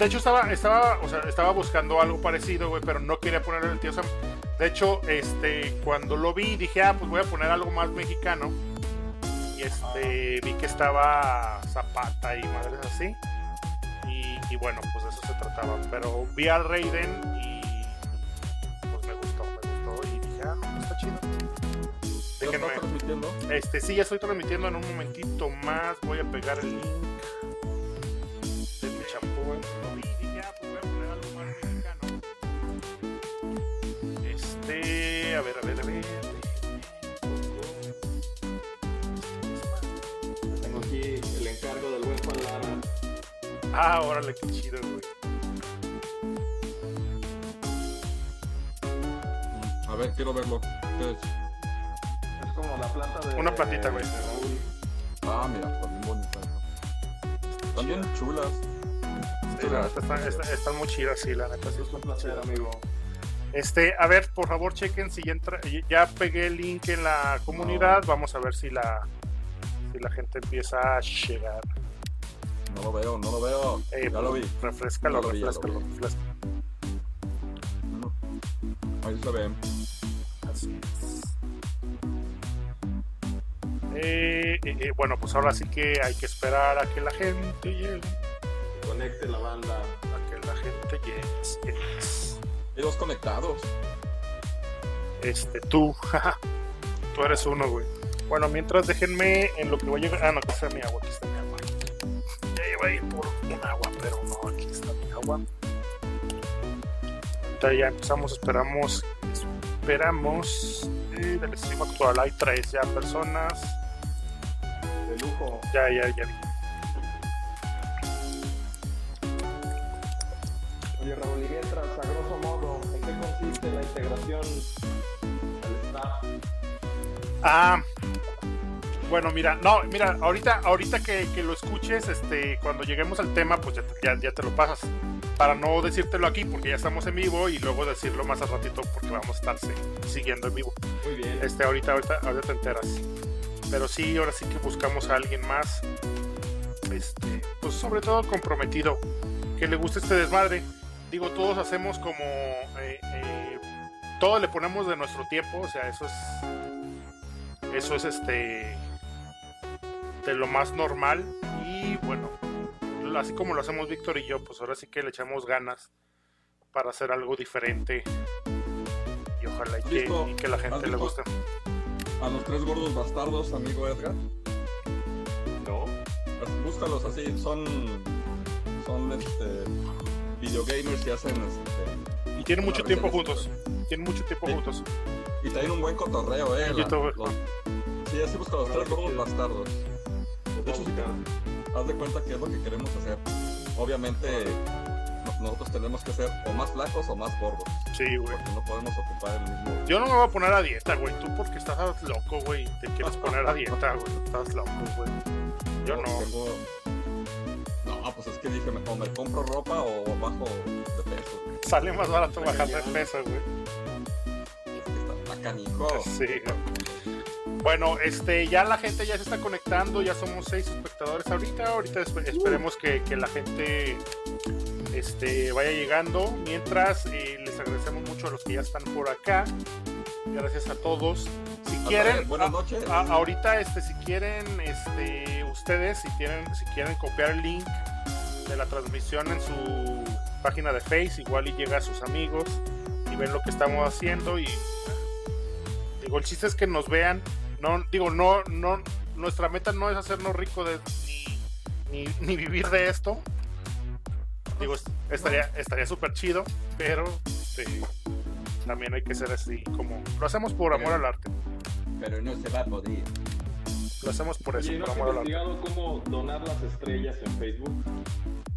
De, hecho, estaba, estaba, o sea, estaba buscando algo parecido, güey, pero no quería ponerle el tío Sam. De hecho, este, cuando lo vi, dije, ah, pues voy a poner algo más mexicano. Y este, vi que estaba Zapata y madres así. Y, y bueno, pues de eso se trataba. Pero vi al Raiden y pues me gustó, me gustó. Y dije, ah, no, está chido. ¿Ya Déjenme. transmitiendo? Este, sí, ya estoy transmitiendo en un momentito más. Voy a pegar el link Ah, órale, qué chido, güey. A ver, quiero verlo. ¿Qué es? Es como la planta de. Una plantita, güey. Ah, mira, está bien bonita esa. Están bien chulas. Sí, la neta, están, están- están muy chidas, sí, la neta. Sí, Es un placer, amigo. Este, a ver, por favor, chequen si ya entra. Ya pegué el link en la comunidad. Vamos a ver si la, si la gente empieza a llegar. No lo veo, no lo veo. Eh, ya lo vi. Refrescalo, lo vi, refrescalo, refrescalo. Ahí se ve. Así es. Eh, eh, eh, bueno, pues ahora sí que hay que esperar a que la gente llegue. Conecte la banda. A que la gente llegue. Hay dos conectados. Este, tú, tú eres uno, güey. Bueno, mientras déjenme en lo que voy a llegar. Ah, no, aquí está mi agua, aquí está. Ya iba a ir por un agua, pero no, aquí está mi agua. Ahorita ya empezamos, esperamos. Esperamos. eh, del stream actual hay tres ya personas. De lujo. Ya, ya, ya vi. Oye, Raúl, y mientras, a grosso modo, ¿en qué consiste la integración al staff? Ah, bueno, mira, no, mira, ahorita, ahorita que, que lo escuches, este, cuando lleguemos al tema, pues ya, te- ya, ya te lo pasas. Para no decírtelo aquí, porque ya estamos en vivo, y luego decirlo más al ratito, porque vamos a estar si- siguiendo en vivo. Muy bien. Este, ahorita, ahorita, ahorita te enteras. Pero sí, ahora sí que buscamos a alguien más, este, pues sobre todo comprometido, que le guste este desmadre. Digo, todos hacemos como, eh, eh, todo le ponemos de nuestro tiempo, o sea, eso es, eso es este, de lo más normal y bueno, así como lo hacemos Víctor y yo, pues ahora sí que le echamos ganas para hacer algo diferente y ojalá y que, y que la gente ¿Has le guste. A los tres gordos bastardos, amigo Edgar. No. Pues, Búscalos así, son. Son este. Videogamers que hacen este. Y tienen mucho tiempo juntos. Tienen mucho tiempo Sí. juntos. Y traen un buen cotorreo, eh. La- los- Sí, así busca los tres gordos bastardos. De hecho, sí, haz de cuenta que es lo que queremos hacer. Obviamente, no- nosotros tenemos que ser o más flacos o más gordos. Sí, güey. Porque no podemos ocupar el mismo. Yo no me voy a poner a dieta, güey. Tú porque estás loco, güey. Te quieres poner a dieta, güey. Estás loco, güey. Yo no. Tengo... No, pues es que dije, o me compro ropa o bajo de peso. güey. Sale más barato bajar de peso, güey. Es que está, está canijo. Sí. Bueno, este, ya la gente ya se está conectando, ya somos seis espectadores ahorita. Ahorita esp- esperemos que, que la gente este, vaya llegando. Mientras, eh, les agradecemos mucho a los que ya están por acá. Gracias a todos. Si quieren, Buenas a- noches. a- ahorita, este, si quieren, este, ustedes, si tienen, si quieren copiar el link de la transmisión en su página de Face, igual y llega a sus amigos y ven lo que estamos haciendo y digo, el chiste es que nos vean. No, digo, no, no, nuestra meta no es hacernos rico de ni, ni, ni vivir de esto. Digo, es- estaría, estaría súper chido, pero también hay que ser así como lo hacemos por amor al arte. Pero no se va a poder. Lo hacemos por eso, Oye, ¿no por amor al arte. cómo donar las estrellas en Facebook?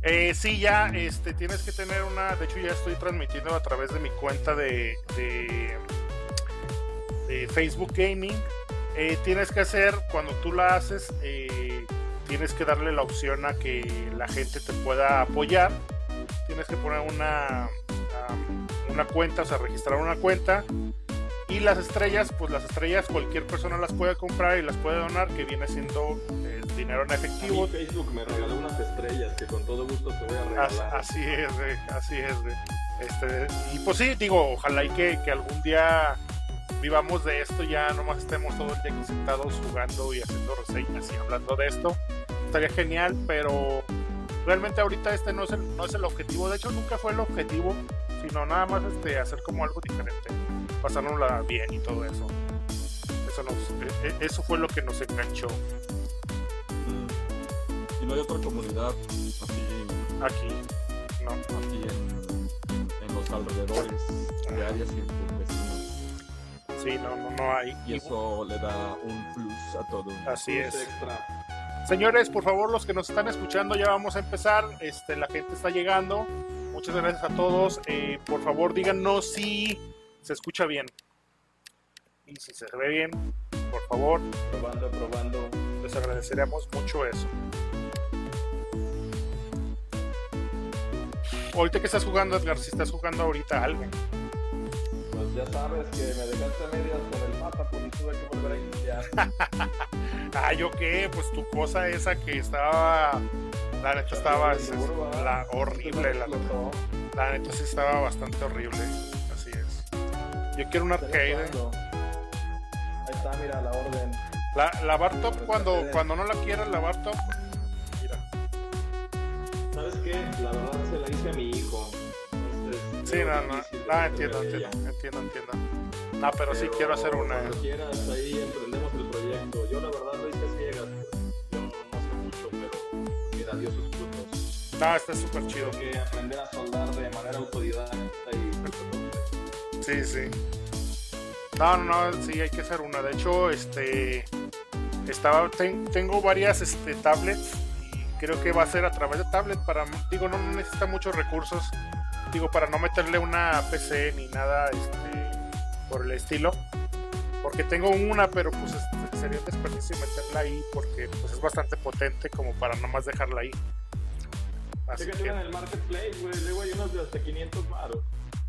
Eh, sí, ya, este, tienes que tener una. De hecho, ya estoy transmitiendo a través de mi cuenta de, de, de Facebook Gaming. Eh, tienes que hacer, cuando tú la haces, eh, tienes que darle la opción a que la gente te pueda apoyar. Tienes que poner una, una cuenta, o sea, registrar una cuenta. Y las estrellas, pues las estrellas cualquier persona las puede comprar y las puede donar, que viene siendo eh, dinero en A efectivo. mí Facebook me regaló unas estrellas que con todo gusto te voy a regalar. Así es, así es. Este, y pues sí, digo, ojalá y que, que algún día vivamos de esto, ya nomás estemos todo el día aquí sentados jugando y haciendo reseñas y hablando de esto. Estaría genial, pero realmente ahorita este no es el, no es el objetivo. De hecho, nunca fue el objetivo, sino nada más este, hacer como algo diferente, pasárnosla bien y todo eso. Eso, nos, e- e- eso fue lo que nos enganchó Mm. Y no hay otra comunidad así aquí. ¿no? aquí en, en los alrededores de áreas y tus vecinos. Sí, no, no, no hay. Y eso le da un plus a todo. Así Plus es. extra. Señores, por favor, los que nos están escuchando, ya vamos a empezar. Este, la gente está llegando. Muchas gracias a todos. Eh, por favor, díganos si se escucha bien. Y si se ve bien, por favor, Probando, probando. les agradeceríamos mucho eso. Ahorita que estás jugando, Edgar, si estás jugando ahorita algo. Pues ya sabes que me dejaste a medias con el mapa, pues y tuve que volver a iniciar. Ah, yo qué, pues tu cosa esa que estaba. La neta estaba es- es la, horrible, la neta. La neta sí estaba bastante horrible. Así es. Yo quiero un arcade. Ahí está, mira la orden. La, la bar top cuando, cuando no la quieras, la bar top. Mira. ¿Sabes qué? La verdad Sí, no, no. No, entiendo, entiendo, entiendo, entiendo. No, pero sí quiero hacer una. Cuando quieras, ahí emprendemos el proyecto. Yo la verdad lo hice ciegas. Yo no sé mucho, pero mira, dio sus frutos. No, está súper chido. Que aprender a soldar de manera autodidacta y Sí, sí. No, no, no, sí, hay que hacer una. De hecho, este. Estaba, ten- tengo varias este, tablets creo que va a ser a través de tablet para, digo, no necesita muchos recursos, digo, para no meterle una PC ni nada este, por el estilo, porque tengo una, pero pues este, sería un desperdicio meterla ahí porque pues es bastante potente como para nomás dejarla ahí. Así que, en el marketplace, güey. Luego hay unos de hasta 500 baros.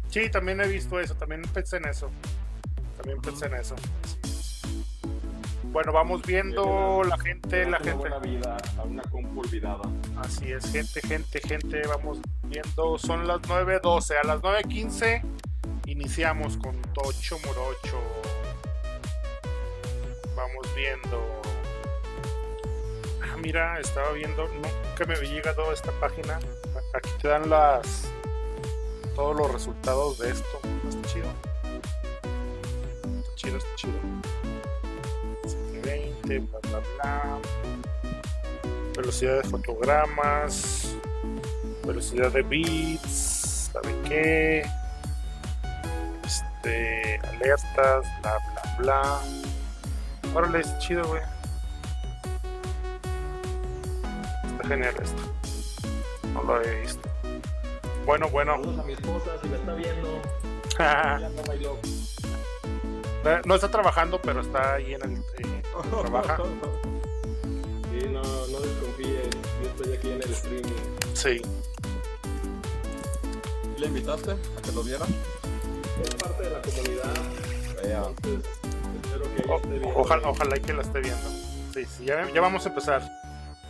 sí, también he visto eso, también pensé en eso, también pensé en eso. Bueno, vamos viendo la gente, la Una gente. buena vida a una compu olvidada. Así es, gente, gente, gente, vamos viendo, son las 9.12, a las 9.15 iniciamos con Tocho Morocho. Vamos viendo. Ah, mira, estaba viendo, nunca me había llegado a esta página. Aquí te dan las todos los resultados de esto. Está chido. Está chido, está chido. 720, bla bla bla velocidad de fotogramas, velocidad de bits, ¿sabe qué? Este, alertas, bla bla bla. Órale, es chido, güey. Está genial esto. No lo había visto. Bueno, bueno. Saludos a mi esposa, si me está viendo. no está trabajando, pero está ahí en el. eh, trabaja. Sí, no, no desconfíes. Yo estoy aquí en el streaming. Sí. ¿Le invitaste a que lo viera? Es parte de la comunidad. Vea. Entonces, espero que O- esté bien. ojalá, ojalá y que la esté viendo. Sí, sí, ya, ya vamos a empezar.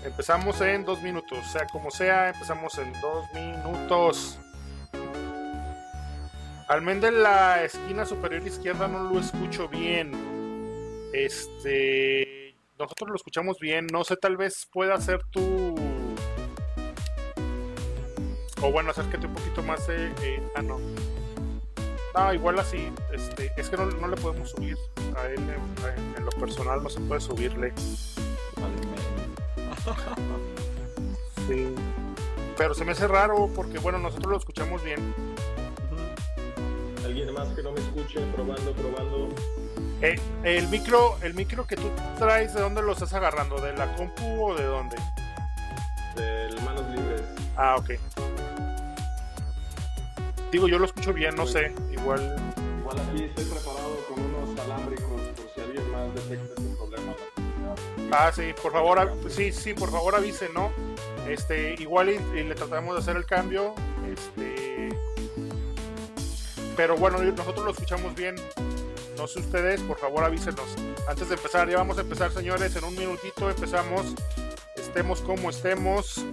Empezamos en dos minutos, sea como sea, empezamos en dos minutos. Al menos de la esquina superior izquierda no lo escucho bien. Este, nosotros lo escuchamos bien. No sé, tal vez pueda ser tu. O bueno, acércate un poquito más. eh, eh, ah, no. No, igual así, este, es que no, no le podemos subir a él en, en lo personal, no se puede subirle. Sí. Pero se me hace raro porque, bueno, nosotros lo escuchamos bien. Alguien más que no me escuche, probando, probando. Eh, el micro, el micro que tú traes, ¿de dónde lo estás agarrando? ¿De la compu o de dónde? De manos libres. Ah, ok. Digo, yo lo escucho bien, no sé, igual. Igual aquí estoy preparado con unos alámbricos por si alguien más detecta ese problema. Ah, sí, por favor, av- sí, sí, por favor avise, ¿no? Este, igual y, y le tratamos de hacer el cambio. Este, pero bueno, nosotros lo escuchamos bien. No sé ustedes, por favor avísenos. Antes de empezar, ya vamos a empezar, señores. En un minutito empezamos. Estemos como estemos.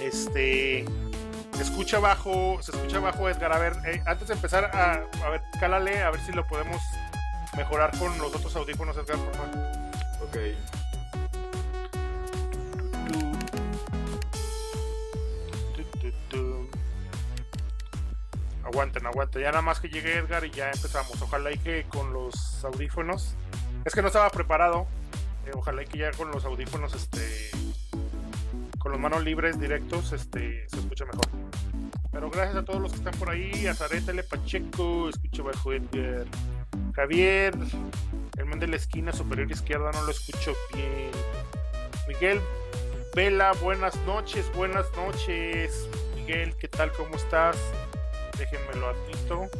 Este. Escucha abajo, se escucha abajo Edgar. A ver, eh, antes de empezar, a, a ver, cálale, a ver si lo podemos mejorar con los otros audífonos, Edgar, por favor. Ok. Aguanten, aguanten. Ya nada más que llegue Edgar y ya empezamos. Ojalá y que con los audífonos. Es que no estaba preparado. Eh, ojalá y que ya con los audífonos, este. Con los manos libres directos, este. Se escucha mejor. Pero gracias a todos los que están por ahí. A Pacheco, escucha bajo Edgar. Javier, el man de la esquina superior izquierda, no lo escucho bien. Miguel Vela, buenas noches, buenas noches. Miguel, ¿qué tal? ¿Cómo estás? Déjenmelo admito.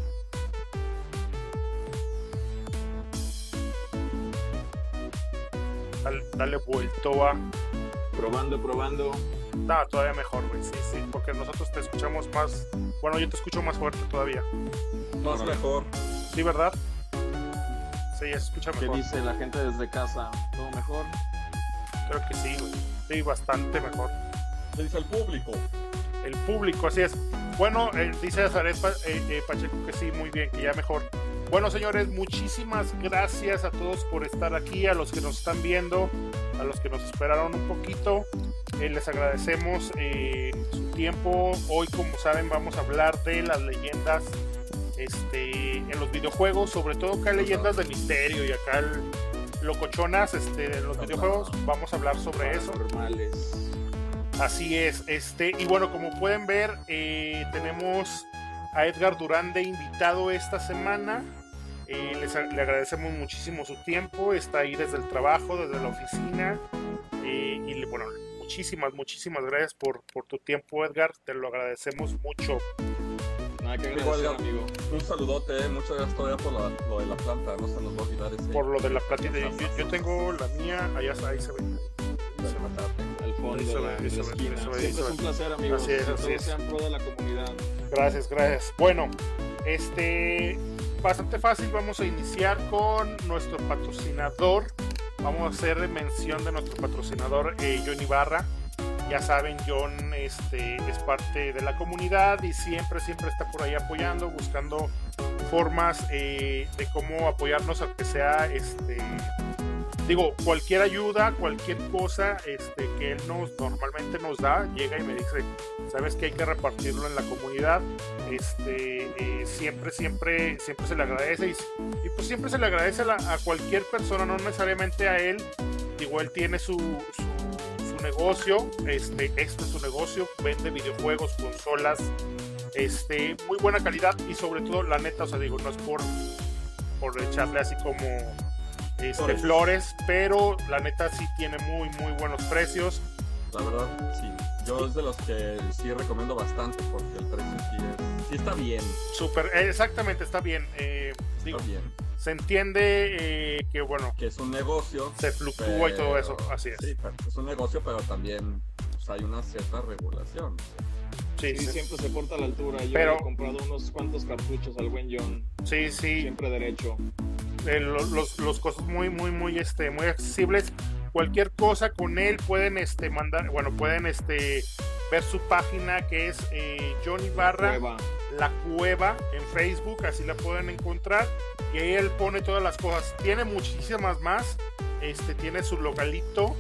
Dale, dale vuelto a. Probando, probando. No, todavía mejor, güey. Sí, sí, porque nosotros te escuchamos más. Bueno, yo te escucho más fuerte todavía. Más mejor. Sí, ¿verdad? Sí, escucha ¿Qué mejor. dice la gente desde casa? ¿Todo mejor? Creo que sí, güey. Sí, bastante mejor. ¿Qué dice el público? El público, así es. Bueno, eh, dice Zaret eh, eh, Pacheco que sí, muy bien, que ya mejor. Bueno, señores, muchísimas gracias a todos por estar aquí, a los que nos están viendo, a los que nos esperaron un poquito. Eh, les agradecemos su tiempo. Hoy, como saben, vamos a hablar de las leyendas este, en los videojuegos, sobre todo acá leyendas de misterio y acá el, locochonas este, de los videojuegos. Vamos a hablar sobre eso. Normales. Así es, este, y bueno, como pueden ver, eh, tenemos a Edgar Durán de invitado esta semana. Eh, les a- le agradecemos muchísimo su tiempo, está ahí desde el trabajo, desde la oficina. eh, y le- bueno, muchísimas, muchísimas gracias por, por tu tiempo, Edgar. Te lo agradecemos mucho. Nada que Igual, agradecer, amigo. Un saludote, eh. muchas gracias todavía por la- lo de la planta, no se nos va a olvidar ese. Por lo de la platita. Yo, yo tengo la mía, allá ahí se ve. Ahí se ve. Al fondo Eso la, es, de la eso es, esquina. eso es, Siempre eso es un placer, amigos. Así es, Que así todos es. sean pro de la comunidad. Gracias, gracias. Bueno, este bastante fácil. Vamos a iniciar con nuestro patrocinador. Vamos a hacer mención de nuestro patrocinador eh, John Ibarra. Ya saben, John este, es parte de la comunidad y siempre, siempre está por ahí apoyando, buscando formas eh, de cómo apoyarnos, aunque sea este, digo, cualquier ayuda, cualquier cosa este, que él nos normalmente nos da, llega y me dice, sabes que hay que repartirlo en la comunidad. Este, eh, siempre, siempre, siempre se le agradece y, pues siempre se le agradece a, cualquier persona, no necesariamente a él. Digo, él tiene su, su, su negocio, este, este es su negocio, vende videojuegos, consolas, este, muy buena calidad y sobre todo, la neta, o sea, digo, no es por, por echarle así como este, Flores. flores, pero la neta sí tiene muy, muy buenos precios. La verdad, sí. Yo es de los que sí recomiendo bastante porque el precio sí, es, sí está bien. Súper, eh, exactamente, está bien. eh, digo, Está bien. se entiende eh, que, bueno, Que es un negocio. se fluctúa y todo eso, así es. Sí, es un negocio, pero también pues, hay una cierta regulación. Sí, Sí, sí, siempre se porta a la altura. Yo Pero- he comprado unos cuantos cartuchos al buen John. sí, sí, Siempre derecho. eh, lo- los, los costos muy, muy, muy, este, muy accesibles. Cualquier cosa con él pueden, este, mandar, bueno, pueden, este, ver su página que es eh, Johnny Barra. Prueba. La Cueva en Facebook, así la pueden encontrar. Y ahí él pone todas las cosas. Tiene muchísimas más. Este tiene su localito.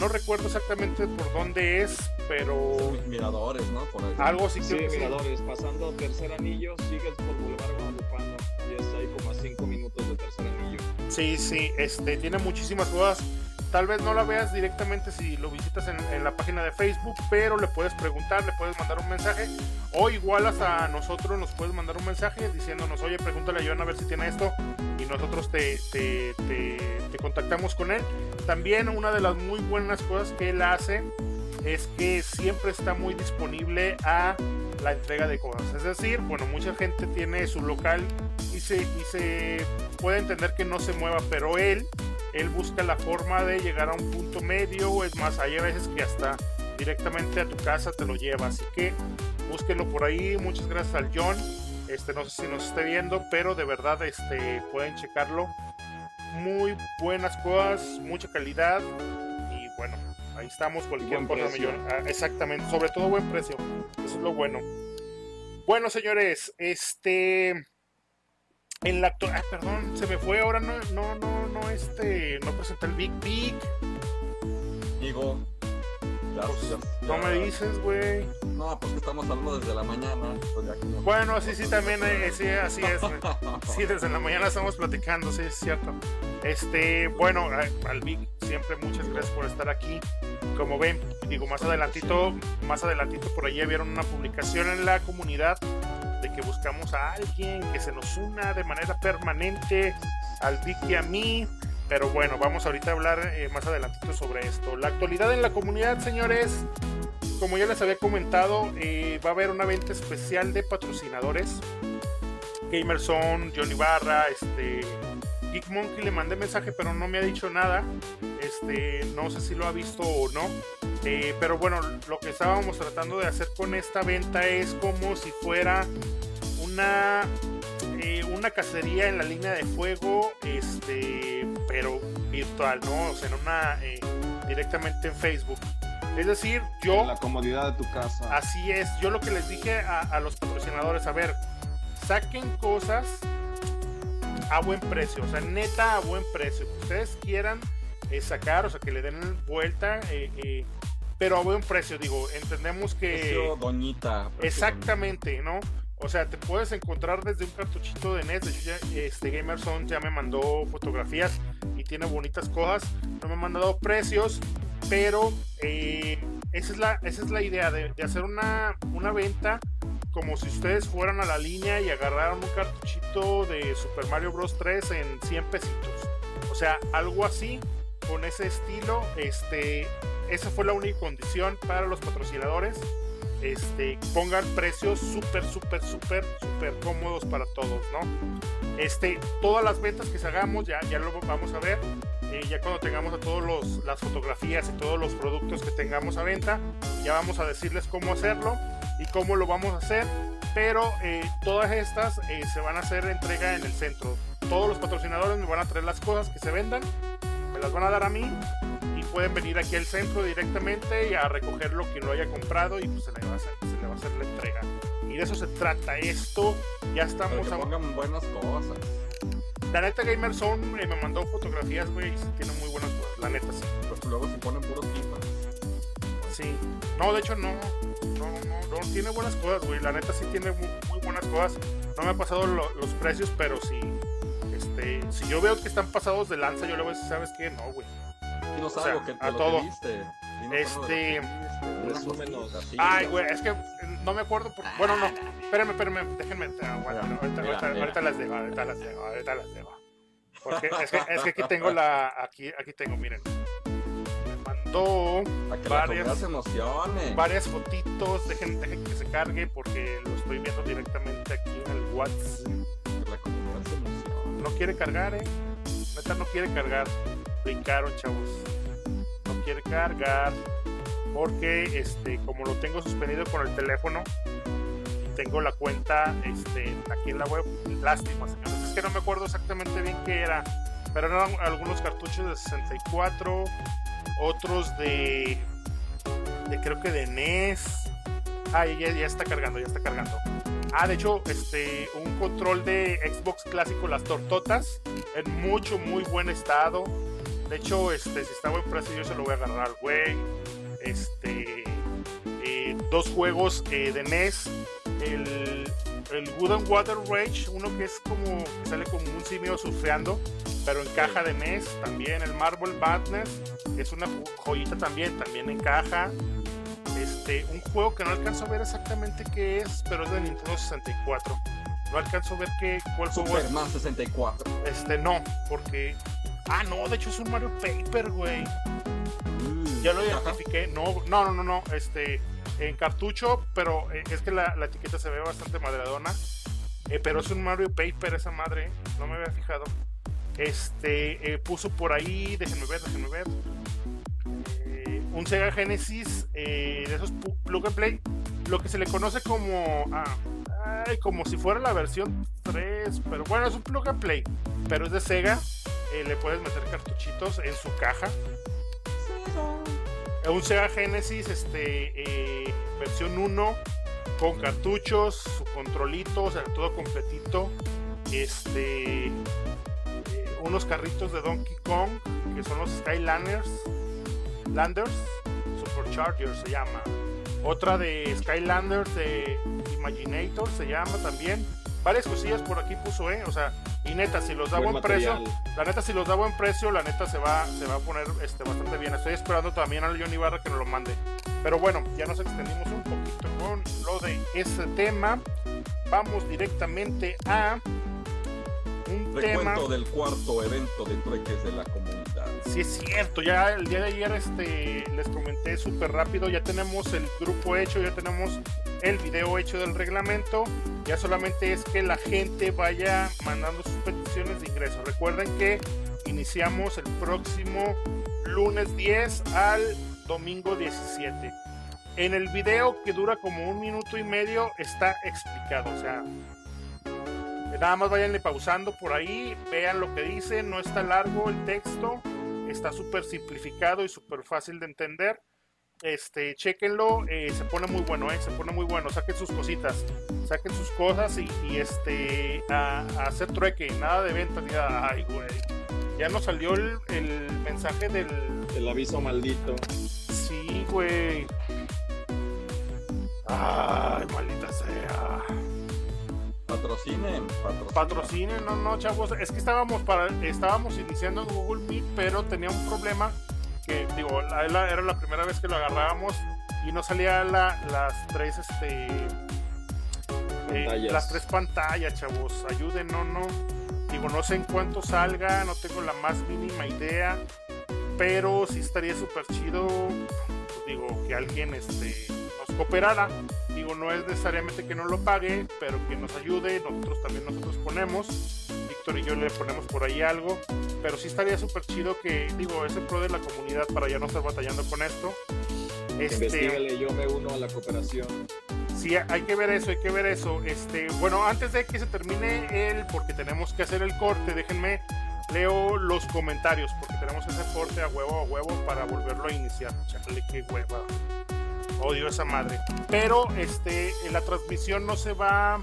No recuerdo exactamente por dónde es, pero miradores, ¿no? Por ahí. algo así Sí, que sí. miradores. Pasando tercer anillo, sigues por Boulevard Guadalupano. Y es ahí como a 5 minutos de tercer anillo. Sí, sí, este tiene muchísimas cosas. Tal vez no la veas directamente si lo visitas en, en la página de Facebook, pero le puedes preguntar, le puedes mandar un mensaje. O igual hasta nosotros nos puedes mandar un mensaje diciéndonos, oye, pregúntale a John a ver si tiene esto. Y nosotros te, te, te- contactamos con él. También una de las muy buenas cosas que él hace es que siempre está muy disponible a la entrega de cosas. Es decir, bueno, mucha gente tiene su local y se, y se puede entender que no se mueva, pero él, él busca la forma de llegar a un punto medio. Es más, hay a veces que hasta directamente a tu casa te lo lleva. Así que búsquenlo por ahí. Muchas gracias al John. Este, no sé si nos esté viendo, pero de verdad este, pueden checarlo. Muy buenas cosas, mucha calidad. Y bueno, ahí estamos. Cualquier Buen cosa precio. millón- ah, exactamente, sobre todo buen precio. Eso es lo bueno. Bueno, señores, este. En la actual. perdón, se me fue. Ahora no, no, no, no, este. No presenté el Big Big. Digo, ya, Pues, ya- no ya- me dices, güey. No, pues que estamos hablando desde la mañana. pues como- Bueno, sí, sí, también, eh, sí, así es. Sí, desde la mañana estamos platicando, sí, es cierto. Este, bueno, a- al Vic, siempre muchas gracias por estar aquí. Como ven, digo, más adelantito, más adelantito por allí vieron una publicación en la comunidad de que buscamos a alguien que se nos una de manera permanente al Vic y a mí. Pero bueno, vamos ahorita a hablar eh, más adelantito sobre esto. La actualidad en la comunidad, señores, como ya les había comentado, eh, va a haber una venta especial de patrocinadores. Gamerson, Johnny Barra, este, Geek Monkey le mandé mensaje, pero no me ha dicho nada. Este, no sé si lo ha visto o no. Eh, pero bueno, lo que estábamos tratando de hacer con esta venta es como si fuera una eh, una cacería en la línea de fuego, este, pero virtual, ¿no? O sea, en una eh, directamente en Facebook. Es decir, yo En la comodidad de tu casa. Así es, yo lo que les dije a, a los patrocinadores, a ver, saquen cosas a buen precio, o sea, neta a buen precio, que ustedes quieran eh, sacar, o sea, que le den vuelta, eh, eh, pero a buen precio, digo, entendemos que... Precio doñita. precio Exactamente, ¿no? O sea, te puedes encontrar desde un cartuchito de NES. De hecho, ya, este Gamerson ya me mandó fotografías y tiene bonitas cosas. No me ha mandado precios, pero eh, esa, es la, esa es la idea de, de hacer una, una venta como si ustedes fueran a la línea y agarraran un cartuchito de Super Mario Bros. 3 en 100 pesitos. O sea, algo así, con ese estilo. Este, esa fue la única condición para los patrocinadores este, pongan precios súper, súper, súper, súper cómodos para todos, ¿no? Este, todas las ventas que hagamos, ya, ya lo vamos a ver, eh, ya cuando tengamos a todos los, las fotografías y todos los productos que tengamos a venta, ya vamos a decirles cómo hacerlo y cómo lo vamos a hacer, pero eh, todas estas eh, se van a hacer entrega en el centro. Todos los patrocinadores me van a traer las cosas que se vendan, me las van a dar a mí pueden venir aquí al centro directamente y a recoger lo que no haya comprado y pues se le va a hacer, se le va a hacer la entrega. Y de eso se trata esto. Ya Pero estamos que a... pongan buenas cosas. La neta Gamer Zone eh, me mandó fotografías, güey, y sí tiene muy buenas cosas. La neta sí. Pues luego se ponen puros FIFA. Sí. No, de hecho no. No, no, no. Tiene buenas cosas, güey. La neta sí tiene muy, muy buenas cosas. No me ha pasado lo- los precios, pero sí. Este, si yo veo que están pasados de lanza, yo le voy a decir, ¿sabes qué? No, güey. O sea, que, de a lo todo. que viste. Dinos Este, algo que viste, así. Ay, güey, es que no me acuerdo. Por... Bueno, no. Espérenme, espérenme. Déjenme. aguanta, Mira, ahorita, mira, ahorita, mira. ahorita las dejo, ahorita las dejo, ahorita las dejo. Porque es que, es que aquí tengo la. Aquí, aquí tengo, miren. Me mandó varias- varias fotitos. Dejen, dejen que se cargue porque lo estoy viendo directamente aquí en el WhatsApp. No quiere cargar, eh. Neta no quiere cargar. Brincaron, chavos. No quiere cargar. Porque este, como lo tengo suspendido con el teléfono, tengo la cuenta este, aquí en la web. Lástima. Es que no me acuerdo exactamente bien qué era. Pero eran algunos cartuchos de 64, otros de. de creo que de NES. Ah, ya, ya está cargando, ya está cargando. Ah, de hecho, este, un control de Xbox clásico, las tortotas, en mucho, muy buen estado. De hecho, este, si está buen precio, yo se lo voy a agarrar al güey. Este, eh, dos juegos eh, de NES, el, el Wood and Water Rage, uno que es como, que sale como un simio surfeando, pero en caja de NES, también el Marvel Madness, que es una jo- joyita también, también en caja. Este, un juego que no alcanzo a ver exactamente qué es, pero es de Nintendo 64. No alcanzo a ver qué, cuál juego es. Superman 64. Este, no, porque. Ah, no, de hecho es un Mario Paper, güey. Ya lo Ajá. identifiqué. No, no, no, no, no. Este, en cartucho, pero eh, es que la, la etiqueta se ve bastante madreadona. Eh, pero es un Mario Paper esa madre. No me había fijado. Este, eh, puso por ahí, déjenme ver, déjenme ver. Eh, un Sega Genesis de esos plug and play. Lo que se le conoce como. Ah, ay, como si fuera la versión 3, pero bueno, es un plug and play, pero es de Sega. Eh, le puedes meter cartuchitos en su caja. Un Sega Genesis, este, eh, versión 1, con cartuchos, su controlito, o sea, todo completito. Este, eh, unos carritos de Donkey Kong, que son los Skylanders, Landers, Superchargers se llama. Otra de Skylanders de Imaginator se llama también. Varias cosillas por aquí puso, eh. O sea, y neta, si los da Buen buen precio, la neta, si los da buen precio, la neta se va, se va a poner este, bastante bien. Estoy esperando también al Johnny Barra que nos lo mande. Pero bueno, ya nos extendimos un poquito con lo de ese tema. Vamos directamente a un tema. Recuento del cuarto evento de trueques de la comunidad. Sí es cierto, ya el día de ayer este, les comenté súper rápido, ya tenemos el grupo hecho, ya tenemos el video hecho del reglamento, ya solamente es que la gente vaya mandando sus peticiones de ingreso. Recuerden que iniciamos el próximo lunes 10 al domingo 17. En el video que dura como un minuto y medio está explicado, o sea, nada más vayanle pausando por ahí, vean lo que dice, no está largo el texto, está súper simplificado y súper fácil de entender. Este, chequenlo, eh, se pone muy bueno, eh, se pone muy bueno, saquen sus cositas, saquen sus cosas y, y, este, a, a hacer trueque, nada de venta, ni nada, ay, güey. Ya nos salió el, el mensaje del, El aviso maldito. sí, güey. Ay, maldita sea. Patrocinen, patrocinen. Patrocinen, no, no, chavos. Es que estábamos para, estábamos iniciando en Google Meet, pero tenía un problema que, digo, la- la- era la primera vez que lo agarrábamos y no salía la- las tres, este, eh, las tres pantallas, chavos. Ayuden, no, no. Digo, no sé en cuánto salga, no tengo la más mínima idea, pero sí estaría súper chido, pues, digo, que alguien, este, cooperara. Digo, no es necesariamente que no lo pague, pero que nos ayude. Nosotros también nosotros ponemos. Víctor y yo le ponemos por ahí algo. Pero sí estaría súper chido que, digo, es el pro de la comunidad para ya no estar batallando con esto. Este, yo me uno a la cooperación. Sí, hay que ver eso, hay que ver eso. Este, bueno, antes de que se termine el, porque tenemos que hacer el corte, déjenme leo los comentarios, porque tenemos hacer corte a huevo a huevo para volverlo a iniciar. Chale, qué hueva. Odio esa madre. Pero este, la transmisión no se va,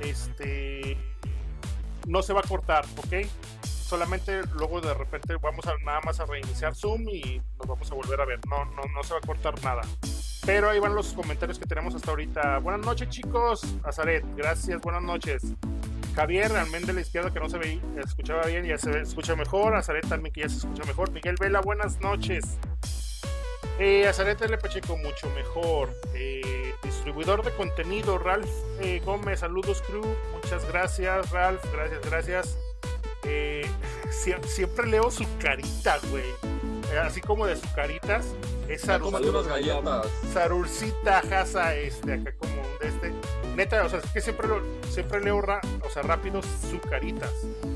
este, no se va a cortar, ¿ok? Solamente luego de repente vamos a nada más a reiniciar Zoom y nos vamos a volver a ver. No, no, no se va a cortar nada. Pero ahí van los comentarios que tenemos hasta ahorita. Buenas noches, chicos. Azaret, gracias, buenas noches. Javier, Almen la izquierda, que no se veía, escuchaba bien, ya se escucha mejor. Azaret también, que ya se escucha mejor. Miguel Vela, buenas noches. Eh, L. Pacheco, mucho mejor. Eh, distribuidor de contenido, Ralph eh, Gómez, saludos, crew. Muchas gracias, Ralph. Gracias, gracias. Eh, sie- siempre leo su carita, güey. Eh, así como de sus caritas. Esa Ya cómete unas galletas. Sarurcita Haza, este, acá como un de este. Neta, o sea, es que siempre, lo- siempre leo, ra- o sea, rápido su caritas.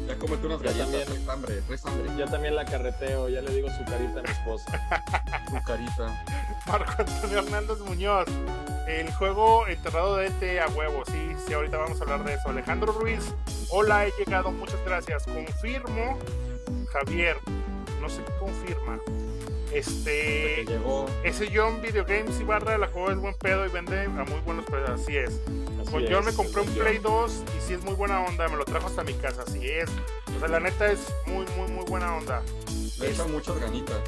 Ya cómete unas galletas. también. Hambre, hambre. Ya también la carreteo, ya le digo su carita a mi esposa. Tu carita. Marco Antonio Hernández Muñoz. El juego enterrado de ET a huevo, sí, sí, ahorita vamos a hablar de eso. Alejandro Ruiz, hola, he llegado, muchas gracias. Confirmo, Javier, no qué confirma. Este, llegó. ese John Video Games y barra la juego es buen pedo y vende a muy buenos precios, así es. Así Con es, John me compré un. Play 2 y sí es muy buena onda, me lo trajo hasta mi casa, así es. O sea, la neta es muy, muy, muy buena onda. Le echan muchas ganitas.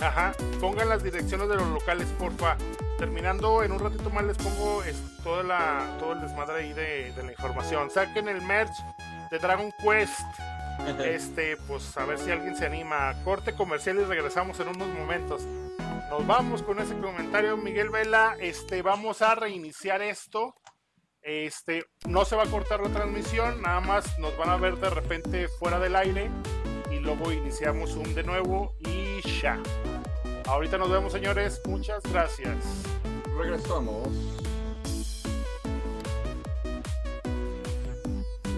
Ajá, pongan las direcciones de los locales, porfa. Terminando, en un ratito más les pongo toda la, todo el desmadre ahí de, de la información. Saquen el merch de Dragon Quest. Este, pues a ver si alguien se anima. Corte comercial y regresamos en unos momentos. Nos vamos con ese comentario, Miguel Vela. Este, vamos a reiniciar esto. Este, no se va a cortar la transmisión, nada más nos van a ver de repente fuera del aire y luego iniciamos un de nuevo y ya. Ahorita nos vemos, señores. Muchas gracias. Regresamos.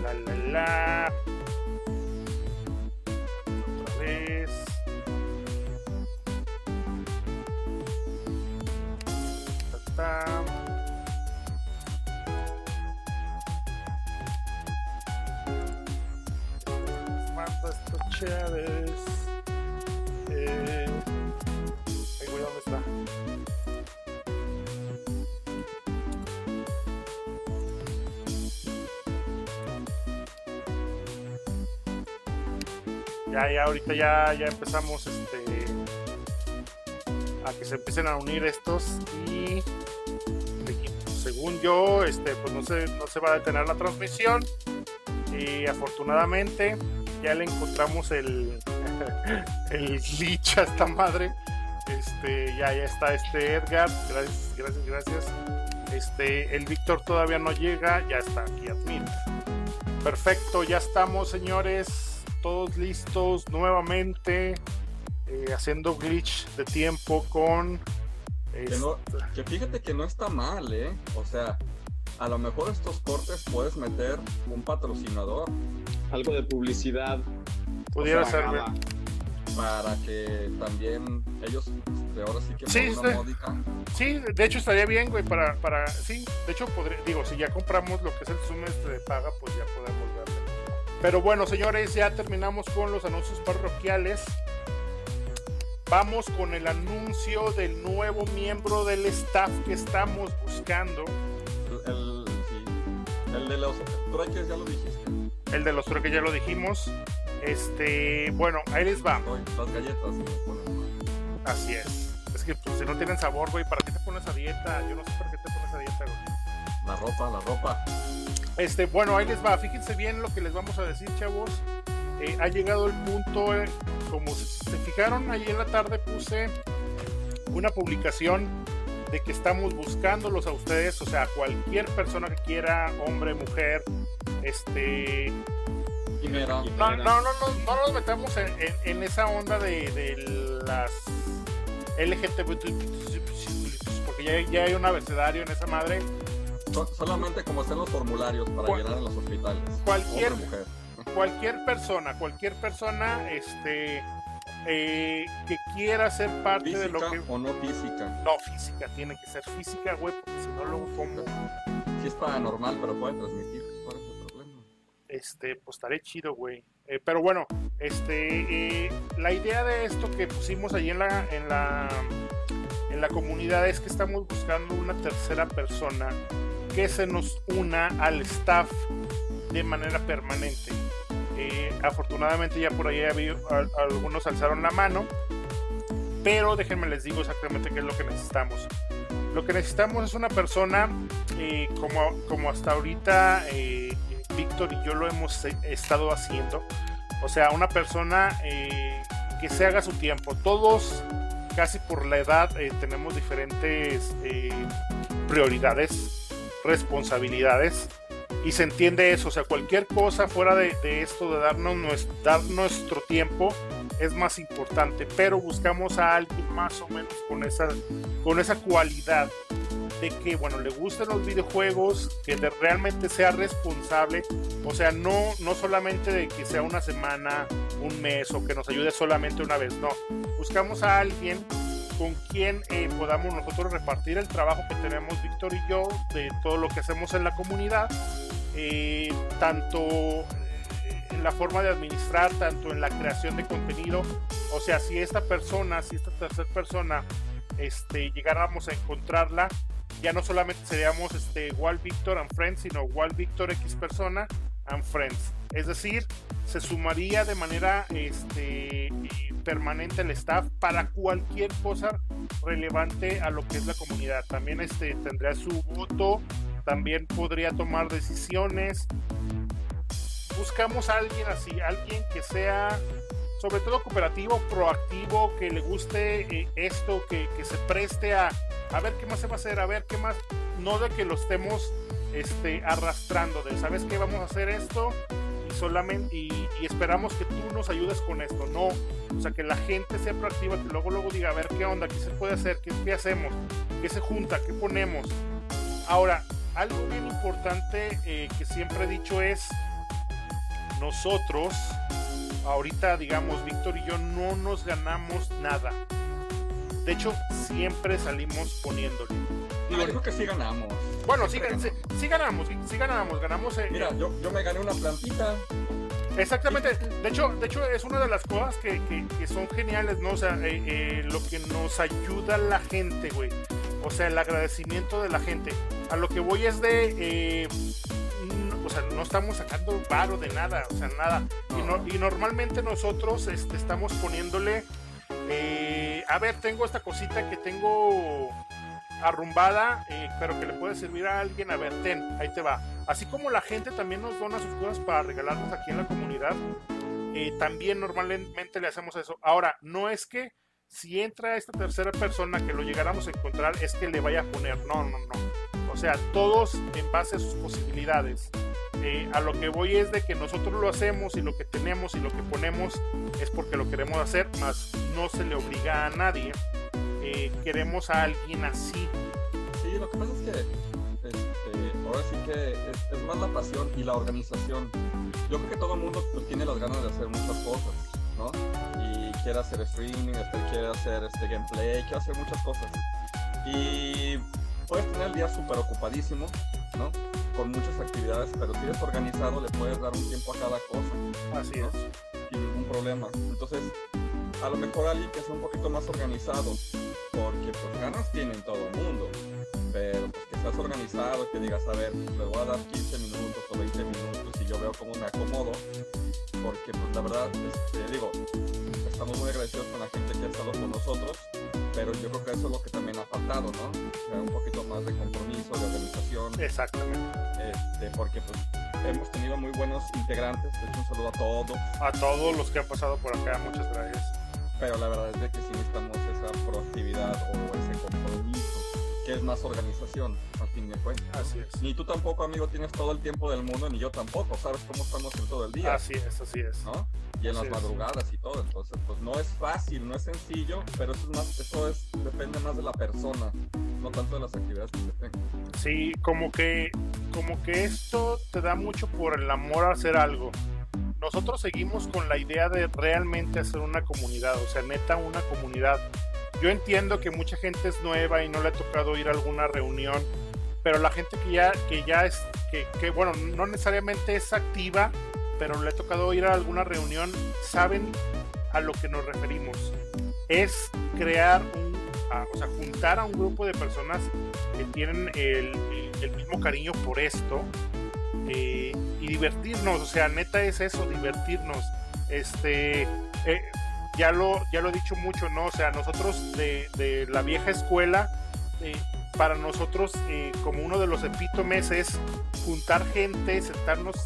La la la. please. Ta -da. Mandas to cherries. Ya, ya, ahorita ya, ya empezamos este a que se empiecen a unir estos y según yo, este, pues no se, no se va a detener la transmisión. Y afortunadamente ya le encontramos el, el glitch a esta madre. Este, ya, ya está este Edgar. Gracias, gracias, gracias. Este, el Víctor todavía no llega, ya está aquí admin. Perfecto, ya estamos, señores. Todos listos nuevamente. Eh, haciendo glitch de tiempo con. Que, no- que fíjate que no está mal, ¿eh? O sea, a lo mejor estos cortes puedes meter un patrocinador Algo de publicidad. Pudiera o sea, ser. para que también ellos, de ahora sí que Sí, una sí. módica, Sí, de hecho estaría bien, güey, para, para, sí, de hecho podría, digo, si ya compramos lo que es el Zoom este de paga, pues ya podemos verlo. Pero bueno, señores, ya terminamos con los anuncios parroquiales. Vamos con el anuncio del nuevo miembro del staff que estamos buscando. el, el- sí, el de los trueques ya lo dijiste. El de los que ya lo dijimos. Este, bueno, ahí les va. Las galletas. Así es. Es que pues, si no tienen sabor, güey, ¿para qué te pones a dieta? Yo no sé para qué te pones a dieta, güey. La ropa, la ropa. Este, bueno, ahí les va. Fíjense bien lo que les vamos a decir, chavos. Eh, ha llegado el punto, eh, como se, se fijaron, ahí en la tarde puse una publicación de que estamos buscándolos a ustedes, o sea, cualquier persona que quiera, hombre, mujer, este, Quimera. no, no, no, no, no nos metamos en, en- en esa onda de, de las LGBT, porque ya, ya hay un abecedario en esa madre. So- solamente como están los formularios para Cual- llenar en los hospitales. Cualquier mujer. cualquier persona, cualquier persona, este, eh, que quiera ser parte de lo que o no física. no física, tiene que ser física, güey, porque si no luego como, Sí es paranormal, pero puede transmitir. ¿Cuál es el problema? este, pues estaré chido, güey. Eh, pero bueno, este, eh, la idea de esto que pusimos ahí en la, en la, en la comunidad es que estamos buscando una tercera persona que se nos una al staff de manera permanente. Eh, afortunadamente ya por ahí algunos alzaron la mano, pero déjenme les digo exactamente qué es lo que necesitamos. Lo que necesitamos es una persona eh, como, como hasta ahorita eh, Víctor y yo lo hemos estado haciendo. O sea, una persona que se haga su tiempo. Todos, casi por la edad, tenemos diferentes prioridades, responsabilidades. Y se entiende eso, o sea, cualquier cosa fuera de, esto, de darnos, nues- dar nuestro tiempo, es más importante. Pero buscamos a alguien más o menos con esa, con esa cualidad de que, bueno, le gusten los videojuegos, que realmente sea responsable, o sea, no, no solamente de que sea una semana, un mes o que nos ayude solamente una vez, no. Buscamos a alguien con quien eh, podamos nosotros repartir el trabajo que tenemos Víctor y yo de todo lo que hacemos en la comunidad, eh, tanto eh, en la forma de administrar, tanto en la creación de contenido, o sea, si esta persona, si esta tercera persona, este, llegáramos a encontrarla, ya no solamente seríamos este, Walt Victor and Friends, sino Walt Victor X persona and Friends. Es decir, se sumaría de manera este, eh, permanente el staff para cualquier cosa relevante a lo que es la comunidad. También este, tendría su voto, también podría tomar decisiones. Buscamos a alguien así, alguien que sea sobre todo cooperativo, proactivo, que le guste eh, esto, que, que se preste a, a ver qué más se va a hacer, a ver qué más, no de que lo estemos este, arrastrando, de sabes que vamos a hacer esto solamente y, esperamos que tú nos ayudes con esto, no, o sea que la gente sea proactiva, que luego luego diga a ver qué onda, qué se puede hacer, qué, qué hacemos, qué se junta, qué ponemos. Ahora, algo bien importante eh, que siempre he dicho es nosotros ahorita digamos Víctor y yo no nos ganamos nada. De hecho, siempre salimos poniéndole. Digo, yo creo que sí ganamos. Bueno, sí, Siempre sí, sí ganamos, sí, sí ganamos, ganamos. eh, Mira, yo, yo me gané una plantita. Exactamente. De hecho, de hecho es una de las cosas que, que- que son geniales, ¿no? O sea, eh, eh, lo que nos ayuda la gente, güey. O sea, el agradecimiento de la gente. A lo que voy es de... no- o sea, no estamos sacando varo de nada, o sea, nada. Y, no- y normalmente nosotros este, estamos poniéndole... a ver, tengo esta cosita que tengo arrumbada, eh, pero que le puede servir a alguien. A ver, ten, ahí te va. Así como la gente también nos dona sus cosas para regalarnos aquí en la comunidad, eh, también normalmente le hacemos eso. Ahora, no es que si entra esta tercera persona que lo llegáramos a encontrar, es que le vaya a poner. No, no, no. O sea, todos en base a sus posibilidades. Eh, a lo que voy es de que nosotros lo hacemos y lo que tenemos y lo que ponemos es porque lo queremos hacer, más no se le obliga a nadie. Eh, queremos a alguien así. Sí, lo que pasa es que este, ahora sí que es, es más la pasión y la organización. Yo creo que todo el mundo pues, tiene las ganas de hacer muchas cosas, ¿no? Y quiere hacer streaming, este, quiere hacer este gameplay, quiere hacer muchas cosas. Y puedes tener el día súper ocupadísimo, ¿no? Con muchas actividades, pero si eres organizado le puedes dar un tiempo a cada cosa Así ¿no? es. sin ningún problema. Entonces, a lo mejor alguien que sea un poquito más organizado, porque pues ganas tienen todo el mundo, pero pues que seas organizado, que digas, a ver, le voy a dar 15 minutos o 20 minutos y yo veo cómo me acomodo, porque pues la verdad, este, digo, estamos muy agradecidos con la gente que ha estado con nosotros, pero yo creo que eso es lo que también ha faltado, ¿no? O sea, un poquito más de compromiso, de organización, Exactamente. este, porque pues hemos tenido muy buenos integrantes, de hecho un saludo a todos, A todos los que han pasado por acá, muchas gracias. Pero la verdad es de que sí necesitamos esa proactividad o ese compromiso, que es más organización, a fin de cuentas. Así es. Ni tú tampoco, amigo, tienes todo el tiempo del mundo, ni yo tampoco, sabes cómo estamos en todo el día, Así es, así es. ¿no? Y en Así las es. madrugadas y todo, entonces pues no es fácil, no es sencillo, pero eso es más, eso es, depende más de la persona, no tanto de las actividades que se tengan. Sí, como que, como que esto te da mucho por el amor a hacer algo. Nosotros seguimos con la idea de realmente hacer una comunidad, o sea, neta una comunidad. Yo entiendo que mucha gente es nueva y no le ha tocado ir a alguna reunión, pero la gente que ya, que ya es, que, bueno, no necesariamente es activa, pero le ha tocado ir a alguna reunión, saben a lo que nos referimos. Es crear un, a- o sea, juntar a un grupo de personas que tienen el, el mismo cariño por esto eh, y divertirnos, o sea, neta es eso, divertirnos. Este, eh, ya, lo, ya lo he dicho mucho, ¿no? O sea, nosotros de, de la vieja escuela, eh, para nosotros, eh, como uno de los epítomes es juntar gente, sentarnos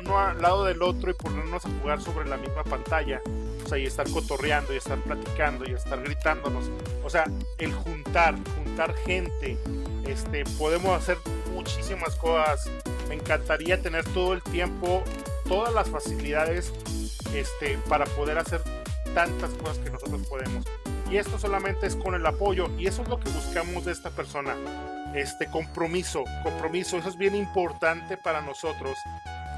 uno al lado del otro y ponernos a jugar sobre la misma pantalla. O sea, y estar cotorreando, y estar platicando, y estar gritándonos. O sea, el juntar, juntar gente. Este, podemos hacer muchísimas cosas. Me encantaría tener todo el tiempo, todas las facilidades este, para poder hacer tantas cosas que nosotros podemos. Y esto solamente es con el apoyo. Y eso es lo que buscamos de esta persona. Este compromiso, compromiso, eso es bien importante para nosotros.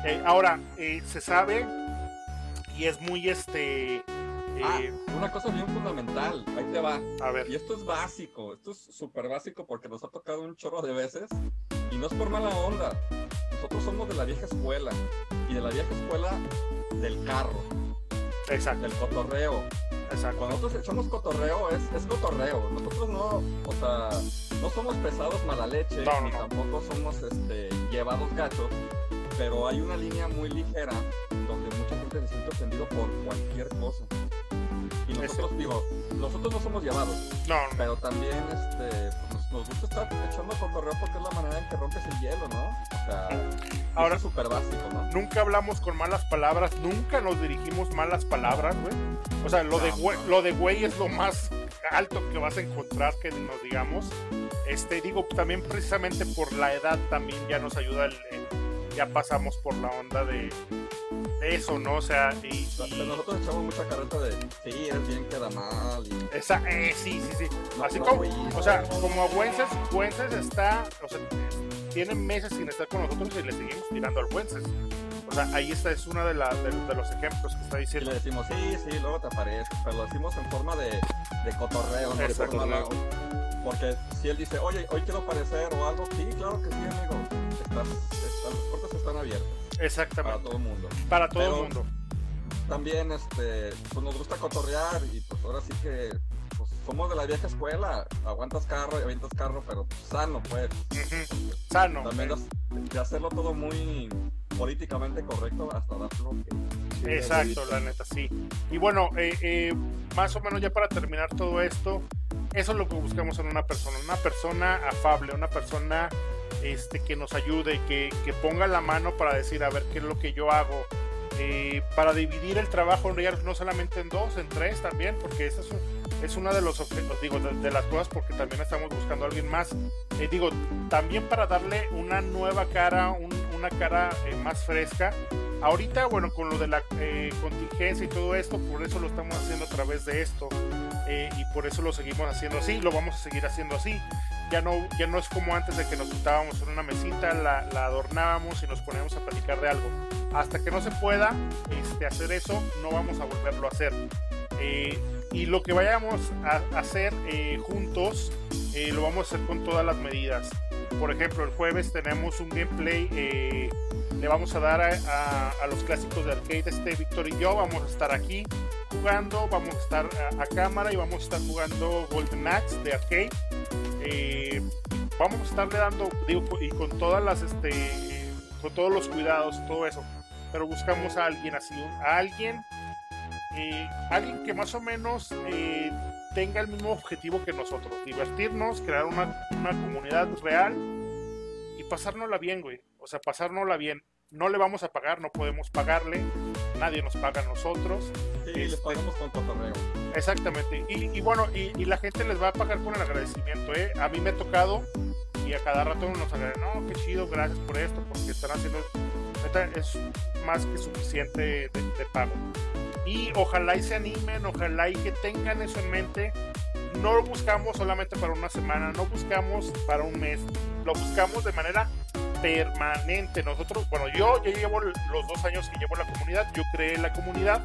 Eh, ahora, eh, se sabe y es muy este. Ah, eh, una cosa bien fundamental, ahí te va. a ver, Y esto es básico, esto es súper básico porque nos ha tocado un chorro de veces y no es por mala onda. Nosotros somos de la vieja escuela y de la vieja escuela del carro, exacto, del cotorreo. exacto. Cuando nosotros echamos cotorreo es, es cotorreo. Nosotros no, o sea, no somos pesados mala leche No, no, ni no. tampoco somos este, llevados gachos, pero hay una línea muy ligera donde mucha gente se siente ofendido por cualquier cosa. Y nosotros, digo, nosotros no somos llevados. No, Pero también este, pues, nos, gusta estar echando cotorreo porque es la manera en que rompes el hielo, ¿no? O sea, Ahora- ahora es súper básico, ¿no? nunca hablamos con malas palabras, nunca nos dirigimos malas palabras, güey. O sea, lo de güey, no. lo de güey es lo más alto que vas a encontrar que nos digamos. Este, digo, también precisamente por la edad también ya nos ayuda el, el- ya pasamos por la onda de, de eso, ¿no? O sea, y, y- Nosotros echamos mucha carreta de, sí, eres bien, queda mal. Y, esa, eh, sí, sí, sí. No, Así como, o sea, como Agüences, Agüences está, o sea, tienen meses sin estar con nosotros y le seguimos tirando al Agüences. O sea, ahí está, es uno de, la, de, de los ejemplos que está y diciendo. le decimos, sí, sí, luego te aparezco. Pero lo decimos en forma de, de cotorreo, no de forma Porque si él dice, oye, hoy quiero aparecer o algo, sí, claro que sí, amigo. Estás, están- las puertas están abiertas para Exactamente. todo el mundo. Para todo el mundo. También este, pues nos gusta cotorrear y pues ahora sí que pues, somos de la vieja escuela. Aguantas carro y avientas carro, pero pues, sano, pues. Sano. También eh, de hacerlo todo muy políticamente correcto hasta dar que Exacto, la neta, sí. Y bueno, eh, eh, más o menos ya para terminar todo esto, eso es lo que buscamos en una persona, una persona afable, una persona este, que nos ayude, que, que ponga la mano para decir, a ver, qué es lo que yo hago, eh, para dividir el trabajo no solamente en dos, en tres también, porque esa es, es una de los objetivos, digo, de, de las cosas, porque también estamos buscando a alguien más, eh, digo, también para darle una nueva cara, un- una cara eh, más fresca. Ahorita, bueno, con lo de la eh, contingencia y todo esto, por eso lo estamos haciendo a través de esto. eh, y por eso lo seguimos haciendo así, lo vamos a seguir haciendo así. Ya no, ya no es como antes de que nos juntábamos en una mesita, la, la adornábamos y nos poníamos a platicar de algo. Hasta que no se pueda este, hacer eso, no vamos a volverlo a hacer. Eh, y lo que vayamos a hacer eh, juntos, eh, lo vamos a hacer con todas las medidas. Por ejemplo, el jueves tenemos un gameplay, le vamos a dar a, a- a los clásicos de arcade, este Víctor y yo, vamos a estar aquí jugando, vamos a estar a, a cámara y vamos a estar jugando Golden Axe de arcade. Eh, vamos a estarle dando, digo, y con todas las, este, con todos los cuidados, todo eso. Pero buscamos a alguien así, a alguien, eh, alguien que más o menos eh, tenga el mismo objetivo que nosotros, divertirnos, crear una, una comunidad real y pasárnosla bien, güey. O sea, pasárnosla bien. No le vamos a pagar, no podemos pagarle, nadie nos paga a nosotros. Sí, les Este- pagamos con cotorreo. Exactamente. Y, y bueno, y, y la gente les va a pagar con el agradecimiento, ¿eh? A mí me ha tocado y a cada rato nos agradecen, no, qué chido, gracias por esto, porque están haciendo, es más que suficiente de, de pago. Y ojalá y se animen, ojalá y que tengan eso en mente. No lo buscamos solamente para una semana, no buscamos para un mes, lo buscamos de manera permanente. Nosotros, bueno, yo ya llevo los dos años que llevo la comunidad, yo creé la comunidad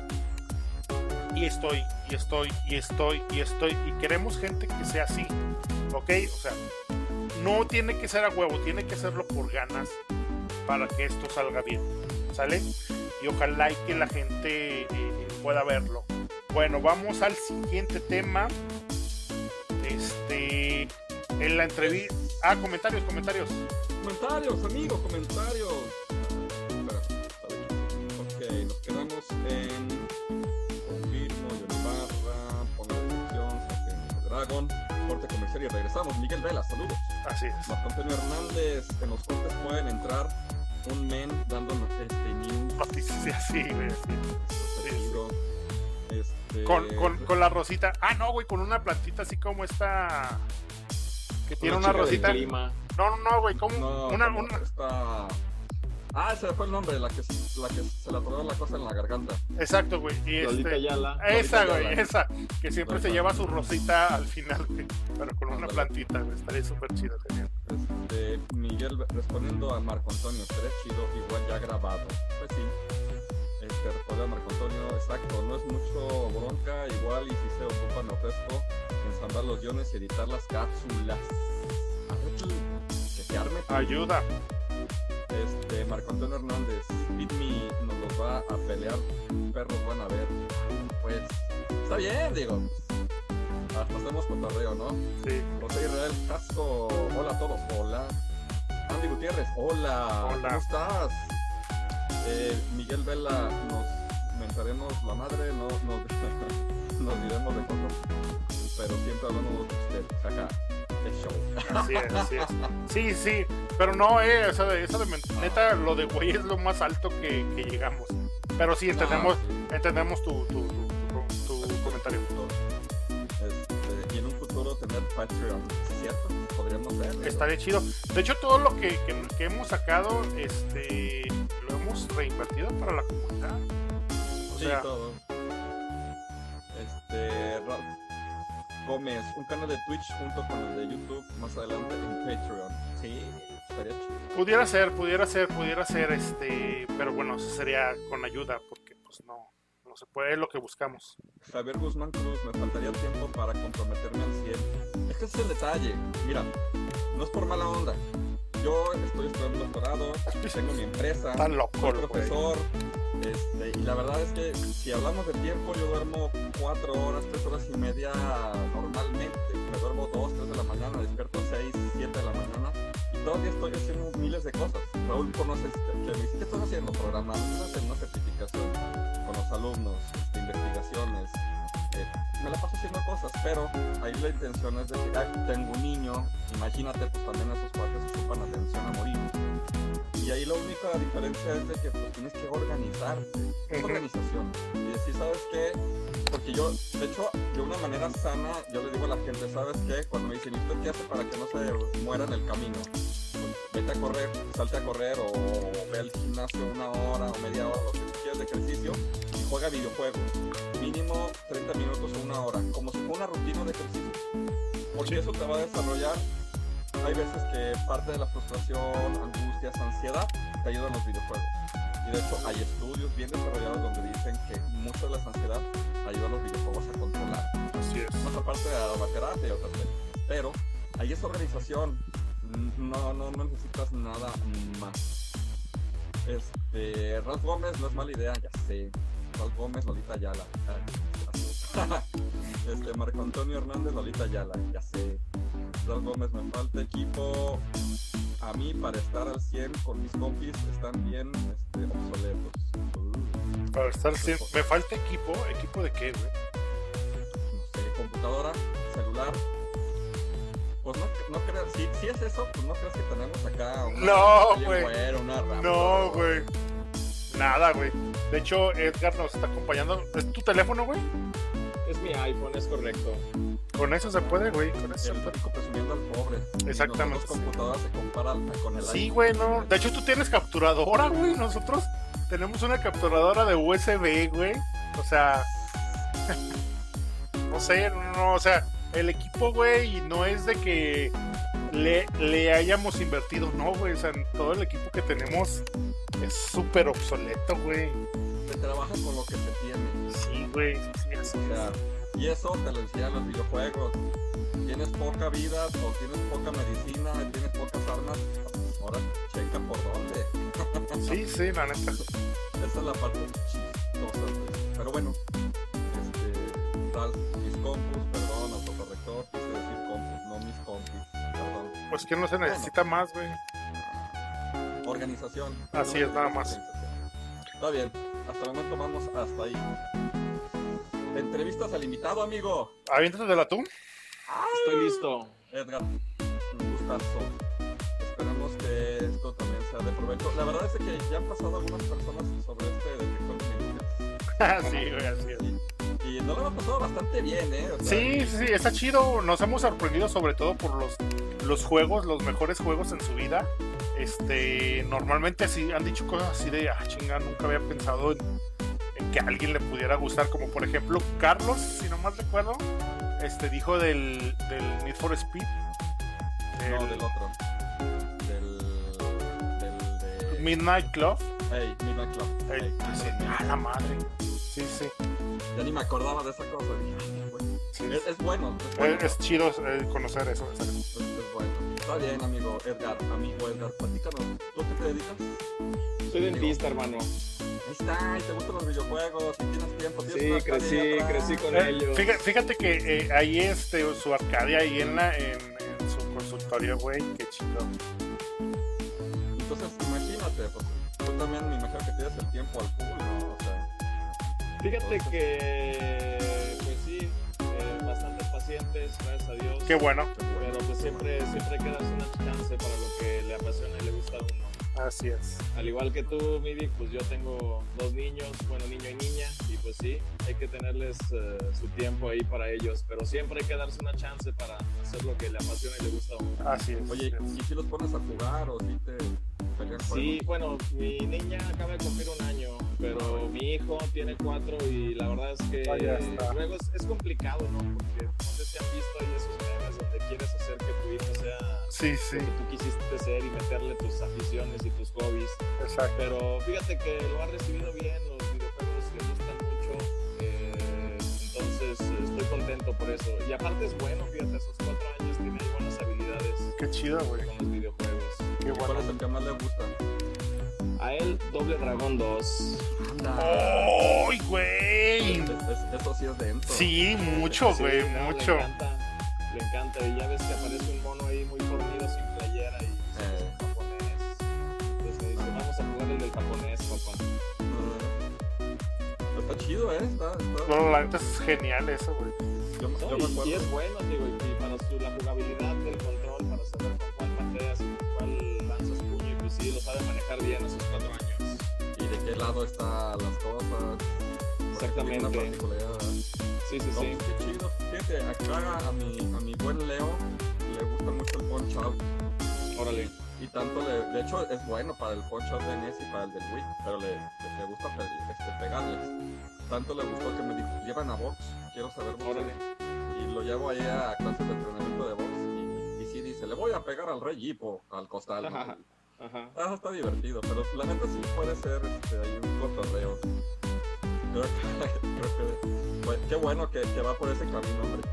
estoy, y estoy, y estoy, y estoy, y queremos gente que sea así, ¿ok? O sea, no tiene que ser a huevo, tiene que hacerlo por ganas para que esto salga bien, ¿sale? Y ojalá y que la gente eh, pueda verlo. Bueno, vamos al siguiente tema. Este, en la entrevista... Ah, comentarios, comentarios. Comentarios, amigos, comentarios. Ok, nos quedamos en Dragon, corte comercial y regresamos. Miguel Vela, saludos. Así es. Marco Antonio Hernández, en los cortes pueden entrar un men dándonos este news. Noticias, sí, güey, sí. este, Sí, sí. libro, este, Con, con, con la rosita. Ah, no, güey, con una plantita así como esta. Que tiene una del rosita. clima. No, no, no, güey, como No, una, una. esta- Ah, se fue el nombre, la que, la que se le atoró la cosa en la garganta. Exacto, güey. Y este, Ayala. esa, güey, esa. Que siempre se lleva su rosita al final, güey. Pero con una plantita, güey. Estaría súper chido tener. Este, Miguel respondiendo a Marco Antonio, estaría chido, igual ya grabado. Pues sí. Este, responde a Marco Antonio, exacto, no es mucho bronca, igual y si se ocupa me ofrezco ensamblar los guiones y editar las cápsulas. A ver, que se arme. tu- Ayuda. Este, Marco Antonio Hernández, Beat Me nos los va a pelear, perros van a ver. Pues, está bien, digo. Hasta hacemos cotorreo, ¿no? Sí. José Israel Casco, hola a todos, hola. Andy Gutiérrez, hola, Hola. ¿cómo estás? Eh, Miguel Vela, nos mentaremos la madre, no nos, nos diremos de cosas, pero siempre hablamos de usted, jaja, show. Así es, así es. Sí, sí. Pero no, eh, esa de, esa de neta, lo de güey es lo más alto que, que llegamos. Pero sí, entendemos, Ah, entendemos tu, tu, tu, tu- comentario. Este, y en un futuro tener Patreon, ¿cierto? Podríamos ver. Estaría chido. De hecho, todo lo que, que- que hemos sacado, este, lo hemos reinvertido para la comunidad. O Sí, sea, todo. Este, Gómez, un canal de Twitch junto con el de YouTube más adelante en Patreon. Sí, estaría chido. pudiera ser, pudiera ser, pudiera ser, este, pero bueno, eso sería con ayuda, porque pues no, no se puede, es lo que buscamos. Javier Guzmán Cruz, me faltaría tiempo para comprometerme al 100. Es que ese es el detalle. Mira, no es por mala onda, yo estoy estudiando doctorado, tengo mi empresa, Está loco, soy güey. Este, y la verdad es que si hablamos de tiempo, yo duermo cuatro horas, tres horas y media normalmente. Me duermo dos, tres de la mañana, despierto seis, siete de la mañana. Y todavía estoy haciendo miles de cosas. Raúl conoces que me dice, ¿qué estás haciendo? Programando, haciendo una certificación con los alumnos, este, investigaciones. Eh, me la paso haciendo cosas, pero ahí la intención es decir, "Ay, tengo un niño, imagínate, pues también esos cuates se chupan atención a morir. Y ahí la única diferencia es de que pues tienes que organizarte, es organización. Y decir, ¿sabes qué? Porque yo, de hecho, de una manera sana, yo le digo a la gente, ¿sabes qué? Cuando me dicen, ¿y usted qué hace para que no se muera en el camino? Pues, vete a correr, salte a correr o ve al gimnasio una hora o media hora, lo que tú quieras de ejercicio y juega videojuegos. Mínimo 30 minutos o una hora, como si fuera una rutina de ejercicio. Porque eso te va a desarrollar. Hay veces que parte de la frustración, angustias, ansiedad te ayudan los videojuegos. Y de hecho hay estudios bien desarrollados donde dicen que mucho de la ansiedad ayuda a los videojuegos a controlar Así es. más aparte de aromaterapia y otras técnicas. Pero ahí es organización, no, no, no necesitas nada más. Este, Ralph Gómez no es mala idea, ya sé. Ralph Gómez, Lolita Ayala. Es. este, Marco Antonio Hernández, Lolita Ayala, ya sé. Ralph Gómez, me falta equipo. A mí, para estar al 100 con mis compis, están bien este, obsoletos. Uh. Para estar cien- Me falta equipo. ¿Equipo de qué, güey? no sé, computadora, celular. Pues no, no creas, si, si es eso, pues no creas que tenemos acá una No, güey. No, güey. Nada, güey. De hecho, Edgar nos está acompañando. ¿Es tu teléfono, güey? Es mi iPhone, es correcto. Con eso se puede, güey. Con eso se puede. presumiendo al pobre. Exactamente, computadora se compara al- con el Sí, güey, no. De hecho, tú tienes capturadora, güey. Nosotros tenemos una capturadora de USB, güey. O sea, no sé, no, o sea, el equipo, güey, y no es de que le, le hayamos invertido, no, güey. O sea, todo el equipo que tenemos es súper obsoleto, güey. Se trabaja con lo que se tiene. Sí, güey, sí, sí, así O es. Y eso te lo enseñan los videojuegos. Tienes poca vida o tienes poca medicina, tienes pocas armas. Ahora checa por dónde. Sí, sí, la neta. Esa es la parte chistosa. Pero bueno, este, tal, mis compus, perdón, autocorrector, quise decir compus, no mis compus, perdón. Pues que no se necesita más, güey. Organización. Así es, nada más. Está bien, hasta el momento vamos hasta ahí. Entrevistas al invitado, amigo. Aviéntate de la tú. Estoy listo. Edgar, un gustazo. Esperemos que esto también sea de provecho. La verdad es que ya han pasado algunas personas sobre este detector de mentiras. sí, güey, así es. Y no lo hemos pasado bastante bien, ¿eh? O sea, Sí, sí, sí, está chido. Nos hemos sorprendido sobre todo por los, los juegos, los mejores juegos en su vida. Este, normalmente sí han dicho cosas así de, ah, chinga, nunca había pensado en, en que a alguien le pudiera gustar. Como por ejemplo, Carlos, si no mal recuerdo, este dijo del, del Need for Speed. No, del del otro. Del. Del de. Midnight Club. Hey, Midnight Club. El- Hey, así, ah, la madre. Sí, sí. Ya ni me acordaba de esa cosa. Sí. Es, es bueno. Es, bueno. Es, es chido eh, conocer eso. Es- es bueno. Está bien, amigo Edgar. Amigo Edgar, platícanos. ¿Tú a qué te dedicas? Soy dentista, hermano. Ahí está, y te gustan los videojuegos, tienes tiempo. tienes Sí, crecí, atrás. crecí con Eh, ellos. Fíjate, fíjate que eh, ahí este su arcadia ahí en la en, en su consultorio, güey, qué chido. Entonces, imagínate, pues tú también me imagino que tienes el tiempo al full, ¿no? O sea, Fíjate que, pues sí, eh, bastantes pacientes, gracias a Dios. Qué bueno. Pero pues siempre, siempre hay que darse una chance para lo que le apasiona y le gusta a uno. Así es. Al igual que tú, Midi, pues yo tengo dos niños, bueno, niño y niña, y pues sí, hay que tenerles eh, su tiempo ahí para ellos, pero siempre hay que darse una chance para hacer lo que le apasiona y le gusta a uno. Así es. oye. ¿y si los pones a jugar o si te Sí, bueno, mi niña acaba de cumplir un año, pero mi hijo tiene cuatro y la verdad es que Ah, luego es, es complicado, ¿no? Porque no sé si han visto ahí esos donde quieres hacer que tu hijo sea Sí, sí, lo que tú quisiste ser y meterle tus aficiones y tus hobbies. exacto. Pero fíjate que lo ha recibido bien, los videojuegos le gustan mucho, eh, entonces estoy contento por eso. Y aparte es bueno, fíjate, a esos cuatro años tiene buenas habilidades Qué chido, güey. con los videojuegos. Qué Qué ¿Cuál bueno. es el que más le gusta? A él, Doble Dragón 2. ¡Ay, güey! Es- es- eso sí es denso. Sí, mucho, Sí, güey, no, mucho. Le encanta. Y ya ves que aparece un mono ahí muy fornido sin playera y Eh. es japonés. Entonces me dice, vamos a jugar el del japonés, papá. Mm. Está chido, ¿eh? Está, está- No, la neta es genial eso, güey. Yo, No, yo me y, acuerdo. y es bueno, digo, y, para su, la jugabilidad del control, para saber con cuál pateas y con cuál lanzas puño, y pues sí, lo sabe manejar bien a sus cuatro años. y de qué lado están las cosas. Exactamente. Sí, sí, No, sí. qué chido. Fíjate, acá a mi, a mi buen Leo le gusta mucho el punch out. Órale. Y tanto le, de hecho es bueno para el punch out de NES y para el del Wii, pero le, le, le gusta pe- este, pegarles. Tanto le gustó que me dijo, llevan a box, quiero saber box. Órale. Y lo llevo ahí a clases de entrenamiento de box y, y sí dice, le voy a pegar al rey Hippo, al costal. ¿no? Ajá. Ajá. Ah, está divertido, pero la neta sí puede ser este, un cotorreo. Creo que, creo que bueno, qué bueno que, que va por ese camino, hombre.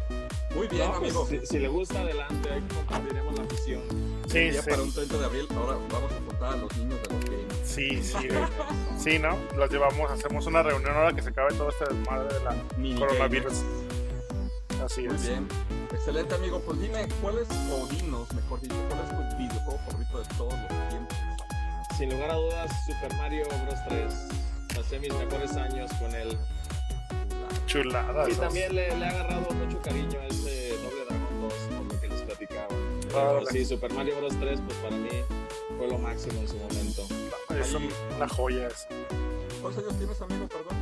Muy bien, No, pues, amigo. si, si le gusta, adelante, ahí compartiremos la afición. Sí, sí. para un 30 de abril, ahora vamos a juntar a los niños de los games. Sí, sí. Sí, ¿no? Los llevamos, hacemos una reunión ahora que se acabe todo este desmadre de la Mini coronavirus. gamers. Así Muy es. bien. Excelente, amigo. Pues dime, ¿cuál es, o dinos, mejor dicho, cuál es tu videojuego favorito de todos los tiempos? Sin lugar a dudas, Super Mario Bros. 3. Pasé mis mejores años con él. Chuladas. Y también le, le ha agarrado mucho cariño a ese Doble Dragón 2, por lo que les platicaba. Pero sí, Super Mario Bros. 3, pues para mí fue lo máximo en su momento. Es un- una joya eso. ¿Cuántos años tienes, amigo? Perdón.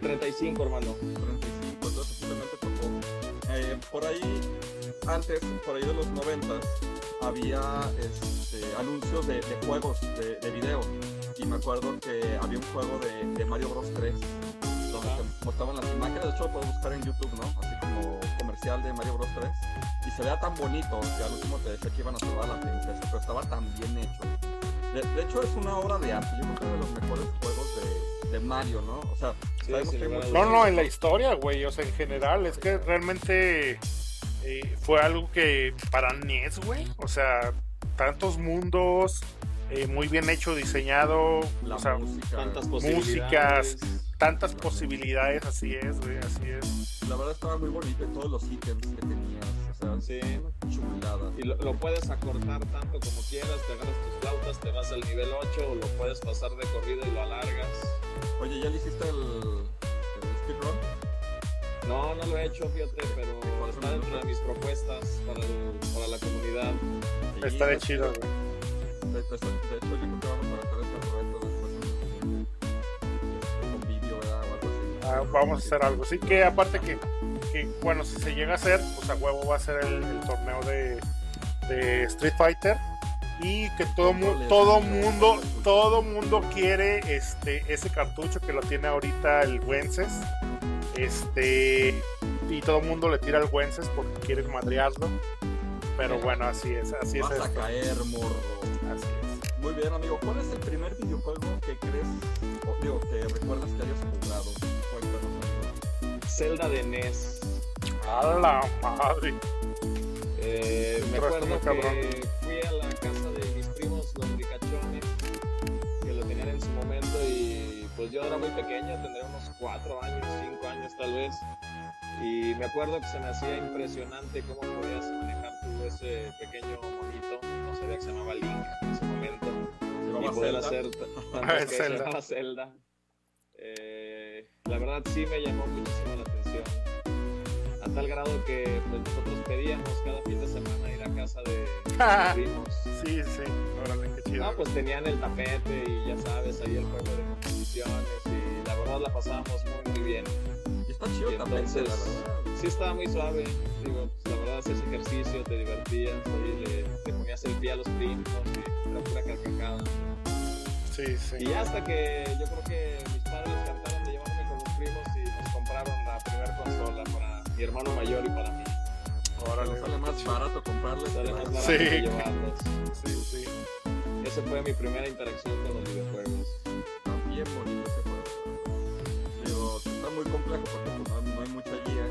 35, hermano. 35, entonces simplemente tocó. Eh, por ahí, antes, por ahí de los 90, había este, anuncios de, de juegos de, de video. Y me acuerdo que había un juego de, de Mario Bros 3, donde te mostraban las imágenes. De hecho, lo puedes buscar en YouTube, ¿no? Así como comercial de Mario Bros 3. Y se veía tan bonito que al último te decía que iban a salvar a la princesa, pero estaba tan bien hecho. De, de hecho, es una obra de arte. Yo creo que es de los mejores juegos de, de Mario, ¿no? O sea, Sí, sabemos sin que hay lugar a muchos- No, no, en la historia, güey, o sea, en general, es que realmente eh, fue algo que para NES, güey, o sea, tantos mundos, eh, muy bien hecho, diseñado, la o sea, música. Tantas Músicas. posibilidades. tantas posibilidades, así es, güey, así es. La verdad estaba muy bonito y todos los ítems que tenías. O sea, Sí. chulada. Y lo, lo puedes acortar tanto como quieras, te agarras tus flautas, te vas al nivel 8 o lo puedes pasar de corrido y lo alargas. Oye, ¿ya le hiciste el, el speedrun? No, no lo he hecho, fíjate, pero está dentro de mis propuestas para, el- para la comunidad. Está de chido, güey. De, de- de hecho, yo creo que vamos a después este. O algo así. Ah, vamos a hacer algo. Sí, que aparte que, que, bueno, si se llega a hacer, pues a huevo va a ser el, el torneo de, de Street Fighter. Y que todo, mu- todo mundo, todo mundo quiere este, ese cartucho que lo tiene ahorita el Wences. Este, y todo mundo le tira al Wences porque quiere madrearlo. Pero bueno, así es, así es. Vas a caer, morro. Así es. Muy bien, amigo. ¿Cuál es el primer videojuego que crees, o digo, que recuerdas que hayas jugado? Cuéntanos. Zelda de NES. A la madre. Eh, me acuerdo muy cabrón. que fui a la casa de mis primos, los ricachones, que lo tenían en su momento y pues yo era muy pequeño, tendría unos 4 años, 5 años tal vez. Y me acuerdo que se me hacía impresionante cómo podías manejar tú ese pequeño monito, no sabía que se llamaba Link en ese momento, y ¿Llevaba poder Zelda? hacer tantas cosas. Zelda. Zelda. Eh, la verdad sí me llamó muchísimo la atención a tal grado que pues, nosotros pedíamos cada fin de semana ir a casa de primos. Sí, sí. Órale, qué chido. No, pues tenían el tapete y ya sabes, ahí el juego de competiciones y la verdad la pasábamos muy, muy bien. Y está chido Y también, entonces- la. Sí estaba muy suave, digo, pues, la verdad hacías ejercicio, te divertías, ahí le, le ponías el pie a los primos y era pura carcajada. Sí, sí. Y hasta que yo creo que mis padres trataron de llevarme con los primos y nos compraron la primera consola para mi hermano mayor y para mí. Órale, Pero sale más barato comprarles. Sale más la- barato Sí. que llevarlos. Sí, sí. Esa fue mi primera interacción con los videojuegos. Bien bonito está muy complejo porque pues, no, no hay mucha guía.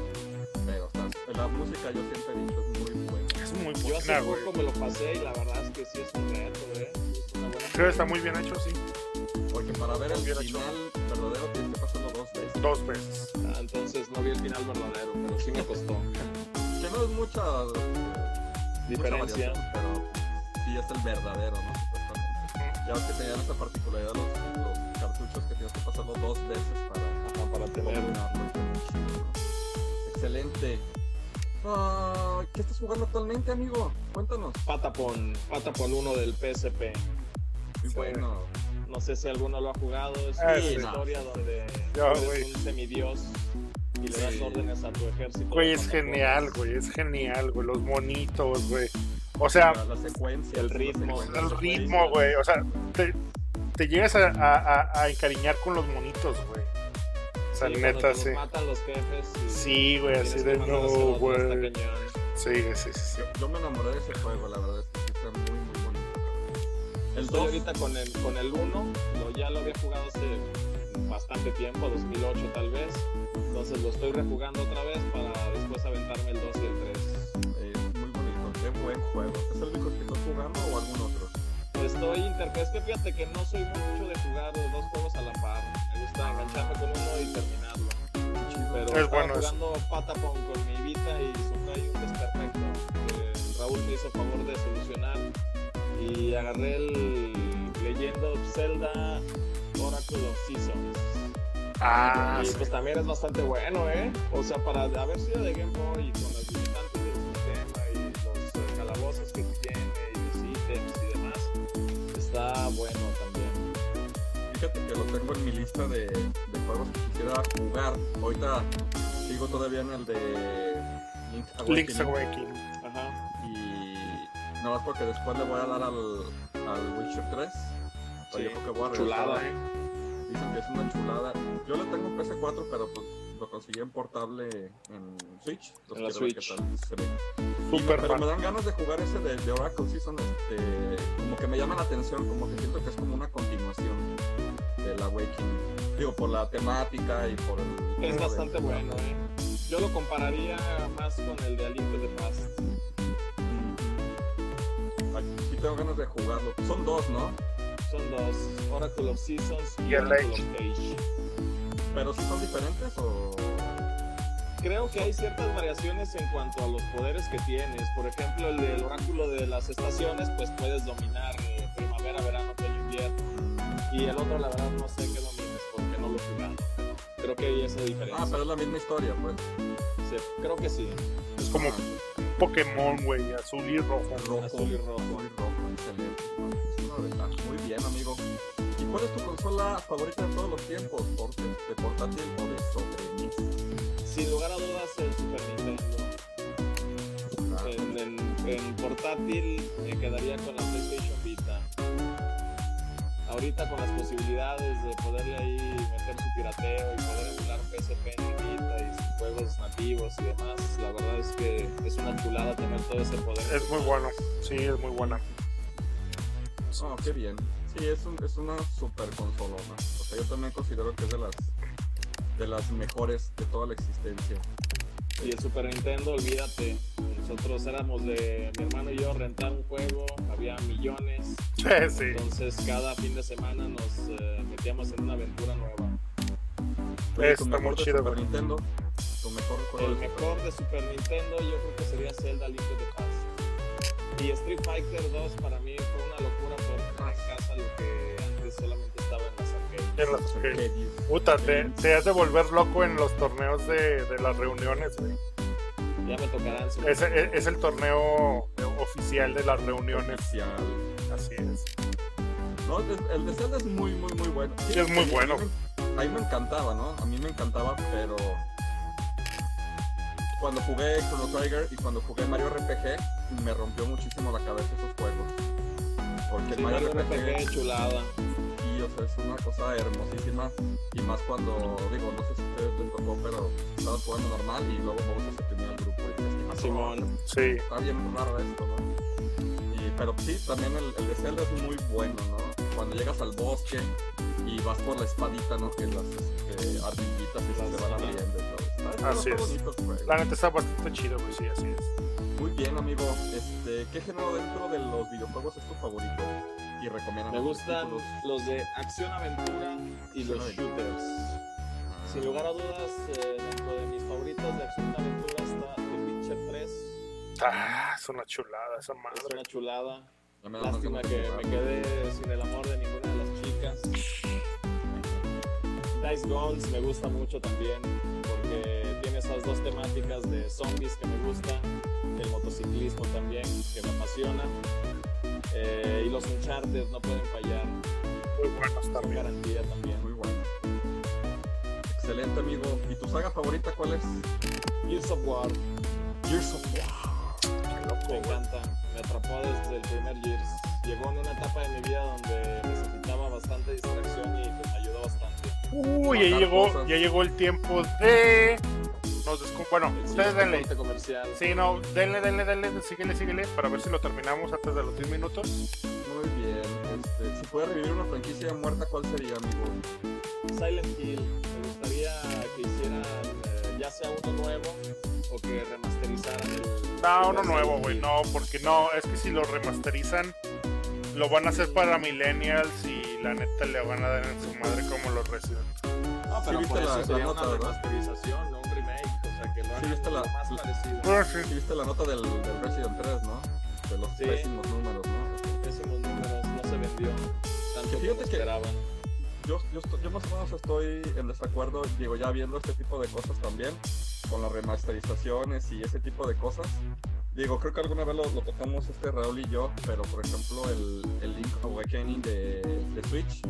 Pero está, la música yo siempre he dicho es muy buena. Es muy Yo hace buena, poco me lo pasé y la verdad es que sí es un reto, ¿eh? Sí, está muy bien hecho, sí. Porque para ver el Bien hecho. final verdadero tienes que pasarlo dos veces. Dos veces. Ah, entonces no vi el final verdadero, pero sí me costó. Que no es mucha, mucha Diferencia. variación, pero sí es el verdadero, ¿no? Supuestamente. Ya ves que tenían esa particularidad los, los cartuchos que tienes que pasarlo dos veces para para tener combinarlo. Excelente. Ah, ¿Qué estás jugando actualmente, amigo? Cuéntanos. Patapon, Patapon 1 del PSP. Muy Sí. bueno. No sé si alguno lo ha jugado. Es Ah, una sí. historia donde Ya, eres un semidios y le das Sí. órdenes a tu ejército. Güey, es genial, güey. Es genial, güey. Los monitos, güey. O sea, la, la secuencia. el ritmo, la el ritmo, güey. O sea, te, te llegas a- a encariñar con los monitos, güey. Sí, cuando neta, te sí. los matan los jefes. y Sí, güey, así de no, güey. Sí, sí, sí. sí. Yo, yo me enamoré de ese juego, la verdad es que está muy, muy bonito. El Estoy 2, ahorita con el, con el 1, lo, ya lo había jugado hace bastante tiempo, 2008 tal vez. Entonces lo estoy rejugando otra vez para después aventarme el 2 y el 3. eh, muy bonito, qué buen juego. ¿Es el único que estás jugando o algún otro? Estoy inter... Es que fíjate que no soy mucho de jugar dos juegos a la par. Gusta engancharme con uno y terminarlo. Pero Es bueno eso. jugando Patapon con mi Vita y Sukai un desperfecto que Raúl me hizo favor de solucionar. Y agarré el Legend of Zelda Oracle of Seasons. Ah, y sí. pues también es bastante bueno, ¿eh? O sea, para haber sido de Game Boy y con las limitantes del sistema y los eh, calabozos que tiene y los ítems y demás, está bueno lo tengo en mi lista de, de juegos que quisiera jugar. Ahorita sigo todavía en el de Link's Awakening. Link's Awakening. Ajá. Y nada más porque después le voy a dar al, al Witcher 3. O sea, Sí, yo creo que voy a regresar. chulada. Dicen que es una chulada. Yo le tengo en PS4, pero pues lo conseguí en portable en Switch. Entonces En la Switch. qué tal se ve. Y me- Súper pero fan. me dan ganas de jugar ese de, de Oracle Season, este, como que me llama la atención, como que siento que es como una continuación del Awakening. Digo, por la temática y por el... Es de- bastante bueno, ¿eh? Yo lo compararía más con el de A Link to the Past. Ay, Sí tengo ganas de jugarlo. Son dos, ¿no? Son dos, Oracle of Seasons y, Y el Oracle Age. of Age. Pero si son diferentes o... Creo que hay ciertas variaciones en cuanto a los poderes que tienes. Por ejemplo, el del oráculo de las estaciones, pues puedes dominar eh, primavera, verano, otoño, invierno. Y el otro, la verdad, no sé qué domines porque no lo. Pero creo que hay esa diferencia. Ah, pero es la misma historia, pues. Sí, creo que sí. Es como Pokémon, güey, azul y rojo. Rojo. Azul y rojo. Azul y rojo, excelente. Es una ventaja. Muy bien, amigo. ¿Y cuál es tu consola favorita de todos los tiempos? ¿Por- ¿De portátil o de sobremesa? Sin lugar a dudas, el Super Nintendo. Ah, En, en- en portátil me quedaría con la PlayStation Vita. Ahorita con las posibilidades de poderle ahí meter su pirateo y poder emular PSP en mi Vita y sus juegos nativos y demás, la verdad es que es una chulada tener todo ese poder. Es muy bueno. Sí, es muy buena. Oh, qué bien. Sí, es, un- es una super consolona. O sea, yo también considero que es de las de las mejores de toda la existencia. Y el Super Nintendo, olvídate. Nosotros éramos de mi hermano y yo rentar un juego, había millones. Sí, sí. Entonces cada fin de semana nos eh, metíamos en una aventura nueva. Oye, Está tu muy mejor de chido, Super güey. Nintendo, tu mejor juego El de Super mejor de Super Nintendo yo creo que sería Zelda Link the Past. Y Street Fighter 2 para mí fue una locura poder tener en casa lo que antes solamente estaba en las arcades. En las. Puta, te, te has de volver loco en los torneos de, de las reuniones, güey. Ya me tocarán. su- Es, es, es el torneo oficial de las reuniones. Oficial. Así es. No, el, de Zelda es muy, muy, muy bueno. Sí, es muy mí- bueno. A mí, me- a mí me encantaba, ¿no? A mí me encantaba, pero cuando jugué Chrono Trigger y cuando jugué Mario RPG, me rompió muchísimo la cabeza esos juegos. Porque Sí, el Mario Mario RPG, RPG chulada. Es una cosa hermosísima. Y más cuando, digo, no sé si a ustedes les tocó, pero estabas jugando normal y luego Bowser se tenía el grupo y dices, "Ah, Simón. Sí. está bien raro esto, ¿no? Y, pero sí, también el, el de Zelda es muy bueno, ¿no? Cuando llegas al bosque y vas por la espadita, ¿no? Que las este, ardillitas y se van abriendo. Está, está- Así es. bonito. La neta está bastante chido, güey. Sí, así es. Muy bien, amigo. Este, ¿Qué género dentro de los videojuegos es tu favorito? Y recomiendan Me gustan títulos. los de acción aventura y los shooters. Sin lugar a dudas, eh, dentro de mis favoritos de acción aventura está The Witcher 3. Ah, es una chulada esa Es madre. una chulada. Lástima que me quedé sin el amor de ninguna de las chicas. Dice Guns me gusta mucho también porque tiene esas dos temáticas de zombies que me gustan, el motociclismo también que me apasiona eh, y los Uncharted no pueden fallar, Muy buenos con también. garantía también. Muy bueno. Excelente, amigo. ¿Y tu saga favorita cuál es? Gears of War Gears of War. Qué loco, me encanta, me atrapó desde el primer Gears. Llegó en una etapa de mi vida donde necesitaba bastante distracción y pues, me ayudó bastante. Uy, ya llegó, cosas. ya llegó el tiempo de. Nos descu- Bueno, El ustedes denle. comercial. Sí, no, denle, denle, denle, síguele, síguele, para ver si lo terminamos antes de los 10 minutos. Muy bien. Este, si puede revivir una franquicia muerta, ¿cuál sería, amigo? Silent Hill, me gustaría que hicieran eh, ya sea uno nuevo o que remasterizaran el. No, uno nuevo, güey, no, porque no, es que si lo remasterizan, lo van a hacer para Millennials y la neta le van a dar en su madre como los Resident. No, pero Sí, por viste eso la- la sería nota, una ¿verdad? remasterización, no un remake, o sea que lo Sí, hagan viste la- más la- parecido. Pues Sí, sí. viste la nota del, del Resident 3, ¿no? De los Sí. pésimos números, ¿no? Pésimos números, no se vendió tanto Que como fíjate que- esperaban. Yo, yo, yo más o menos estoy en desacuerdo, digo, ya viendo este tipo de cosas también, con las remasterizaciones y ese tipo de cosas. Digo, creo que alguna vez lo, lo tocamos este Raúl y yo, pero por ejemplo el, el Link Awakening de, de Switch,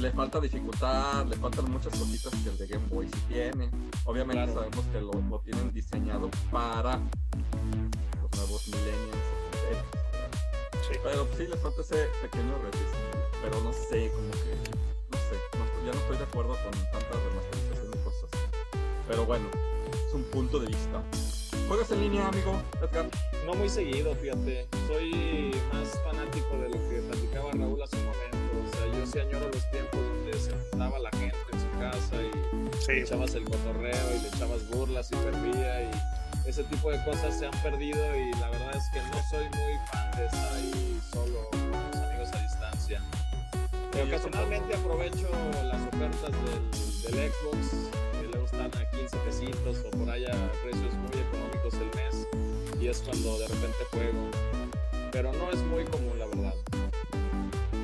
le falta dificultad, le faltan muchas cositas que el de Game Boy sí tiene. Obviamente Claro. sabemos que lo, lo tienen diseñado para los nuevos millennials. Sí. pero sí le falta ese pequeño realismo. Pero no sé, como que. No sé. no- ya no estoy de acuerdo con tantas remasterizaciones y cosas. Pero bueno, es un punto de vista. ¿Juegas en línea, amigo? Edgar. No muy seguido, fíjate. Soy más fanático de lo que platicaba Raúl hace un momento. O sea, yo sí añoro los tiempos donde se juntaba la gente en su casa y le Sí, echabas el cotorreo y le echabas burlas y perdía y ese tipo de cosas se han perdido y la verdad es que no soy muy fan de estar ahí solo con los amigos a distancia. Sí, yo ocasionalmente aprovecho las ofertas del, del Xbox, que luego están a 15 pesitos o por allá a precios muy económicos el mes y es cuando de repente juego. Pero no es muy común, la verdad.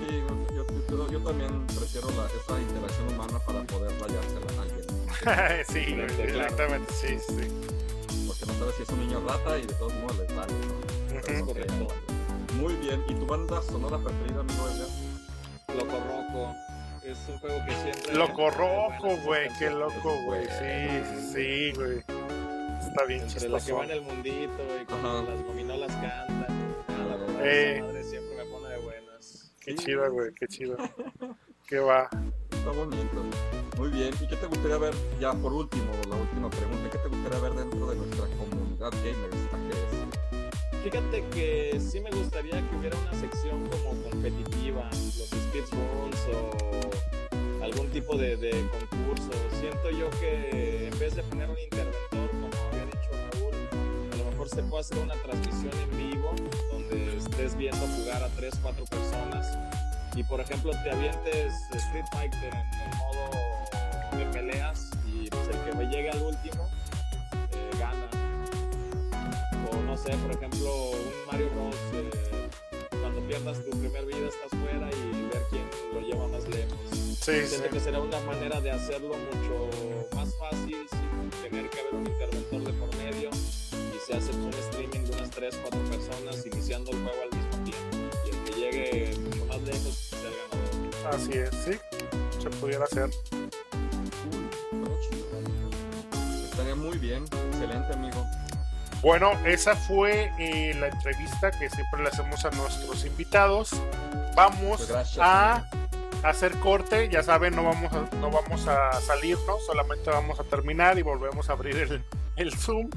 Sí, yo, yo- yo- también prefiero la, esa interacción humana para poder rayársela a alguien. sí, Claro. exactamente, sí, sí. Porque no sabes si es un niño rata y de todos modos les vale, ¿no? Es Ujú. correcto. Muy bien. ¿Y tu banda sonora preferida, amigo Edgar? Loco Roco. Es un juego que siempre. Loco Buenas güey, qué loco, güey. Sí, sí, güey. Está bien Entre la que chistoso. va en el mundito y cuando Ajá. las gominolas cantan. Ah, la verdad, Eh. esa madre siempre me pone de buenas. Qué chido, güey, qué chido. ¿Qué va? Bonito. Muy bien. ¿Y qué te gustaría ver, ya por último, la última pregunta, qué te gustaría ver dentro de nuestra comunidad gamers? Fíjate que sí me gustaría que hubiera una sección como competitiva, los speedruns o algún tipo de, de concurso. Siento yo que en vez de poner un interventor, como había dicho Raúl, a lo mejor se puede hacer una transmisión en vivo donde estés viendo jugar a 3, 4 personas y por ejemplo te avientes Street Fighter en, en modo de peleas y pues el que me llegue al último eh, gana o no sé, por ejemplo, un Mario Bros. eh, cuando pierdas tu primer vida estás fuera y ver quién lo lleva más lejos. Sí, sí. Que será una manera de hacerlo mucho más fácil sin tener que haber un interventor de por medio y se hace un streaming de unas 3, 4 personas iniciando el juego al mismo tiempo y el que llegue mucho más lejos el. Así es, sí. Se pudiera hacer. Estaría muy bien. Excelente, amigo. Bueno, esa fue eh, la entrevista que siempre le hacemos a nuestros invitados. Vamos Pues gracias, a hacer corte, ya saben, no vamos a, no vamos a salirnos, solamente vamos a terminar y volvemos a abrir el, el Zoom.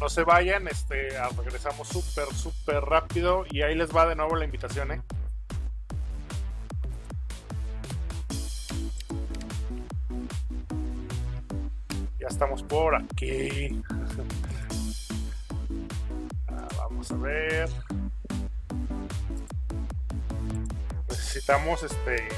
No se vayan, este, ah, regresamos súper, súper rápido y ahí les va de nuevo la invitación, ¿eh? Ya estamos por aquí. Ah, vamos a ver. necesitamos este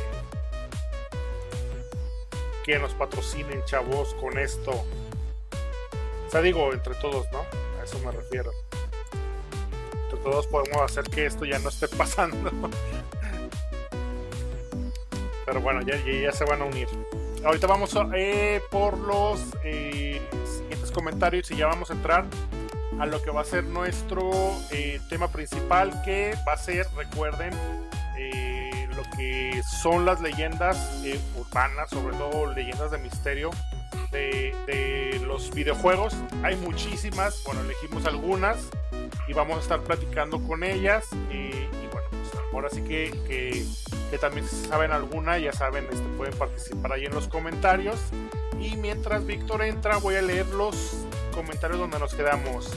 que nos patrocinen, chavos, con esto. O sea, digo, entre todos, ¿no? A eso me refiero. Entre todos podemos hacer que esto ya no esté pasando. Pero bueno, ya, ya, ya se van a unir. Ahorita vamos a, eh, por los eh, siguientes comentarios y ya vamos a entrar a lo que va a ser nuestro eh, tema principal, que va a ser, recuerden, lo que son las leyendas urbanas, sobre todo leyendas de misterio de, los videojuegos. Hay muchísimas, bueno, elegimos algunas y vamos a estar platicando con ellas. Ahora sí que, que, también saben alguna, ya saben, este, pueden participar ahí en los comentarios. Y mientras Víctor entra, voy a leer los comentarios donde nos quedamos.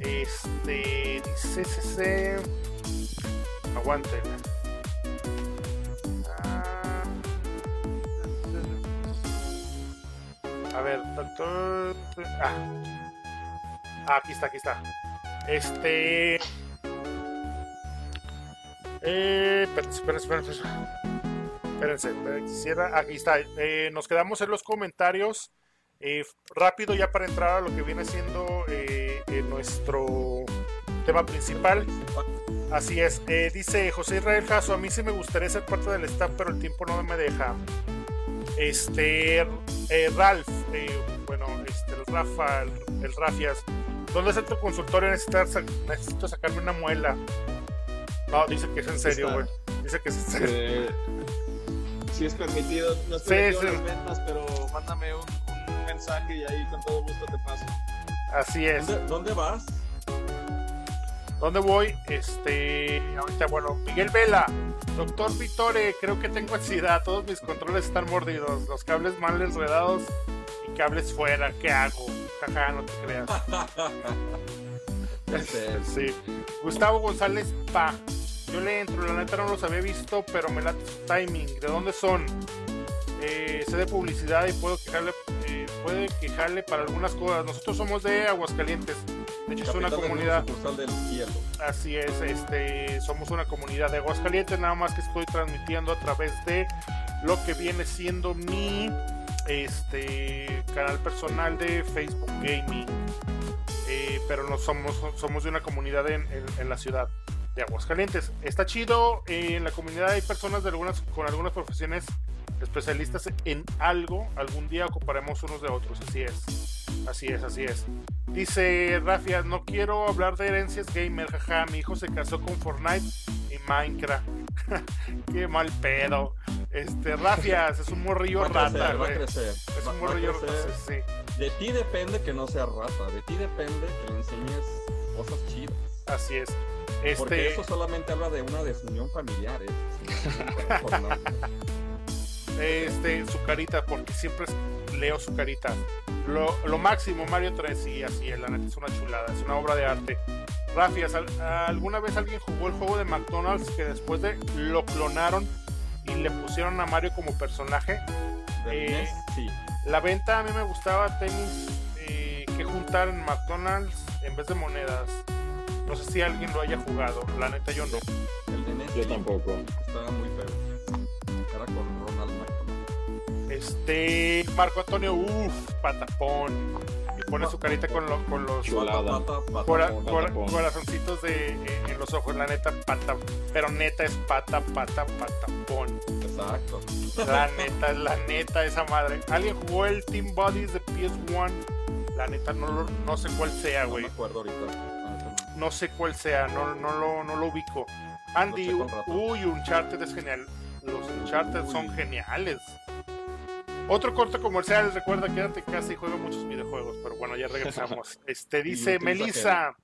Este dice CC. Aguanten. Ah. A ver, doctor. Ah. Ah, aquí está, aquí está. Este. Eh, espérense, espérense, espérense. Espérense, quisiera. Aquí está. Eh, nos quedamos en los comentarios. Eh, rápido ya para entrar a lo que viene siendo eh, nuestro tema principal. Así es, dice José Israel Jasso, a mí sí me gustaría ser parte del staff, pero el tiempo no me deja. Este, Ralph, bueno, este, Rafa, el, el Rafias, ¿dónde está tu consultorio? Necesito, necesito sacarme una muela. No, dice que es en serio, güey. Dice que es en serio. Eh, si es permitido, no estoy Sí, sí. las ventas, pero mándame un, un mensaje y ahí con todo gusto te paso. Así es. ¿Dónde, dónde vas? ¿Dónde voy? Este, ahorita, bueno, Miguel Vela, doctor Vitore, creo que tengo ansiedad, todos mis controles están mordidos, los cables mal enredados y cables fuera, ¿qué hago? Jaja, no te creas. Sí. Gustavo González Pa, yo le entro, la neta no los había visto, pero me late su timing, ¿de dónde son? Eh, sé de publicidad y puedo quejarle, eh, puede quejarle para algunas cosas. Nosotros somos de Aguascalientes, de hecho es una comunidad. del. Así es, este, somos una comunidad de Aguascalientes, nada más que estoy transmitiendo a través de lo que viene siendo mi este canal personal de Facebook Gaming. Eh, pero no somos, somos de una comunidad en, en- en la ciudad de Aguascalientes. Está chido, eh, en la comunidad hay personas de algunas, con algunas profesiones especialistas en algo. Algún día ocuparemos unos de otros, así es. Así es, así es. Dice Rafia, no quiero hablar de herencias gamer, jaja, mi hijo se casó con Fortnite y Minecraft. Qué mal pedo. Este, Rafias, es un morrillo Va rata, crecer, va a güey. crecer. Es va- un morrillo rata, sí, De ti depende que no sea rata. De ti depende que le enseñes cosas chidas. así es. Porque Este, eso solamente habla de una desunión familiar. ¿eh? Este, su carita, porque siempre leo su carita. Lo, lo máximo, Mario 3, y así es, la neta es una chulada, es una obra de arte. Rafias, ¿al- ¿alguna vez alguien jugó el juego de McDonald's que después de lo clonaron y le pusieron a Mario como personaje? Eh, sí. La venta a mí me gustaba tenis eh, que juntar en McDonald's en vez de monedas. No sé si alguien lo haya jugado, la neta yo no. El de NES Yo tampoco. Estaba muy feo. Era con Ronald McDonald. Este, Marco Antonio, uff, patapón. Y pone su carita con, lo- con los Chulada. Pata, pata, cora- cora- corazoncitos de, eh, en los ojos. La neta, pata, pero neta es pata, pata, patapón. Exacto. La neta, la neta, esa madre. ¿Alguien jugó el Team Bodies de PS1? La neta, no, lo- no sé cuál sea, No güey. me acuerdo ahorita. Eso no. Sé cuál sea, no, no, lo, no lo ubico. Andy, uy, Uncharted es genial. Los Uncharted Uy. son geniales. Otro corte comercial, recuerda, quédate en casa y juega muchos videojuegos. Pero bueno, ya regresamos. Este dice Melissa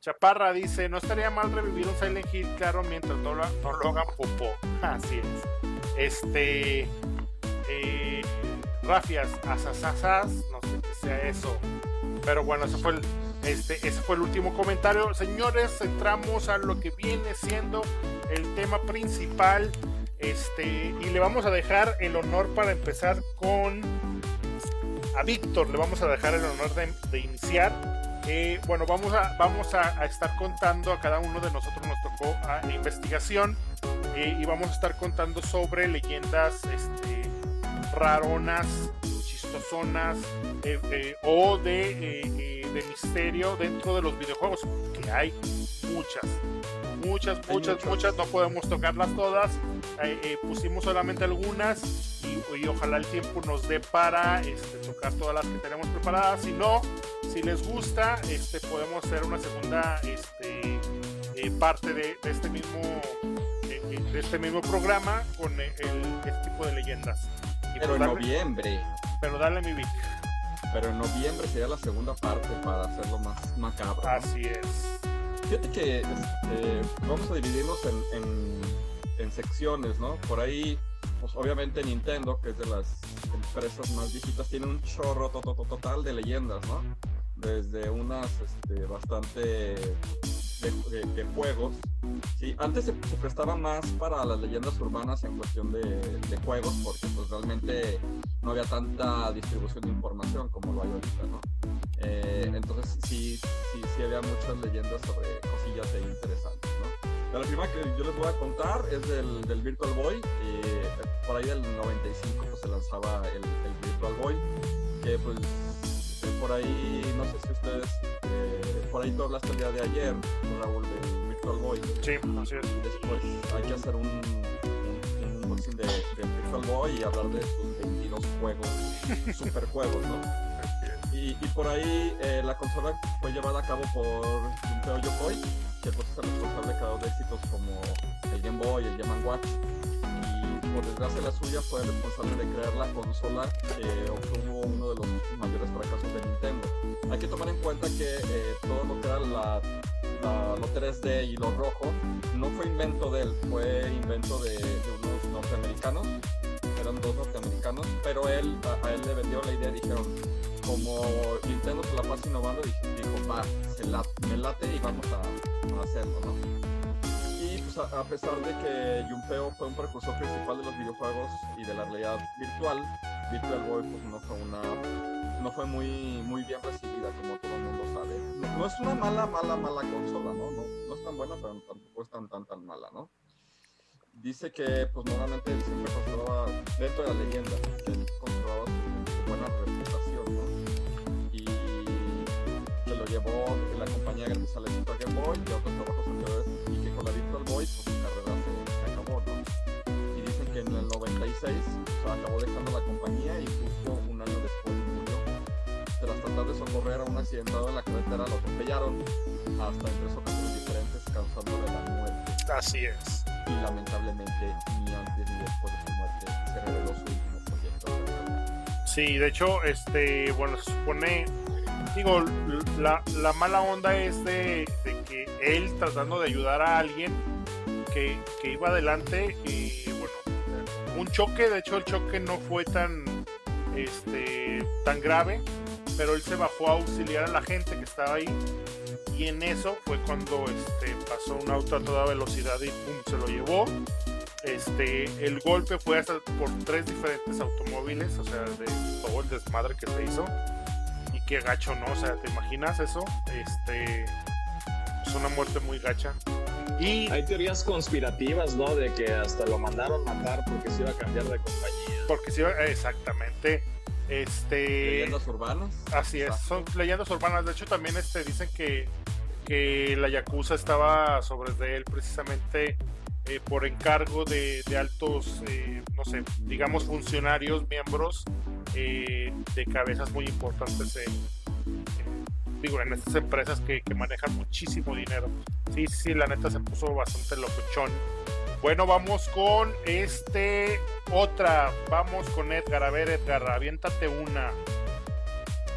Chaparra, dice: No estaría mal revivir un Silent Hill, claro, mientras no lo, no lo hagan popó. Así es. Este. Eh, Rafias, asasasas, no sé qué sea eso. Pero bueno, ese fue el, este, ese fue el último comentario. Señores, entramos a lo que viene siendo el tema principal. Este, y le vamos a dejar el honor para empezar con a Víctor. Le vamos a dejar el honor de, iniciar. Eh, bueno, vamos, a, vamos a estar contando a cada uno de nosotros nos tocó a, investigación eh, y vamos a estar contando sobre leyendas este, raronas, chistosonas eh, eh, o de, de misterio dentro de los videojuegos, que hay muchas, muchas, muchas, muchas, no podemos tocarlas todas, pusimos solamente algunas y, ojalá el tiempo nos dé para este, tocar todas las que tenemos preparadas, si no, si les gusta, este, podemos hacer una segunda este, parte de, este mismo de este mismo programa con el, este tipo de leyendas. Pero en noviembre. Pero dale mi Vic. Pero en noviembre sería la segunda parte para hacerlo más macabro. Así es. Fíjate que este, vamos a dividirnos en, en, secciones, ¿no? Por ahí, pues obviamente Nintendo, que es de las empresas más viejitas, tiene un chorro total de leyendas, ¿no? Desde unas este, bastante de, juegos. Sí, antes se, prestaba más para las leyendas urbanas en cuestión de, juegos, porque pues realmente no había tanta distribución de información como lo hay ahorita, ¿no? Eh, entonces sí, sí, sí había muchas leyendas sobre cosillas interesantes, ¿no? La primera que yo les voy a contar es del, del Virtual Boy. por ahí del 95 pues, se lanzaba el, el Virtual Boy, que pues por ahí, no sé si ustedes, eh, por ahí tú hablaste el día de ayer, Raúl, del Virtual Boy. Sí, así es. Después hay que hacer un, un, unboxing de, Virtual Boy y hablar de sus 22 juegos, super juegos, ¿no? Y, y, por ahí eh, la consola fue llevada a cabo por Junpeo Yokoi, que pues es el responsable de cada de éxitos como el Game Boy, el Game Watch por desgracia la suya, fue responsable de crear la consola que obtuvo uno de los mayores fracasos de Nintendo. Hay que tomar en cuenta que eh, todo lo que era la, lo 3D y lo rojo no fue invento de él, fue invento de, unos norteamericanos, eran dos norteamericanos, pero él, a, él le vendió la idea, dijeron, como Nintendo se la pasa innovando, dijo, va, se me late y vamos a, a hacerlo, ¿no? A, pesar de que Junpeo fue un precursor principal de los videojuegos y de la realidad virtual, Virtual Boy pues, no fue una no fue muy muy bien recibida como todo el mundo sabe. No, es una mala mala mala consola, ¿no? ¿no? No es tan buena, pero tampoco es tan tan tan mala, ¿no? Dice que pues normalmente siempre conservaba dentro de la leyenda que él conservaba su, buena reputación, ¿no? Y que lo llevó la compañía gracias al Game Boy y otros trabajos Boy, pues su carrera se, acabó, ¿no? Y dicen que en el 96 se acabó dejando la compañía y justo un año después murió. Tras tratar de socorrer a un accidentado en la carretera, lo atropellaron hasta en tres ocasiones diferentes, causándole la muerte. Así es. Y lamentablemente, ni antes ni después de su muerte, se reveló su último proyecto. Sí, de hecho, este, bueno, se supone digo, la, la, mala onda es de, que él tratando de ayudar a alguien que, iba adelante y bueno, un choque, de hecho el choque no fue tan, este, tan grave, pero él se bajó a auxiliar a la gente que estaba ahí y en eso fue cuando este, pasó un auto a toda velocidad y pum, se lo llevó. Este, el golpe fue hasta por tres diferentes automóviles, o sea, de todo el desmadre que se hizo qué gacho, ¿no? O sea, ¿te imaginas eso? Este es una muerte muy gacha. Y hay teorías conspirativas, ¿no? De que hasta lo mandaron matar porque se iba a cambiar de compañía. Porque se iba, exactamente. Este leyendas urbanas. Así es, son leyendas urbanas. De hecho, también este dicen que que la Yakuza estaba sobre de él precisamente eh, por encargo de, altos, eh, no sé, digamos funcionarios, miembros eh, de cabezas muy importantes en, digo, en estas empresas que, manejan muchísimo dinero. Sí, sí, la neta se puso bastante locochón. Bueno, vamos con este otra. Vamos con Edgar. A ver, Edgar, aviéntate una.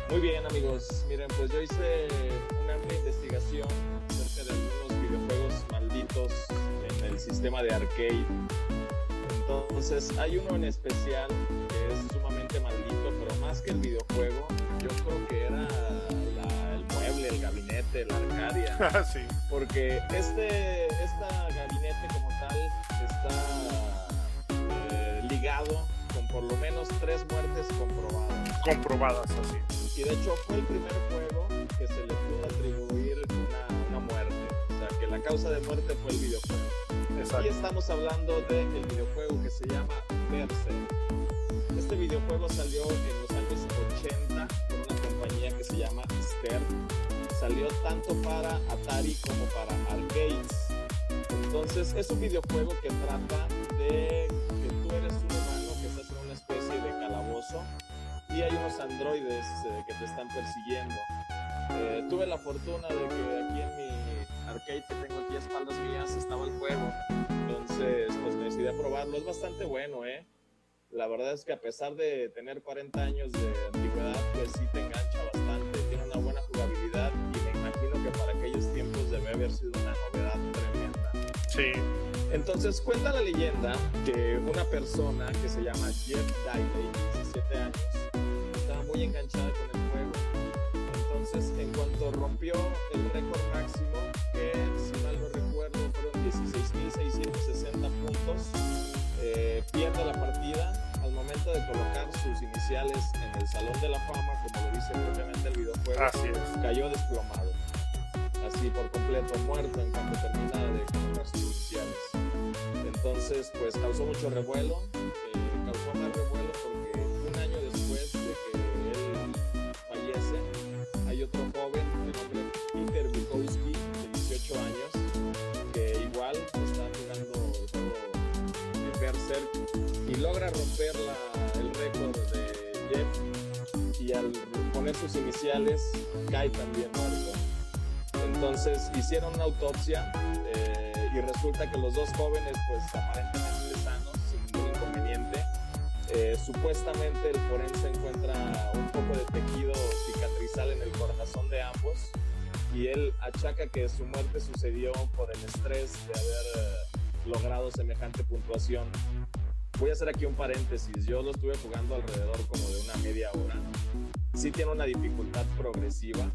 Muy bien, amigos. Miren, pues yo hice una amplia investigación acerca de algunos videojuegos malditos sistema de arcade. Entonces hay uno en especial que es sumamente maldito, pero más que el videojuego, yo creo que era el gabinete, la arcadia. Ah, sí. Porque este esta gabinete como tal está eh, ligado con por lo menos tres muertes comprobadas. Comprobadas, así. Y de hecho fue el primer juego que se le pudo atribuir una, una muerte. O sea, que la causa de muerte fue el videojuego. Y estamos hablando del videojuego que se llama Berserk. Este videojuego salió en los años 80 por una compañía que se llama Stern. Salió tanto para Atari como para arcades. Entonces es un videojuego que trata de que tú eres un humano que estás en una especie de calabozo y hay unos androides eh, que te están persiguiendo. Eh, tuve la fortuna de que aquí en mi arcade que tengo aquí a espaldas mías estaba el juego. Entonces, pues me decidí a probarlo. Es bastante bueno, ¿eh? La verdad es que a pesar de tener 40 años de antigüedad, pues sí haber sido una novedad tremenda. Sí. Entonces cuenta la leyenda que una persona que se llama Jeff Diley, 17 años, estaba muy enganchada con el juego. Entonces, en cuanto rompió el récord máximo, que si mal no recuerdo fueron 16.660 puntos, eh, pierde la partida al momento de colocar sus iniciales en el Salón de la Fama, como lo dice propiamente el videojuego, Así es. cayó desplomado. Así por completo, muerto en cuanto termina de colocar sus iniciales. Entonces, pues causó mucho revuelo, eh, causó más revuelo porque un año después de que él fallece, hay otro joven de nombre Peter Bukowski, de 18 años, que igual está jugando el juego de Berserk y logra romper la- el récord de Jeff y al poner sus iniciales cae también muerto. Entonces hicieron una autopsia eh, y resulta que los dos jóvenes pues aparentemente sanos, sin ningún inconveniente. Eh, supuestamente el forense encuentra un poco de tejido cicatrizal en el corazón de ambos y él achaca que su muerte sucedió por el estrés de haber eh, logrado semejante puntuación. Voy a hacer aquí un paréntesis, yo lo estuve jugando alrededor como de una media hora. Sí tiene una dificultad progresiva,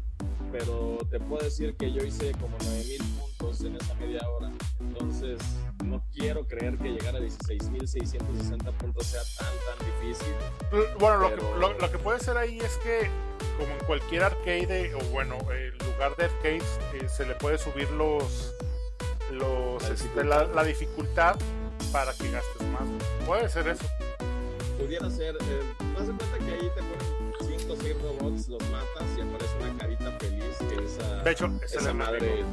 pero te puedo decir que yo hice como 9000 puntos en esa media hora. Entonces, no quiero creer que llegar a 16.660 puntos sea tan, tan difícil. Bueno, lo, Pero- que, lo, lo que puede ser ahí es que, como en cualquier arcade, o bueno, el lugar de arcades, eh, se le puede subir los. los La este, dificultad. la, la dificultad para que gastes más. Puede ser eso. Pudiera ser, eh, haz de cuenta que ahí te ponen 5 o 6 robots, los matas y aparece una carita esa, De hecho, es el esa enemigo. madre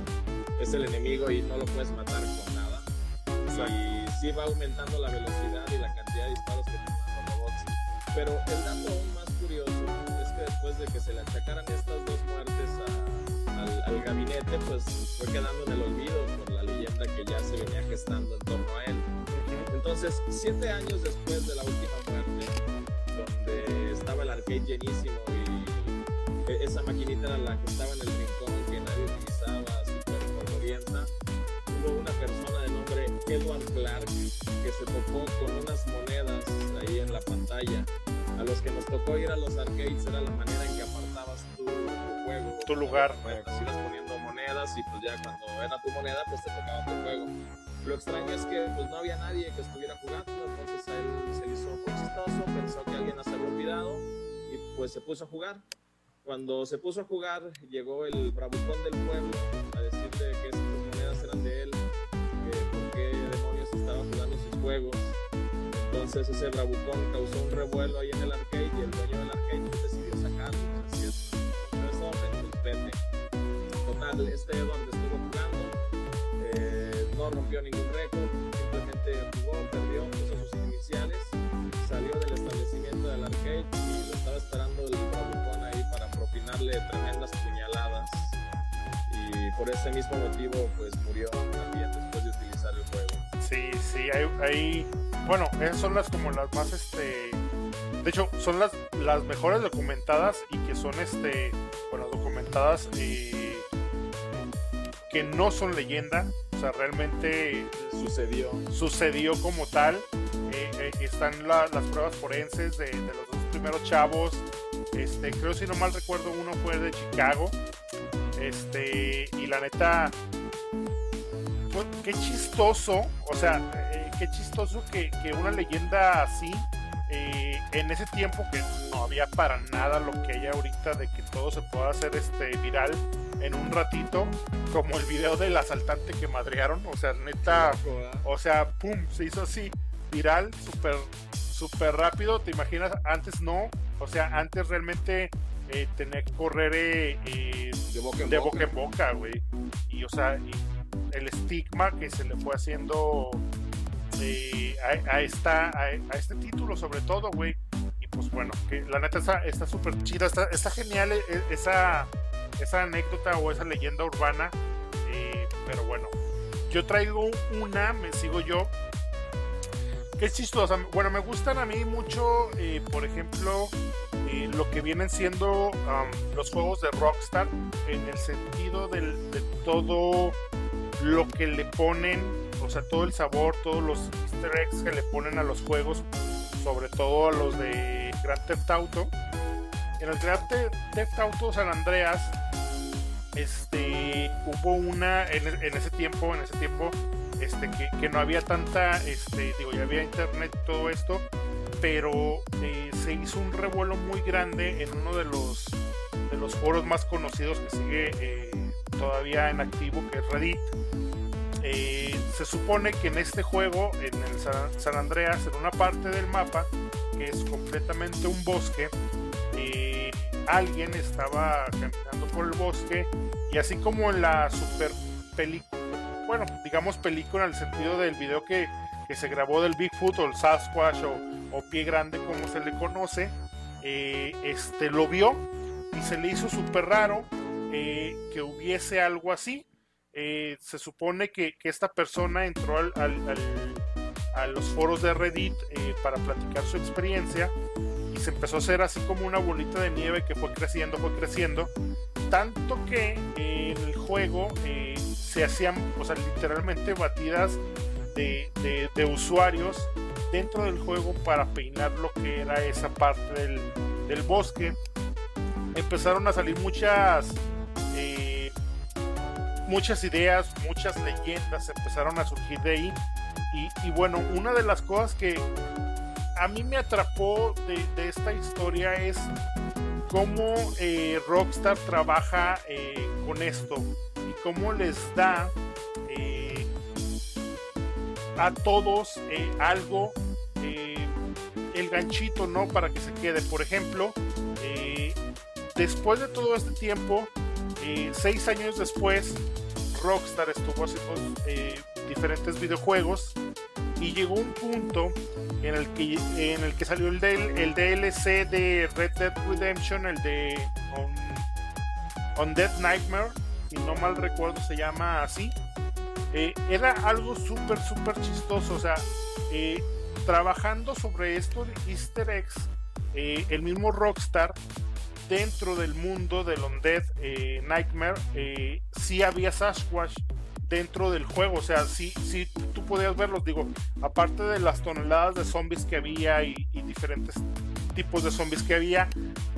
es el enemigo y no lo puedes matar con nada. Exacto. Y sí va aumentando la velocidad y la cantidad de disparos que tienen los robots. Pero el dato aún más curioso es que después de que se le achacaran estas dos muertes a- al, al gabinete, pues fue quedando en el olvido por la leyenda que ya se venía gestando en torno a él. Entonces, siete años después de la última muerte, donde estaba el arcade llenísimo y e- esa maquinita era la que estaba en el se topó con unas monedas ahí en la pantalla. A los que nos tocó ir a los arcades era la manera en que apartabas tu, tu juego. Tu lugar. Ibas poniendo monedas y pues ya cuando era tu moneda pues te tocaba tu juego. Lo extraño es que pues no había nadie que estuviera jugando, entonces a él se le hizo muy chistoso, pensó que alguien se había olvidado y pues se puso a jugar. Cuando se puso a jugar, llegó el bravucón del pueblo a decirle que juegos. Entonces ese bravucón causó un revuelo ahí en el arcade y el dueño del arcade pues, decidió sacarlo. Así es. Total, este Edward estuvo jugando, eh, no rompió ningún récord, simplemente jugó, perdió, puso sus iniciales, salió del establecimiento del arcade y lo estaba esperando el bravucón ahí para propinarle tremendas puñaladas. Y por ese mismo motivo, pues murió también después de utilizar el juego. Sí, sí, hay, hay- bueno, esas son las como las más, este, de hecho, son las, las mejores documentadas y que son, este, bueno, documentadas eh, que no son leyenda, o sea, realmente Sucedió. sucedió como tal. Eh, eh, están la- las pruebas forenses de, de los dos primeros chavos. Este, creo si no mal recuerdo, uno fue de Chicago. Este, y la neta, qué chistoso, o sea, eh, qué chistoso que, que una leyenda así eh, en ese tiempo que no había para nada lo que hay ahorita de que todo se pueda hacer este viral en un ratito, como el video del asaltante que madrearon, o sea, neta, o sea, pum, se hizo así, viral, súper, súper rápido, te imaginas, antes no, o sea, antes realmente eh, tenía que correr eh, eh, De boca en de boca. boca en boca, güey, y o sea, y el estigma que se le fue haciendo eh, a, a esta, a, este título sobre todo, güey, y pues bueno, que la neta está súper chida, está, genial eh, esa, esa anécdota o esa leyenda urbana, eh, pero bueno, yo traigo una, me sigo yo, que es chistosa, bueno, me gustan a mí mucho, eh, por ejemplo, eh, lo que vienen siendo um, los juegos de Rockstar, en el sentido del- de todo lo que le ponen, o sea, todo el sabor, todos los easter que le ponen a los juegos, sobre todo a los de Grand Theft Auto. En el Grand Theft Auto San Andreas, este, hubo una, en, ese tiempo, en ese tiempo, este, que, que no había tanta, este, digo, ya había internet y todo esto, pero eh, se hizo un revuelo muy grande en uno de los, de los foros más conocidos que sigue eh, todavía en activo, que es Reddit. Eh, se supone que en este juego, en el San, Andreas, en una parte del mapa, que es completamente un bosque, eh, alguien estaba caminando por el bosque y así como en la super película, bueno, digamos película en el sentido del video que, que se grabó del Bigfoot o el Sasquatch o, o Pie Grande como se le conoce, eh, este lo vio y se le hizo súper raro eh, que hubiese algo así. Eh, se supone que, esta persona entró al, a los foros de Reddit eh, para platicar su experiencia y se empezó a hacer así como una bolita de nieve que fue creciendo, fue creciendo, tanto que en el juego se hacían, o sea, literalmente batidas de, de- de usuarios dentro del juego para peinar lo que era esa parte del, del bosque. Empezaron a salir muchas eh, muchas ideas, muchas leyendas empezaron a surgir de ahí. Y, bueno, una de las cosas que a mí me atrapó de, esta historia es cómo eh, Rockstar trabaja eh, con esto y cómo les da a todos algo, el ganchito, ¿no? Para que se quede. Por ejemplo, después de todo este tiempo, eh, seis años después, Rockstar estuvo haciendo eh, diferentes videojuegos y llegó un punto en el que, en el que salió el, DLC de Red Dead Redemption, el de On, Dead Nightmare, si no mal recuerdo se llama así. Eh, era algo súper, súper chistoso, o sea, trabajando sobre estos easter eggs, el mismo Rockstar dentro del mundo del Undead eh, Nightmare eh, sí había Sasquatch dentro del juego, o sea, sí, sí tú podías verlos, digo, aparte de las toneladas de zombies que había y, diferentes tipos de zombies que había,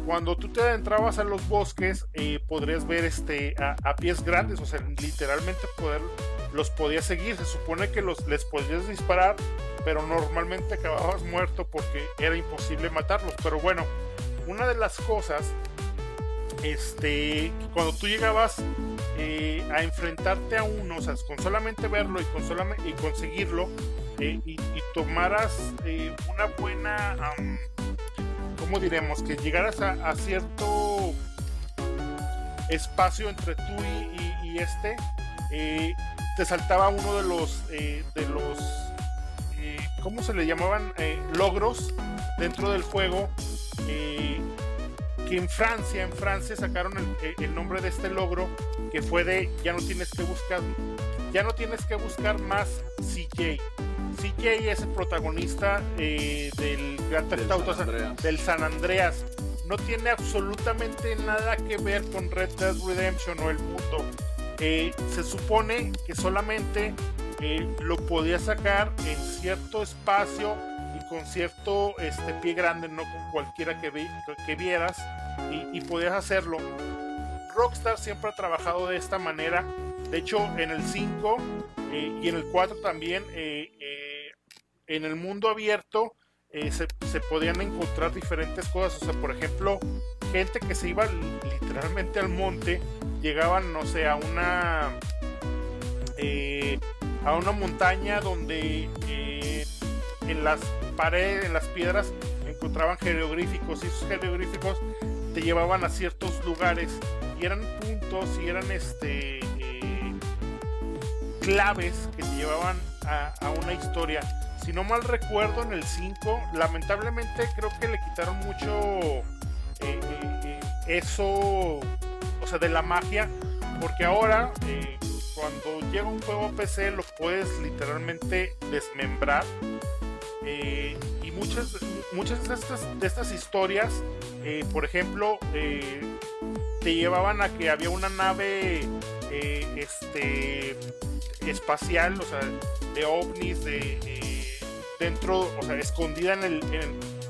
cuando tú te adentrabas a los bosques eh, podrías ver este a, a pies grandes, o sea, literalmente poder los podías seguir, se supone que los les podías disparar, pero normalmente acababas muerto porque era imposible matarlos, pero bueno, una de las cosas este cuando tú llegabas eh, a enfrentarte a uno, o sea, con solamente verlo y con solamente conseguirlo eh, y, tomaras eh, una buena, ¿cómo diremos? Que llegaras a, cierto espacio entre tú y, y- este, te saltaba uno de los, de los, ¿cómo se le llamaban? Logros dentro del juego. Eh, que en Francia, en Francia sacaron el, eh, el nombre de este logro que fue de ya no tienes que buscar, ya no tienes que buscar más CJ. CJ es el protagonista eh, del Theft Del Auto San Andreas. del San Andreas. No tiene absolutamente nada que ver con Red Dead Redemption o el mundo. Eh, se supone que solamente eh, lo podía sacar en cierto espacio con cierto este, pie grande, no con cualquiera que, vi- que vieras, y, podías hacerlo. Rockstar siempre ha trabajado de esta manera. De hecho, en el 5 eh, y en el 4 también, eh, eh, en el mundo abierto, se, se podían encontrar diferentes cosas. O sea, por ejemplo, gente que se iba literalmente al monte, llegaban, no sé, a una a una montaña donde en las paredes, en las piedras, encontraban jeroglíficos y esos jeroglíficos te llevaban a ciertos lugares y eran puntos y eran este eh, claves que te llevaban a, una historia. Si no mal recuerdo, en el 5, lamentablemente creo que le quitaron mucho eh, eh, eso, o sea, de la magia, porque ahora cuando llega un juego PC lo puedes literalmente desmembrar. Eh, y muchas, muchas de, estas, de estas historias, eh, por ejemplo, eh, te llevaban a que había una nave este, espacial, o sea, de ovnis, de, dentro, o sea, escondida en el,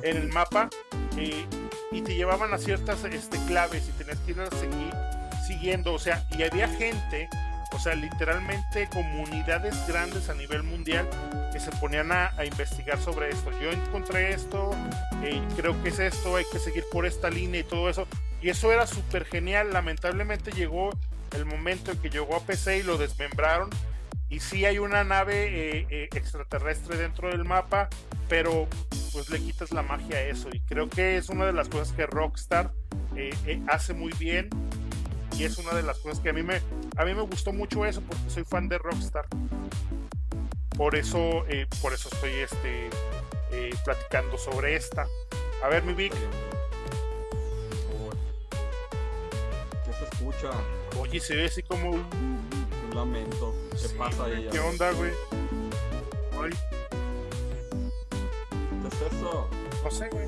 en, el mapa, y te llevaban a ciertas este, claves y tenías que ir a seguir siguiendo, o sea, y había gente, o sea, literalmente comunidades grandes a nivel mundial que se ponían a, investigar sobre esto. Yo encontré esto, eh, creo que es esto, hay que seguir por esta línea y todo eso. Y eso era súper genial. Lamentablemente llegó el momento en que llegó a PC y lo desmembraron. Y sí hay una nave eh, eh, extraterrestre dentro del mapa, pero pues le quitas la magia a eso. Y creo que es una de las cosas que Rockstar eh, hace muy bien. Y es una de las cosas que a mí me, a mí me gustó mucho eso porque soy fan de Rockstar. Por eso, eh, por eso estoy este, eh, platicando sobre esta. A ver, mi Vic. ¿Qué se escucha? Oye, se ve así como. Un lamento. ¿Qué Sí, pasa ahí? ¿Qué onda, güey? Ay, ¿Qué es eso? no sé, güey.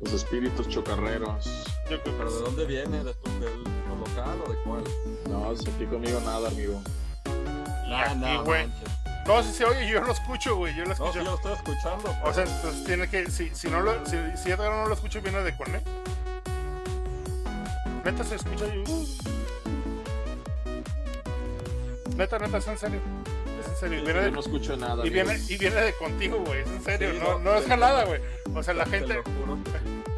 Los espíritus chocarreros. Yo creo ¿Pero de dónde viene? ¿De tu, del, tu local o de cuál? No, aquí conmigo nada, amigo. Nah, aquí, nah, güey. manches. No, si se oye, yo lo escucho, güey. Yo lo No, sí, escucho. yo lo estoy escuchando. O sea, entonces tiene que. Si, si no lo, si, si Edgar no lo escucha, viene de Connect. Neta se escucha. y- Neta, neta, es en serio. Es en serio. Y viene Yo de, no escucho nada. y viene, y viene de contigo, güey. Es en serio. Sí, no, no, no es jalada, güey. O sea, la Te gente, lo juro.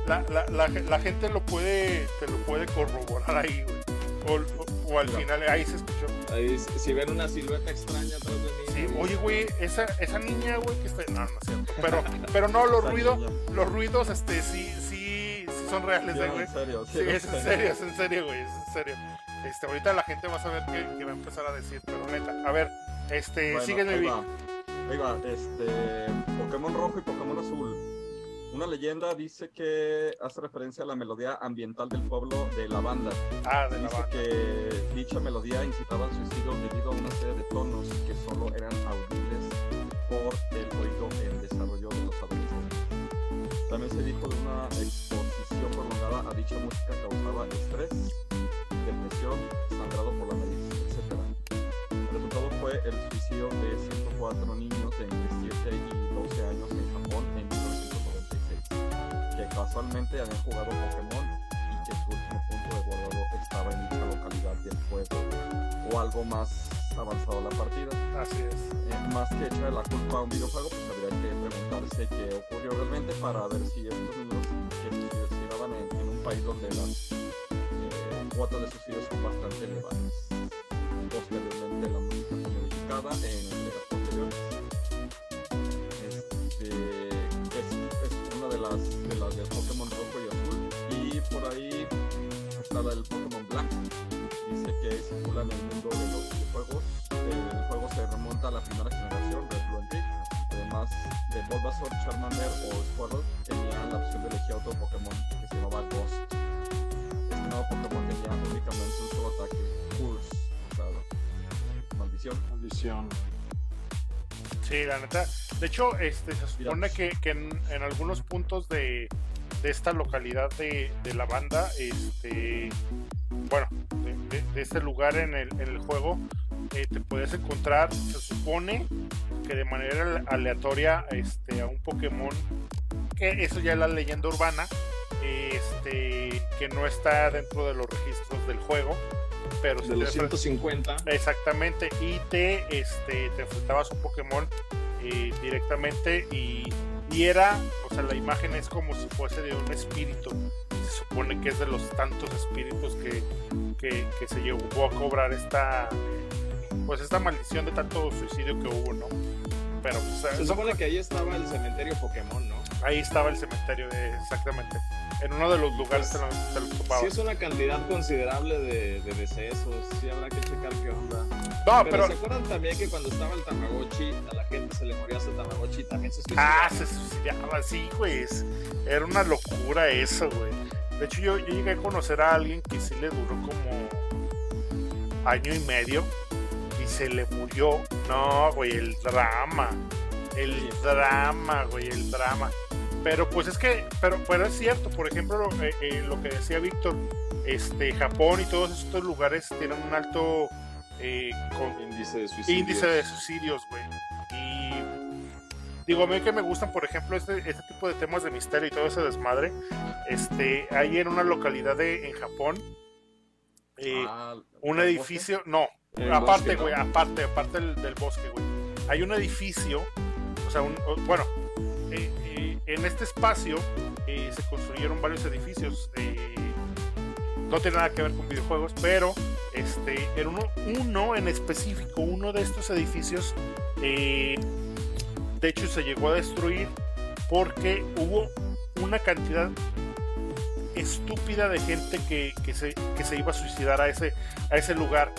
La, la, la, la gente lo puede, te lo puede corroborar ahí, güey. O, o, o al final, ahí se escuchó. Ahí, si ven una silueta extraña atrás de mí. Sí, oye, güey, esa, esa niña, güey, que está. No, no es cierto. Pero, pero no, los ruidos, los ruidos, este, sí, sí, sí son reales, Sí, eh, güey. en serio. Sí, es en serio, es en serio, güey, es en serio. Este, ahorita la gente va a saber qué va a empezar a decir, pero neta. A ver, este, Bueno, sígueme, ahí Vic. va. Ahí va, este, Pokémon rojo y Pokémon azul. Una leyenda dice que hace referencia a la melodía ambiental del pueblo de la banda. Ah, de la Dice banda. que dicha melodía incitaba al suicidio debido a una serie de tonos que solo eran audibles por el oído en desarrollo de los adolescentes. También se dijo de una exposición prolongada a dicha música causaba estrés, depresión, sangrado por la nariz, etc. El resultado fue el suicidio de 104 niños casualmente habían jugado Pokémon y que su último punto de guardado estaba en dicha localidad del juego o algo más avanzado la partida. Así es. Eh, más que echarle la culpa a un videojuego, pues habría que preguntarse qué ocurrió realmente para ver si estos niños que suicidaban en, en un país donde las eh, cuotas de suicidios son bastante elevadas. Posteriormente la música fue modificada en entregas posteriores. Este, es, es una de las, por ahí está la del Pokémon Black. Dice que circula en el mundo de los videojuegos. El juego se remonta a la primera generación de Blue and Green. Además de Bulbasaur, Charmander o Squirtle, tenían la opción de elegir otro Pokémon que se llamaba Ghost. Este nuevo Pokémon tenía únicamente un solo ataque, Curse, o sea, maldición. Maldición. Sí, la neta. De hecho, este, se supone que, que en, en algunos puntos de, de esta localidad de, de la banda, este, bueno, de, de- de este lugar en el, en el juego, eh, te puedes encontrar, se supone que de manera ale- aleatoria, este, a un Pokémon, que eso ya es la leyenda urbana, este, que no está dentro de los registros del juego, pero De los te- 150. Exactamente, y te, este, te enfrentabas a un Pokémon eh, directamente y, Y era, o sea, la imagen es como si fuese de un espíritu. Se supone que es de los tantos espíritus que, que, que se llevó a cobrar esta, pues esta maldición de tanto suicidio que hubo, ¿no? Pero pues, Se supone que ahí estaba el cementerio Pokémon, ¿no? Ahí estaba el cementerio, exactamente. En uno de los lugares te lo, te lo topabas. Sí es una cantidad considerable de, de decesos, sí habrá que checar qué onda. No, pero, pero. ¿se acuerdan también que cuando estaba el Tamagotchi, a la gente se le moría su Tamagotchi y también se suicidaba? Ah, se suicidaba, sí, güey. Era una locura eso, güey. De hecho, yo, yo llegué a conocer a alguien que sí le duró como año y medio y se le murió. No, güey, el drama. El drama, güey, el drama. Pero pues es que, pero, pero es cierto, por ejemplo, lo, eh, eh, lo que decía Víctor, este, Japón y todos estos lugares tienen un alto eh, con- Índice de suicidio. índice de suicidios, güey. Y digo, a mí que me gustan, por ejemplo, este, este tipo de temas de misterio y todo ese desmadre. Este, hay en una localidad de, en Japón, eh, Ah, un ¿el edificio, no, el aparte, güey, aparte, aparte del, del bosque, güey. Hay un edificio, o sea, un, bueno, eh, en este espacio eh, se construyeron varios edificios. eh, no tiene nada que ver con videojuegos, pero este, en uno, en específico, uno de estos edificios, eh, de hecho se llegó a destruir porque hubo una cantidad estúpida de gente que, que se, que se iba a suicidar a ese, a ese lugar.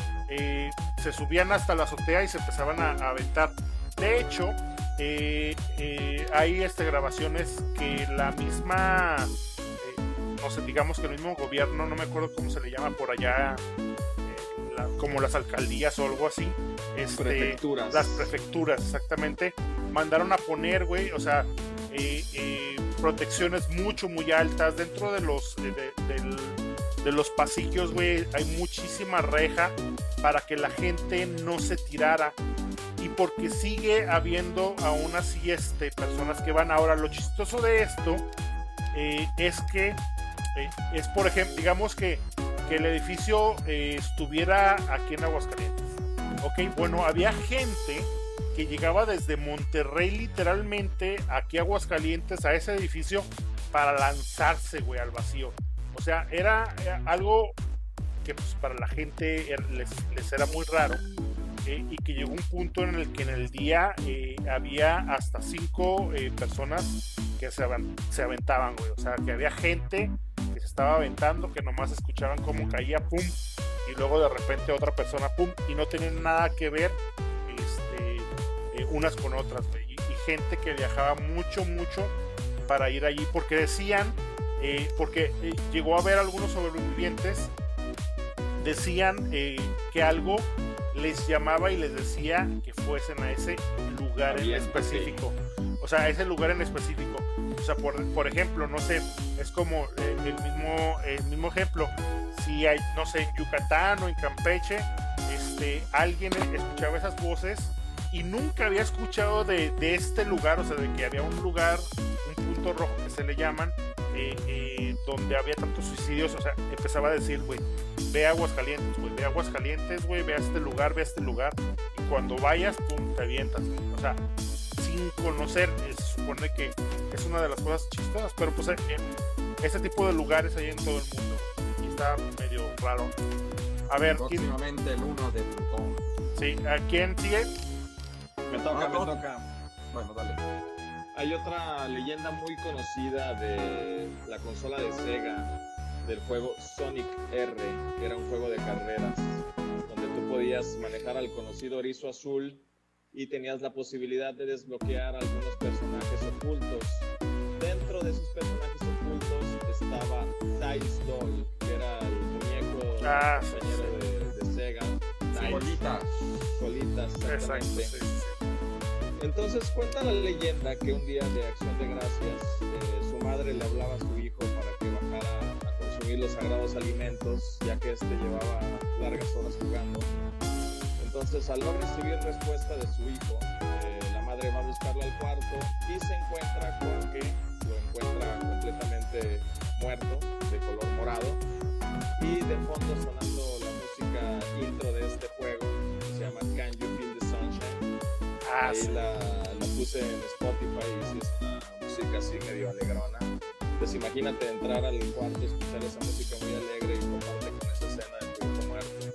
Se subían hasta la azotea y se empezaban a aventar. De hecho, eh, eh, hay este, grabaciones que la misma, eh, no sé, digamos que el mismo gobierno, no me acuerdo cómo se le llama por allá, eh, la- como las alcaldías o algo así, este, Prefecturas. las prefecturas, exactamente, mandaron a poner, güey, o sea, protecciones mucho, muy altas dentro de los, de, de- del- de los pasillos, güey, hay muchísima reja para que la gente no se tirara y porque sigue habiendo aún así este, personas que van ahora. Lo chistoso de esto eh, es que eh, es, por ejemplo, digamos que, que el edificio eh, estuviera aquí en Aguascalientes. Ok, bueno, había gente que llegaba desde Monterrey literalmente aquí a Aguascalientes a ese edificio para lanzarse, güey, al vacío. O sea, era algo que pues, para la gente er- les, les era muy raro eh, y que llegó un punto en el que en el día eh, había hasta cinco eh, personas que se, se aventaban, güey. O sea, que había gente que se estaba aventando, que nomás escuchaban cómo caía, pum, y luego de repente otra persona, pum, y no tenían nada que ver este, eh, unas con otras, y gente que viajaba mucho, mucho para ir allí, porque decían, eh, porque eh, llegó a haber algunos sobrevivientes, decían eh, que algo les llamaba y les decía que fuesen a ese lugar en Bien, específico. O sea, a ese lugar en específico. O sea, por, por ejemplo, no sé, es como eh, el, mismo, el mismo ejemplo. Si hay, no sé, en Yucatán o en Campeche, este, alguien escuchaba esas voces y nunca había escuchado de, de este lugar, o sea, de que había un lugar, un punto rojo que se le llaman, eh, eh, donde había tantos suicidios, o sea, empezaba a decir, güey, ve a Aguascalientes, güey, ve a Aguascalientes, güey, ve a este lugar, ve a este lugar, y cuando vayas, pum, te avientas, o sea, sin conocer, eh, se supone que es una de las cosas chistosas, pero pues eh, este tipo de lugares hay en todo el mundo, y está medio raro. A ver, ¿quién, Próximamente el 1 de Plutón. sí, ¿a quién sigue? Me toca, Ah, me no. toca. Bueno, dale. Hay otra leyenda muy conocida de la consola de Sega del juego Sonic R, que era un juego de carreras, donde tú podías manejar al conocido erizo azul y tenías la posibilidad de desbloquear algunos personajes ocultos. Dentro de esos personajes ocultos estaba Dice Doll, que era el muñeco Ah, sí, compañero de, de Sega. Dice, Colita. Colitas, Exacto, exactamente. sí, sí, sí. Entonces cuenta la leyenda que un día de acción de gracias eh, su madre le hablaba a su hijo para que bajara a consumir los sagrados alimentos ya que este llevaba largas horas jugando. Entonces al no recibir respuesta de su hijo, eh, la madre va a buscarlo al cuarto y se encuentra con que lo encuentra completamente muerto, de color morado, y de fondo sonando la música intro de este juego, que se llama Can Ah, Ahí sí. la, la puse en Spotify y es una música así medio alegrona. Pues imagínate entrar al cuarto, escuchar esa música muy alegre y comparte con esa escena de tu hijo muerto.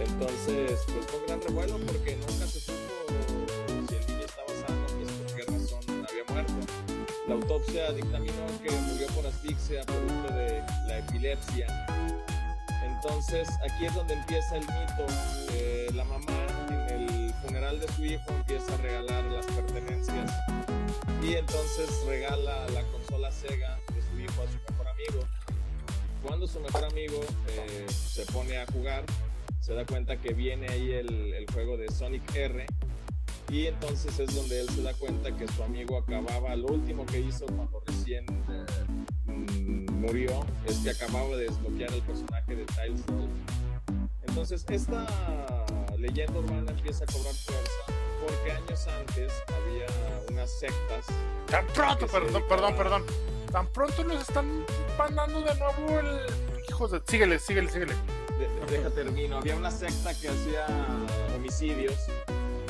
Entonces, pues fue un gran revuelo porque nunca se supo si el niño estaba sano, pues por qué razón había muerto. La autopsia dictaminó que murió por asfixia producto de la epilepsia. Entonces, aquí es donde empieza el mito. Eh, la mamá en el funeral de su hijo empieza a regalar las pertenencias. Y entonces regala la consola Sega de su hijo a su mejor amigo. Cuando su mejor amigo eh, se pone a jugar, se da cuenta que viene ahí el, juego de Sonic R. Y entonces es donde él se da cuenta que su amigo acababa, lo último que hizo cuando recién eh, murió es que acababa de desbloquear el personaje de Tiles Entonces esta leyenda urbana empieza a cobrar fuerza porque años antes había unas sectas. Tan pronto, perdón, perdón, perdón. Tan pronto nos están mandando de nuevo el. Hijos de. Síguele, síguele, síguele. De, deja termino. Había una secta que hacía homicidios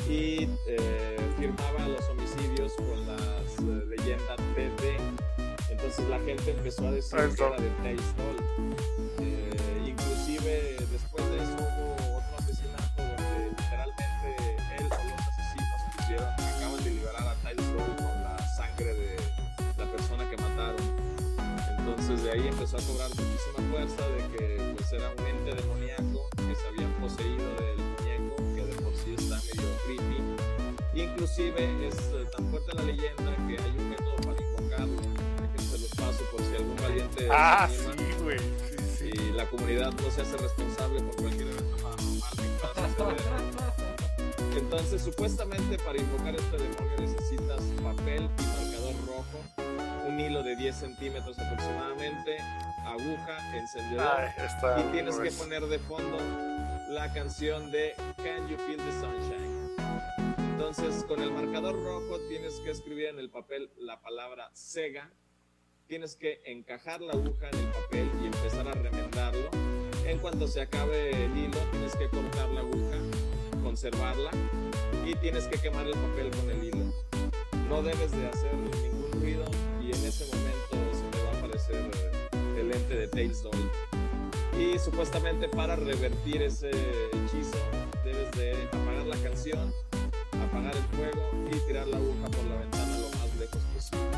y eh, firmaba los homicidios con las eh, leyendas BD. Entonces la gente empezó a decir que era de Taystol. Eh, inclusive después Ahí empezó a cobrar muchísima fuerza de que pues era un ente demoníaco que se había poseído del muñeco, que de por sí está medio creepy. Y inclusive es eh, tan fuerte la leyenda que hay un método para invocarlo, que se los paso por si algún valiente Ah, anima. sí, güey. Sí, sí. y la comunidad no se hace responsable por cualquier evento paranormal que. Entonces, supuestamente para invocar este demonio necesitas papel y un hilo de 10 centímetros aproximadamente, aguja, encendedor Ay, está. y tienes que poner de fondo la canción de Can You Feel the Sunshine. Entonces, con el marcador rojo tienes que escribir en el papel la palabra Sega, tienes que encajar la aguja en el papel y empezar a remendarlo. En cuanto se acabe el hilo, tienes que cortar la aguja, conservarla y tienes que quemar el papel con el hilo. No debes de hacer ningún ruido eh, el ente de Tails Doll. Y supuestamente para revertir ese hechizo debes de apagar la canción, apagar el fuego y tirar la aguja por la ventana lo más lejos posible.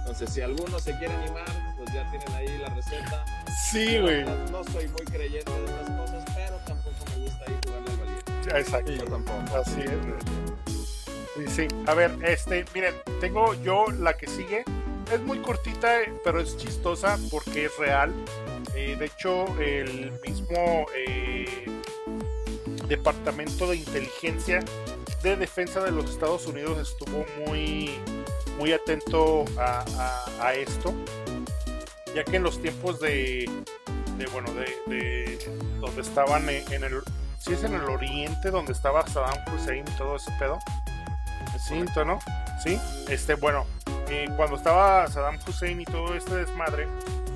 Entonces, si alguno se quiere animar, pues ya tienen ahí la receta. Sí, güey. No soy muy creyente de estas cosas, pero tampoco me gusta ahí jugarle al valiente. Exacto. Yo tampoco. Así es. Sí, sí. A ver, este, miren, tengo yo la que sigue. Es muy cortita, eh, pero es chistosa porque es real. Eh, de hecho, el mismo eh, Departamento de Inteligencia de Defensa de los Estados Unidos estuvo muy, muy atento a, esto, ya que en los tiempos de, de, bueno, de, de donde estaban en el, si es en el oriente donde estaba Saddam Hussein y todo ese pedo, ¿no? Sí, este, bueno, eh, cuando estaba Saddam Hussein y todo este desmadre,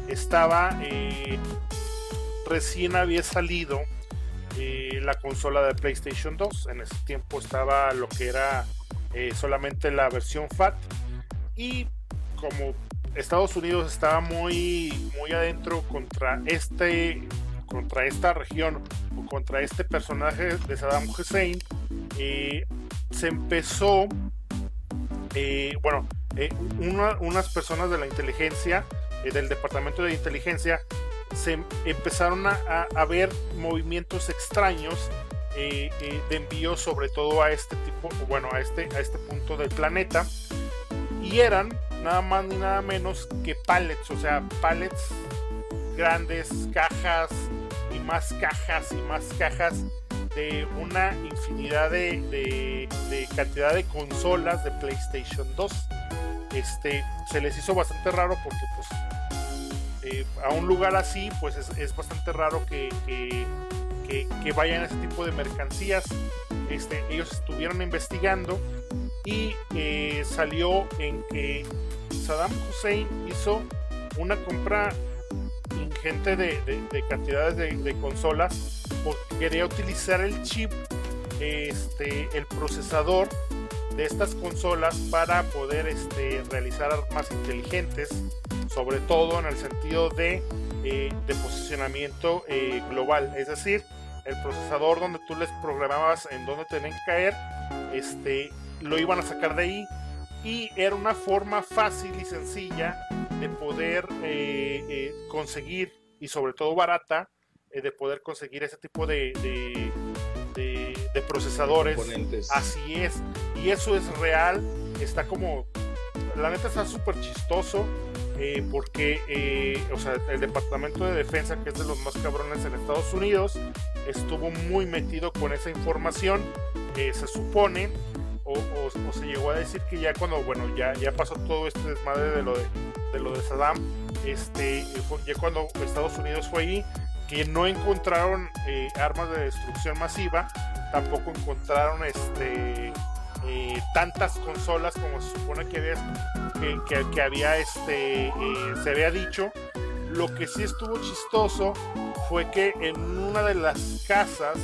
estaba eh, recién había salido eh, la consola de PlayStation 2. En ese tiempo estaba lo que era solamente la versión FAT. Y como Estados Unidos estaba muy, muy adentro contra este contra esta región o contra este personaje de Saddam Hussein, se empezó, eh, bueno, eh, una- unas personas de la inteligencia, eh, del departamento de inteligencia, se em- empezaron a, a- ver movimientos extraños de envío sobre todo a este tipo, bueno, a este, a este punto del planeta. Y eran nada más ni nada menos que pallets, o sea, pallets grandes, cajas y más cajas y más cajas de una infinidad de, de- de cantidad de consolas de PlayStation 2. Este, se les hizo bastante raro porque pues eh, a un lugar así pues es, bastante raro que, que, que- vayan ese tipo de mercancías. Este, ellos estuvieron investigando y eh, salió en que Saddam Hussein hizo una compra ingente de, de- de cantidades de, de consolas porque quería utilizar el chip, este, el procesador de estas consolas para poder este, realizar armas inteligentes, sobre todo en el sentido de, eh, de posicionamiento eh, global, es decir, el procesador donde tú les programabas en dónde tenían que caer, este, lo iban a sacar de ahí. Y era una forma fácil y sencilla de poder eh, conseguir y sobre todo barata de poder conseguir ese tipo de, de, procesadores. Componentes. Así es. Y eso es real. Está como. La neta está súper chistoso. Eh, porque eh, o sea, el Departamento de Defensa, que es de los más cabrones en Estados Unidos, estuvo muy metido con esa información. Eh, se supone, o, se llegó a decir que ya cuando, bueno, ya, ya pasó todo este desmadre de lo de, de lo de Saddam, este, ya cuando Estados Unidos fue ahí, que no encontraron armas de destrucción masiva, tampoco encontraron este eh, tantas consolas como se supone que había, que, había este, eh, se había dicho. Lo que sí estuvo chistoso fue que en una de las casas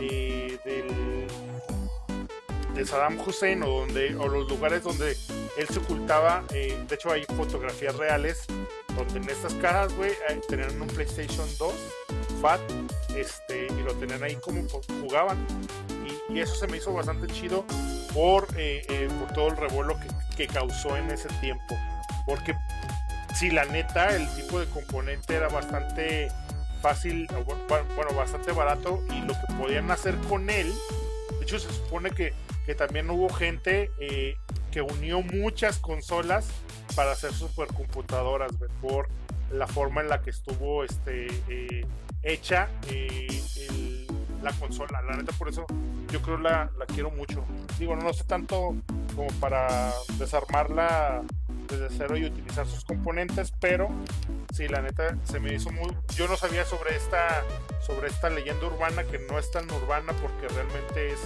eh, del, de Saddam Hussein o, donde, o los lugares donde él se ocultaba, de hecho hay fotografías reales donde en estas cajas, güey, tenían un PlayStation 2 FAT este, y lo tenían ahí como jugaban. Y, eso se me hizo bastante chido por, eh, eh, por todo el revuelo que, causó en ese tiempo. Porque si la neta, el tipo de componente era bastante fácil, bueno, bastante barato y lo que podían hacer con él, de hecho se supone que, que también hubo gente eh, que unió muchas consolas para hacer supercomputadoras, por la forma en la que estuvo este, hecha la consola. La neta, por eso yo creo la, la quiero mucho. Digo, no sé tanto como para desarmarla desde cero y utilizar sus componentes, pero sí, la neta se me hizo muy. Yo no sabía sobre esta, sobre esta leyenda urbana que no es tan urbana porque realmente es,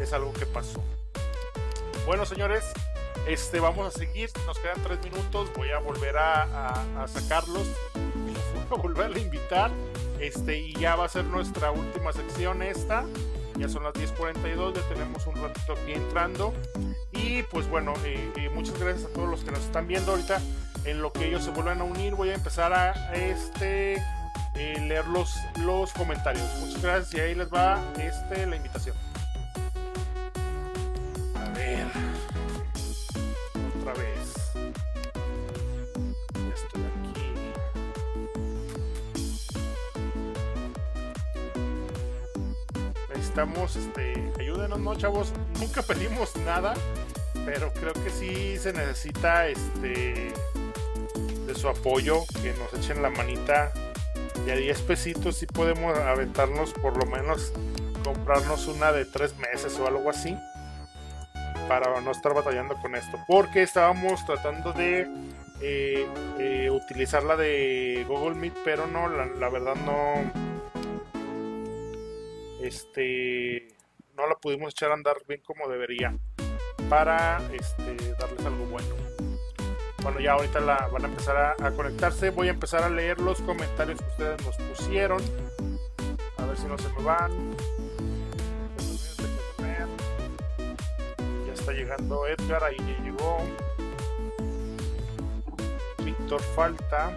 es algo que pasó. Bueno, señores, este, vamos a seguir. Nos quedan tres minutos. Voy a volver a, sacarlos. Voy a volver a invitar este, y ya va a ser nuestra última sección esta. Ya son las 10.42, ya tenemos un ratito aquí entrando. Y pues bueno, eh, eh, muchas gracias a todos los que nos están viendo ahorita. En lo que ellos se vuelvan a unir, voy a empezar a este, eh, leer los, los comentarios. Muchas gracias y ahí les va este, la invitación. A ver. Vez. necesitamos, este, ayúdenos, ¿no, chavos? Nunca pedimos nada, pero creo que sí se necesita, este, de su apoyo, que nos echen la manita. Y a 10 pesitos sí podemos aventarnos por lo menos comprarnos una de 3 meses o algo así. Para no estar batallando con esto. Porque estábamos tratando de eh, eh, utilizar la de Google Meet, pero no, la verdad no este, no la pudimos echar a andar bien como debería para este, darles algo bueno. Bueno, ya ahorita la van a empezar a, conectarse. Voy a empezar a leer los comentarios que ustedes nos pusieron. A ver si no se me van. Está llegando Edgar, ahí ya llegó. Víctor Falta.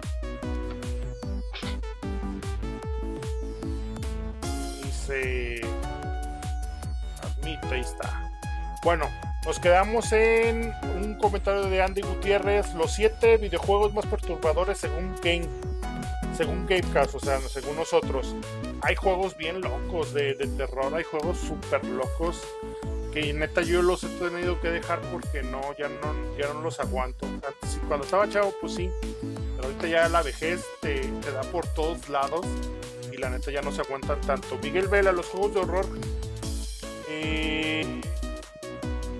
se admite, ahí está. Bueno, nos quedamos en un comentario de Andy Gutiérrez, los siete videojuegos más perturbadores según Game, según Gamecast, o sea, según nosotros. Hay juegos bien locos de, terror, hay juegos súper locos que neta yo los he tenido que dejar porque no, ya no, ya no los aguanto. Antes, cuando estaba chavo, pues sí, pero ahorita ya la vejez te, da por todos lados y la neta ya no se aguantan tanto. Miguel Vela, los juegos de horror eh,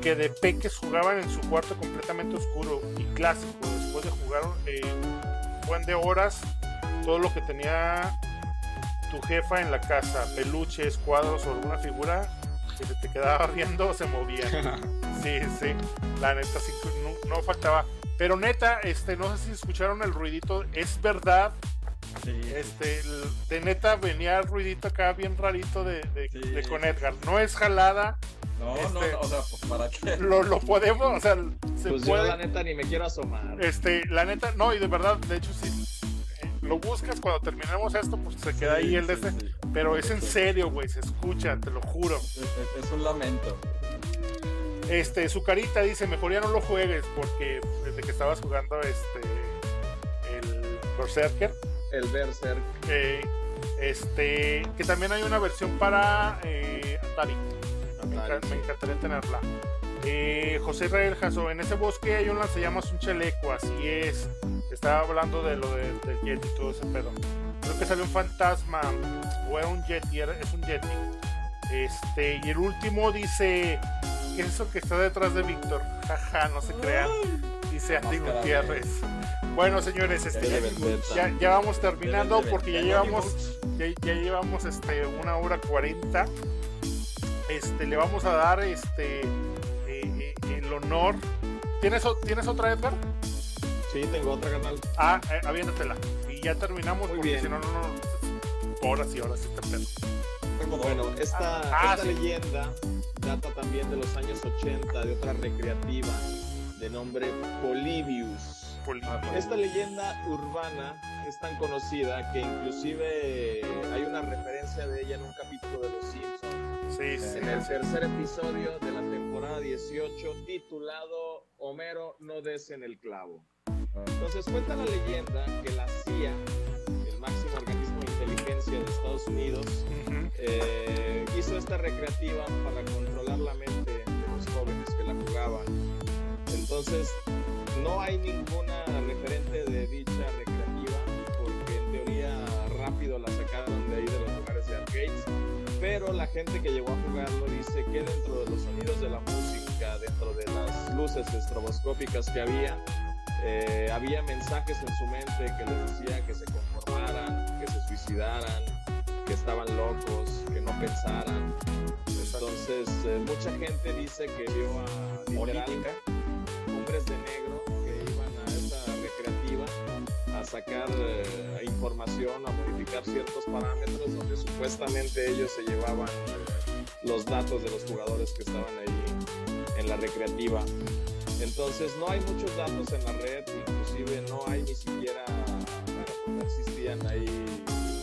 que de peques jugaban en su cuarto completamente oscuro y clásico. Después de jugar eh, buen de horas, todo lo que tenía tu jefa en la casa, peluches, cuadros o alguna figura se te quedaba viendo se movía. Sí, sí, la neta sí, no, no faltaba. Pero neta, este, no sé si escucharon el ruidito, es verdad este, de neta venía el ruidito acá bien rarito de, con Edgar. No es jalada, No, no, Este- no, o sea, pues para qué. Lo, lo podemos, o sea, se Pues yo puede. la neta ni me quiero asomar. Este, la neta, no, y de verdad, de hecho, sí. eh, Lo buscas cuando terminemos esto, pues se queda ahí el de Sí, este. sí. Pero es en serio, güey, se escucha, te lo juro. Es, es- es un lamento. Este, su carita dice, mejor ya no lo juegues, porque desde que estabas jugando este el Berserker, El Berserk. eh, este, que también hay una versión para eh, Atari. Me, encantaría tenerla. Eh, José Israel Jasso, en ese bosque hay un lanzallamas, un chaleco, así es. Estaba hablando de lo de- del Yeti y todo ese pedo. Creo que salió un fantasma, o era un Yeti, era- es un Yeti. Este, y el último dice, ¿qué es eso que está detrás de Víctor? Jaja, no se crean. Dice Andy Gutiérrez. Bueno, señores, este, ya, ya- ya vamos terminando porque ya llevamos ya, ya llevamos este una hora cuarenta. Este le vamos a dar este eh, eh, el honor. ¿Tienes, ¿Tienes otra Edgar? Sí, tengo otra canal. Ah, eh, aviéntatela. Ya terminamos Muy porque bien. si no, no, no. Horas y horas este pedo. Bueno, esta, Ah, esta sí. leyenda data también de los años 80 de otra recreativa de nombre Polybius. Ah, Esta leyenda urbana es tan conocida que inclusive hay una referencia de ella en un capítulo de Los Simpsons, Sí, sí, en el tercer episodio de la temporada 18 titulado Homero no des en el clavo. Entonces cuenta la leyenda que la CIA, el máximo organismo de inteligencia de Estados Unidos, eh, hizo esta recreativa para controlar la mente de los jóvenes que la jugaban. Entonces, no hay ninguna referente de dicha recreativa, porque en teoría rápido la sacaron de ahí de los lugares de arcades, pero la gente que llegó a jugarlo dice que dentro de los sonidos de la música, dentro de las luces estroboscópicas que había, eh, había mensajes en su mente que les decía que se conformaran, que se suicidaran, que estaban locos, que no pensaran. Entonces, eh, mucha gente dice que vio a literal, hombres de negro que iban a esa recreativa a sacar eh, información, a modificar ciertos parámetros donde supuestamente ellos se llevaban eh, los datos de los jugadores que estaban ahí en la recreativa. Entonces no hay muchos datos en la red, inclusive no hay ni siquiera, bueno, pues no existían ahí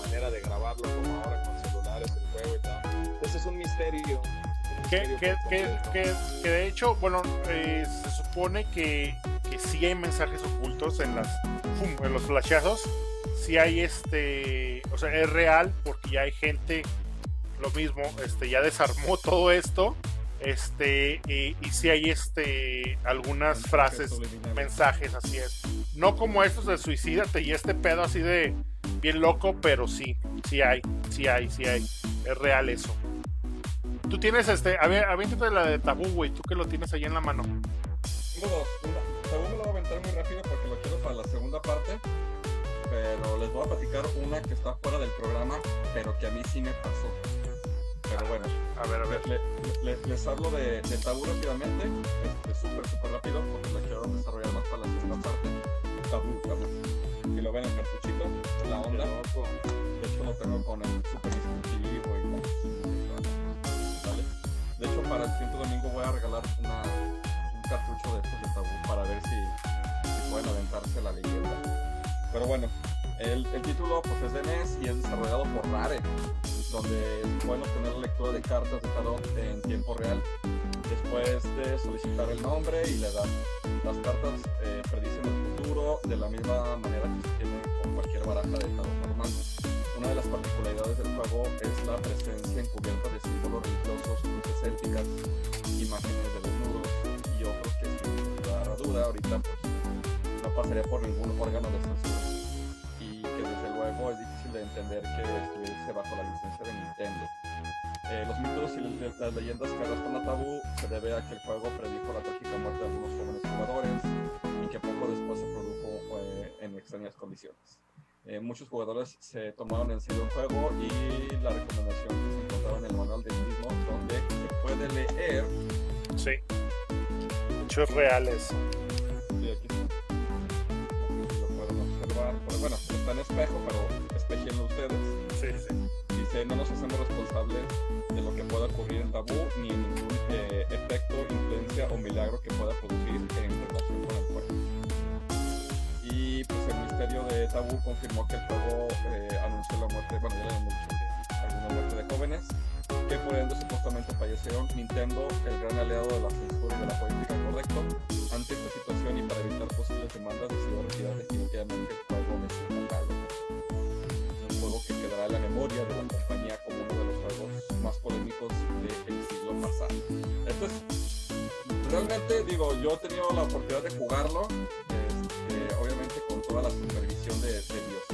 manera de grabarlo como ahora con celulares, el juego y tal. Entonces es un misterio. un Que, misterio que, que, que- que de hecho, bueno, eh, se supone que, que sí hay mensajes ocultos en las en los flashazos. Sí hay este, o sea, es real porque ya hay gente, lo mismo, este, ya desarmó todo esto, este, y, y sí hay este, algunas mensajes frases, subliminales. mensajes, así es. No como estos de suicídate y este pedo así de bien loco, pero sí, sí hay, sí hay, sí hay, es real eso. Tú tienes este, a ver, aviéntate la de tabú, güey, tú que lo tienes ahí en la mano. Tengo dos. Una, según me lo voy a aventar muy rápido porque lo quiero para la segunda parte. Pero les voy a platicar una que está fuera del programa, pero que a mí sí me pasó. Pero bueno, A ver, a ver. le- le- le- les hablo de, de tabú rápidamente. Este, súper, súper rápido porque lo quiero desarrollar más para la segunda parte. Tabú, tabú. Si lo ven el cartuchito, la onda. De hecho lo tengo con el super distintivo y la... ¿Vale? De hecho para el siguiente domingo voy a regalar una, un cartucho de estos de tabú para ver si, si pueden aventarse la leyenda. Pero bueno, el, el título pues es de NES y es desarrollado por Rare, donde es bueno tener la lectura de cartas de tarot en tiempo real. Después de solicitar el nombre y la edad. Las cartas eh, predicen el futuro de la misma manera que se tiene con cualquier baraja de tarot normal. Una de las particularidades del juego es la presencia encubierta de símbolos religiosos, luces célticas, imágenes de desnudos y otros que sin lugar a duda ahorita pues no pasaría por ningún órgano de censura y que desde luego es de entender que estuviese bajo la licencia de Nintendo. Eh, los mitos y las leyendas que arrastran a tabú se debe a que el juego predijo la trágica muerte de algunos jóvenes jugadores y que poco después se produjo eh, en extrañas condiciones. Eh, muchos jugadores se tomaron en serio el juego y la recomendación que se encontraba en el manual del mismo, donde se puede leer. Sí. Hechos reales. Sí, aquí observar. Pero bueno, está en espejo, pero espejenlo ustedes. Sí, sí. Dice, no nos hacemos responsables de lo que pueda ocurrir en tabú ni en ningún eh, efecto, influencia o milagro que pueda producir en relación con el juego. Y pues el misterio de Tabú confirmó que el juego eh, anunció la muerte, bueno, ya que alguna muerte de jóvenes, que por ende supuestamente fallecieron. Nintendo, el gran aliado de la censura y de la política correcto, ante esta situación y para evitar posibles demandas decidió retirar definitivamente el juego de su catálogo. Un juego que quedará en la memoria de la compañía como uno de los juegos más polémicos del siglo pasado. Esto es, realmente digo, yo he tenido la oportunidad de jugarlo, este, obviamente con toda la supervisión de, de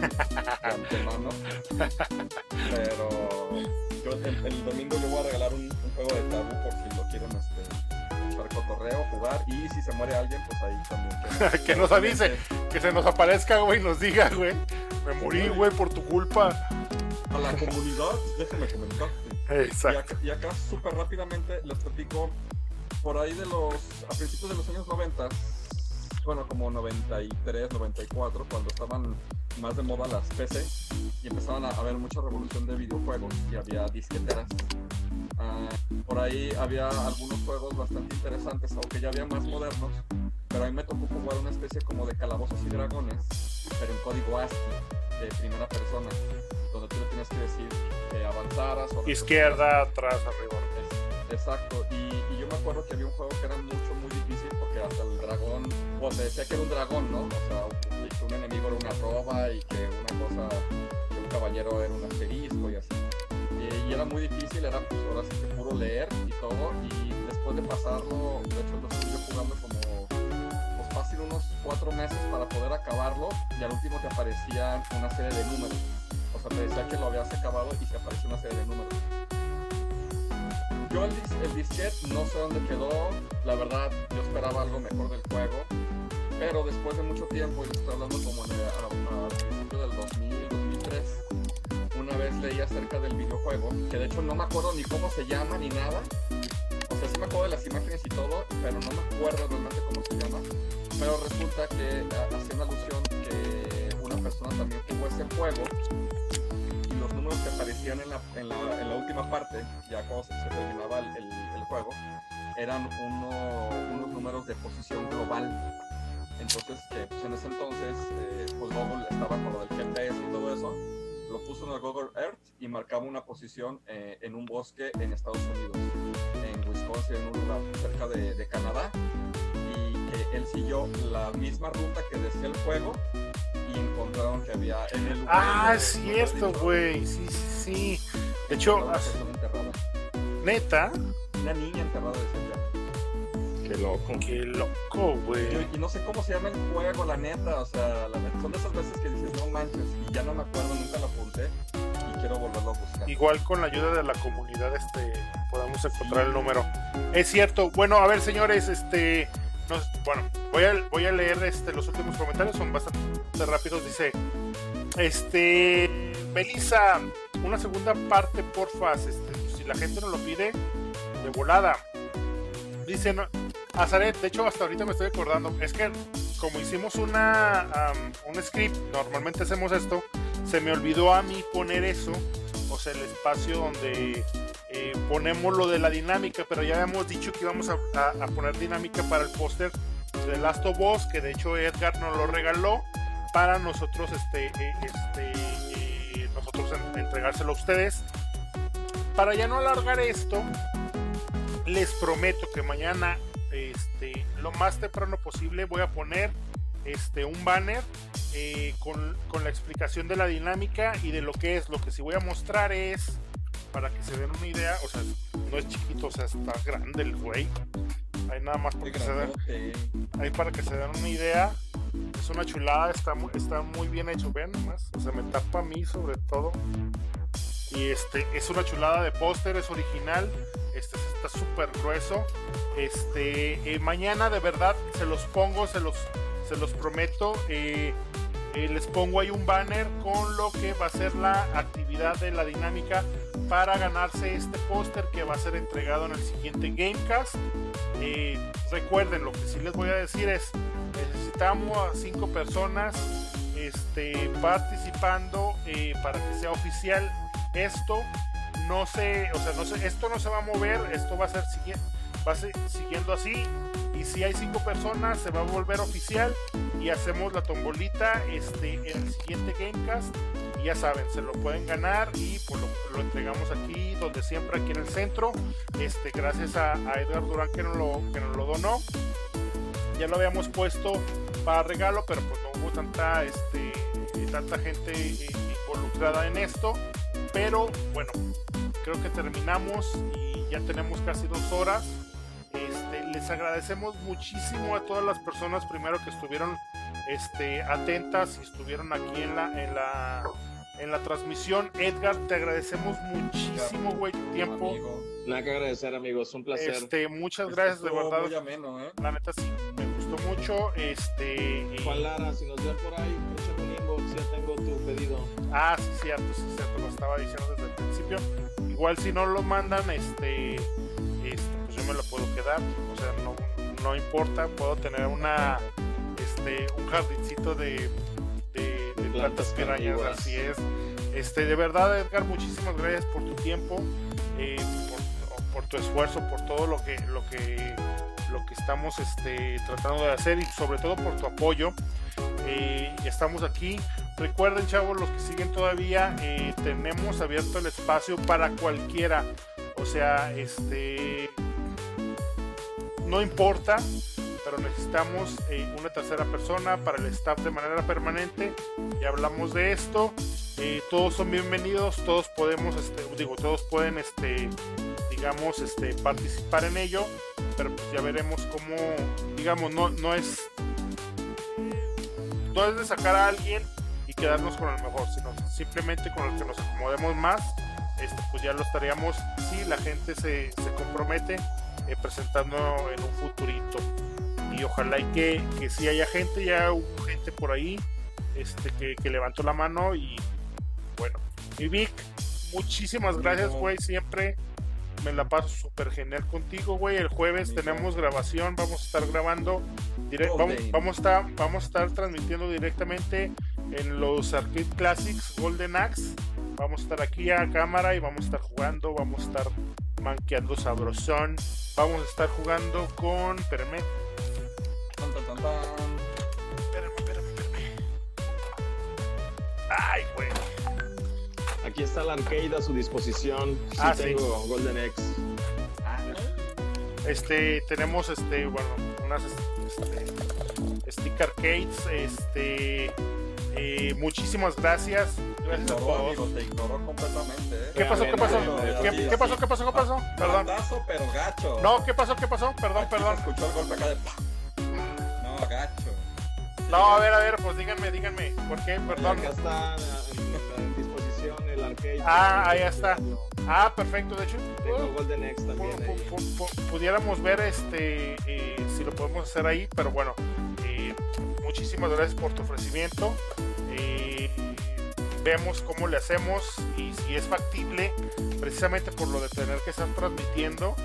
de antemano, pero yo el, el domingo yo voy a regalar un, un juego de tabú por si lo quieren este, echar cotorreo, jugar y si se muere alguien, pues ahí también. Que nos avise. Que se nos aparezca, güey, y nos diga, güey. Me morí, güey, por tu culpa. A la comunidad, déjenme comentar. Y Exacto. acá, y acá súper rápidamente les platico, por ahí de los, a principios de los años 90, bueno, como 93, 94, cuando estaban más de moda las PC y empezaban a haber mucha revolución de videojuegos y había disqueteras. Ah, por ahí había algunos juegos bastante interesantes, aunque ya había más modernos, pero a mí me tocó jugar una especie como de calabozos y dragones, pero en código ASCII, de primera persona, donde tú le tienes que decir que avanzaras o Izquierda, atrás, arriba. es- Exacto, y, y yo me acuerdo que había un juego que era mucho, muy difícil hasta el dragón, o se decía que era un dragón, ¿no? O sea, que un enemigo era una roba y que una cosa, que un caballero era un asterisco y así. Y, era muy difícil, era pues ahora sí que puro leer y todo, y después de pasarlo, de hecho lo estuve jugando como pues fácil unos cuatro meses para poder acabarlo, y al último te aparecían una serie de números. O sea, te decía que lo habías acabado y se apareció una serie de números. Yo el, dis disquete no sé dónde quedó, la verdad yo esperaba algo mejor del juego, pero después de mucho tiempo, y estoy hablando como en el- principio del 2000, 2003, una vez leí acerca del videojuego, que de hecho no me acuerdo ni cómo se llama ni nada, o sea sí me acuerdo de las imágenes y todo, pero no me acuerdo realmente cómo se llama, pero resulta que hacía una alusión que una persona también jugó ese juego que aparecían en la, en la, en la última parte, ya cuando se, terminaba el, el- juego, eran uno- unos números de posición global. Entonces, que pues, en ese entonces, eh, pues Google estaba con lo del GPS y todo eso, lo puso en el Google Earth y marcaba una posición eh, en un bosque en Estados Unidos, en Wisconsin, en un lugar cerca de, de Canadá, y que él siguió la misma ruta que decía el juego y encontraron que había en el lugar Ah, es cierto, güey. Sí, sí, sí. De hecho, una as- persona enterrada. neta, Una niña enterrada decía Qué loco. qué loco, güey. Y no sé cómo se llama el juego, la neta. O sea, la neta, son de esas veces que dices, no manches, y ya no me acuerdo, nunca lo apunté. Y quiero volverlo a buscar. Igual con la ayuda de la comunidad, este, podamos encontrar el número. Es cierto. Bueno, a ver, señores, este, nos- bueno, voy a, leer este, los últimos comentarios, son bastante rápidos. Dice, este, Melissa, una segunda parte, porfa. Este, si la gente nos lo pide, de volada. Dice, no, Azaret, de hecho, hasta ahorita me estoy acordando. Es que como hicimos una, un script, normalmente hacemos esto, se me olvidó a mí poner eso, o sea, el espacio donde eh, ponemos lo de la dinámica, pero ya habíamos dicho que íbamos a, poner dinámica para el póster de Last of Us, que de hecho Edgar nos lo regaló para nosotros, este, eh, este, eh, nosotros en- entregárselo a ustedes. Para ya no alargar esto, les prometo que mañana, este, lo más temprano posible, voy a poner este, un banner eh, con, con la explicación de la dinámica y de lo que es. Lo que sí voy a mostrar es, para que se den una idea, o sea, no es chiquito, o sea, está grande el güey. Ahí nada más Qué porque se den, ahí para que se den una idea. Es una chulada, está muy, está muy bien hecho, vean nomás. O sea, me tapa a mí sobre todo. Y este, es una chulada de póster, es original. Este está súper grueso. Este, eh, mañana de verdad se los pongo, se los, se los prometo. eh, eh, les pongo ahí un banner con lo que va a ser la actividad de la dinámica para ganarse este póster que va a ser entregado en el siguiente Gamecast. Eh, recuerden, lo que sí les voy a decir es, necesitamos a cinco personas este, participando para que sea oficial esto. no se, o sea, no se, esto no se va a mover, esto va a ser siguiente va siguiendo así. Y si hay cinco personas se va a volver oficial y hacemos la tombolita este en el siguiente Gamecast. Y ya saben se lo pueden ganar y pues lo, entregamos aquí donde siempre aquí en el centro. Este gracias a, a Edgar Durán que nos lo que nos lo donó. Ya lo habíamos puesto para regalo pero pues no hubo tanta este tanta gente eh, involucrada en esto. Pero bueno creo que terminamos y ya tenemos casi dos horas les agradecemos muchísimo a todas las personas primero que estuvieron este, atentas y estuvieron aquí en la, en la en la transmisión. Edgar, te agradecemos muchísimo, güey, tu tiempo. Amigo. Nada que agradecer, amigos. Un placer. Este, muchas Esto gracias, de verdad. Muy ameno, ¿eh? La neta sí, me gustó mucho. Este, Juan Lara, si nos ven por ahí, échame un inbox, ya tengo tu pedido. Ah, sí, cierto, sí, cierto, lo estaba diciendo desde el principio. Igual si no lo mandan, este, este, pues yo me lo puedo quedar, no, importa, puedo tener una, este, un jardincito de, de, de plantas pirañas, así es. Este, de verdad, Edgar, muchísimas gracias por tu tiempo, eh, por, por tu esfuerzo, por todo lo que, lo que, lo que estamos, este, tratando de hacer y sobre todo por tu apoyo. Eh, estamos aquí. Recuerden, chavos, los que siguen todavía, eh, tenemos abierto el espacio para cualquiera. O sea, este. No importa, pero necesitamos eh, una tercera persona para el staff de manera permanente. Ya hablamos de esto. Eh, todos son bienvenidos, todos podemos, este, digo, todos pueden, este, digamos, este, participar en ello. Pero pues ya veremos cómo, digamos, no, no es no es de sacar a alguien y quedarnos con el mejor, sino simplemente con el que nos acomodemos más, pues ya lo estaríamos, si la gente se compromete, eh, presentando en un futurito. Y ojalá y que, que si haya gente, ya hubo gente por ahí este, que, que levantó la mano y bueno. Y Vic, muchísimas gracias, güey, siempre me la paso súper genial contigo, güey. El jueves Amigo. tenemos grabación, vamos a estar grabando Direct- vamos, vamos, a estar, vamos a estar transmitiendo directamente en los Arcade Classics Golden Axe. Vamos a estar aquí a cámara y vamos a estar jugando, vamos a estar manqueando sabrosón. Vamos a estar jugando con. Espérame, Tan, tan, tan, tan. espérame, espérame, espérame. Ay, güey. Aquí está el arcade a su disposición. Sí Ah, sí. Golden X. Este, tenemos este, bueno, unas este, stick arcades. Este, eh, muchísimas gracias. Te Gracias a ignoró, todos. amigo, te ignoró completamente, ¿eh? ¿Qué pasó? ¿Qué pasó? ¿Qué, qué pasó? ¿Qué pasó? ¿Qué pasó? Perdón. Bandazo, pero gacho. No, ¿qué pasó? ¿Qué pasó? Perdón, Aquí perdón. Se escuchó el golpe acá de. No, gacho. Sí, No, a ver, a ver, pues díganme, díganme. ¿Por qué? Perdón. Acá está en, disposición el arcade. Ah, ahí está. Ah, perfecto. De hecho, Tengo uh, Golden X también pu- pu- pu- pudiéramos ver este eh, si lo podemos hacer ahí, pero bueno, eh, muchísimas gracias por tu ofrecimiento. Eh, vemos cómo le hacemos y si es factible, precisamente por lo de tener que estar transmitiendo,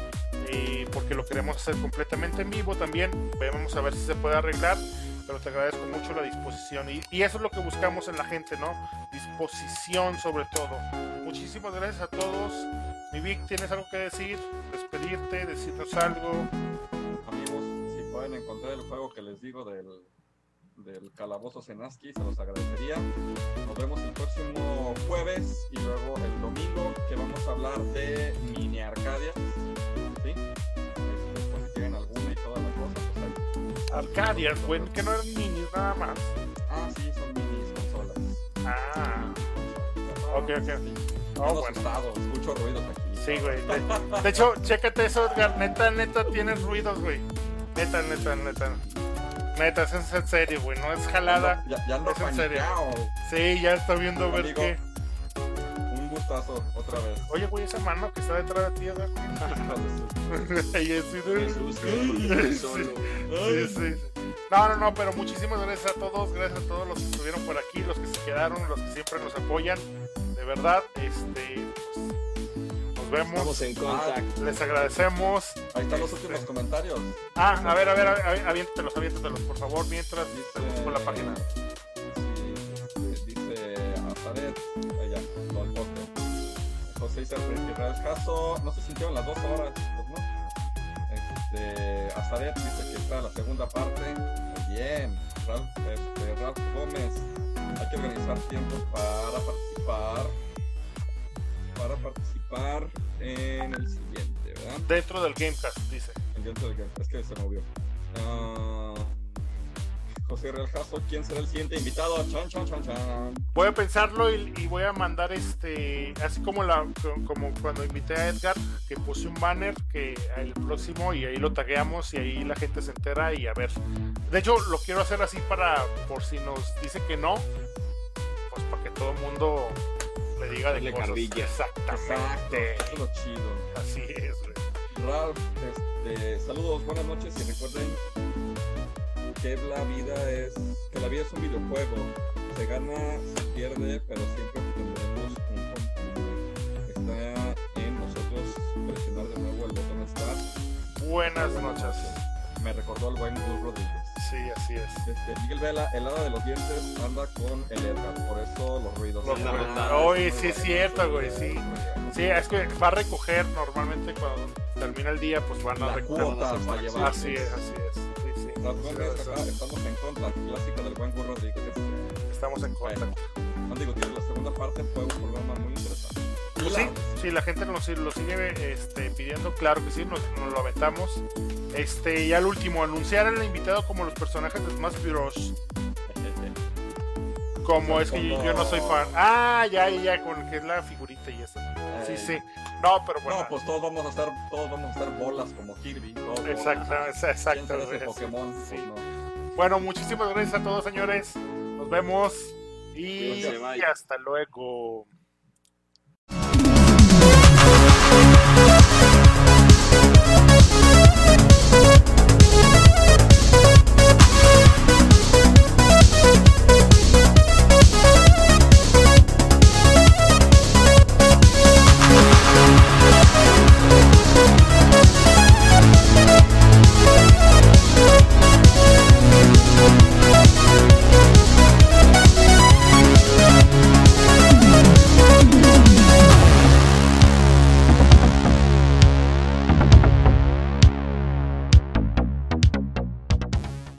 eh, porque lo queremos hacer completamente en vivo también. Vamos a ver si se puede arreglar, pero te agradezco mucho la disposición y, y eso es lo que buscamos en la gente, ¿no? Disposición sobre todo. Muchísimas gracias a todos. Mi Vic, ¿tienes algo que decir? Despedirte, decirnos algo. Amigos, si pueden encontrar el juego que les digo del, del calabozo Senaski, se los agradecería. Nos vemos el próximo jueves y luego el domingo, que vamos a hablar de mini Arcadia. ¿Sí? Este, si tienen alguna y toda la cosa, pues. Arcadia, güey, que no eran minis nada más. Ah, sí, son minis consolas. Ah, ok, ok. Sí. Oh, bueno. asustado, escucho ruidos aquí. Sí, güey. De, de hecho, chécate eso, Edgar. Neta, neta, tienes ruidos, güey. Neta, neta, neta. Neta, es en- serio, güey. No es jalada. Ya, ya ando Es en serio. Sí, ya está viendo ver qué. Un gustazo, otra vez. Oye, güey, esa mano que está detrás de ti, es, sí. Sí. No, no, no, pero muchísimas gracias a todos, gracias a todos los que estuvieron por aquí, los que se quedaron, los que siempre nos apoyan. De verdad, este, vemos. Estamos en contact. Les agradecemos. Ahí están los Este, últimos comentarios. Ah, a ver, a ver, a ver, aviéntatelos, aviéntatelos, por favor, mientras Dice, la página. sí, este, dice Azaret, ella, lo del poste. José Israel Caso, no se sintieron las dos horas, pues no. Este, Azaret dice que está la segunda parte. Bien, Ralph, este, Ralph Gómez, hay que organizar tiempo para participar. Para participar en el siguiente, ¿verdad? Dentro del Gamecast, dice. Dentro del Gamecast, es que se movió. Ah, José Real Jasso, ¿quién será el siguiente invitado? Chan, chan, chan, chan. Voy a pensarlo y, y voy a mandar este, así como la, como cuando invité a Edgar, que puse un banner que el próximo y ahí lo tagueamos y ahí la gente se entera y a ver. De hecho, lo quiero hacer así para, por si nos dice que no, pues para que todo el mundo le diga de cosas. carrilla. Exactamente. Exacto, eso es lo chido. Así es, güey. Ralph, este, saludos, buenas noches y recuerden que la vida es que la vida es un videojuego. Se gana, se pierde, pero siempre tendremos un control. Está en nosotros presionar de nuevo el botón start. Buenas noches. Me recordó el buen Gus Rodríguez. Sí, así es. Este, Miguel Vela, el hada de los dientes anda con el Edgar, por eso los ruidos. Los. Oye, sí es cierto, güey, sí. Sí, es que va a recoger normalmente cuando termina el día, pues van a La recoger. cuota para llevar. Así es, así es. Sí, sí. Ralph Gómez, acá estamos en contra, clásica del buen Rodríguez. Estamos en Bueno, no digo, la segunda parte fue un programa muy interesante. Pues sí, sí, la gente nos lo sigue este, pidiendo, claro que sí, nos, nos lo aventamos. Este, y al último, anunciar al invitado como los personajes de Smash Bros. Como es que yo, yo no soy fan. Ah, ya, ya, ya, con que es la figurita y eso. Sí, sí. No, pero bueno. No, pues todos vamos a hacer, todos vamos a hacer bolas como Kirby. todos bolas. Exacto, ¿Quién exacto. Pokémon? sí. Pues no. Bueno, muchísimas gracias a todos, señores. Nos vemos y hasta luego. you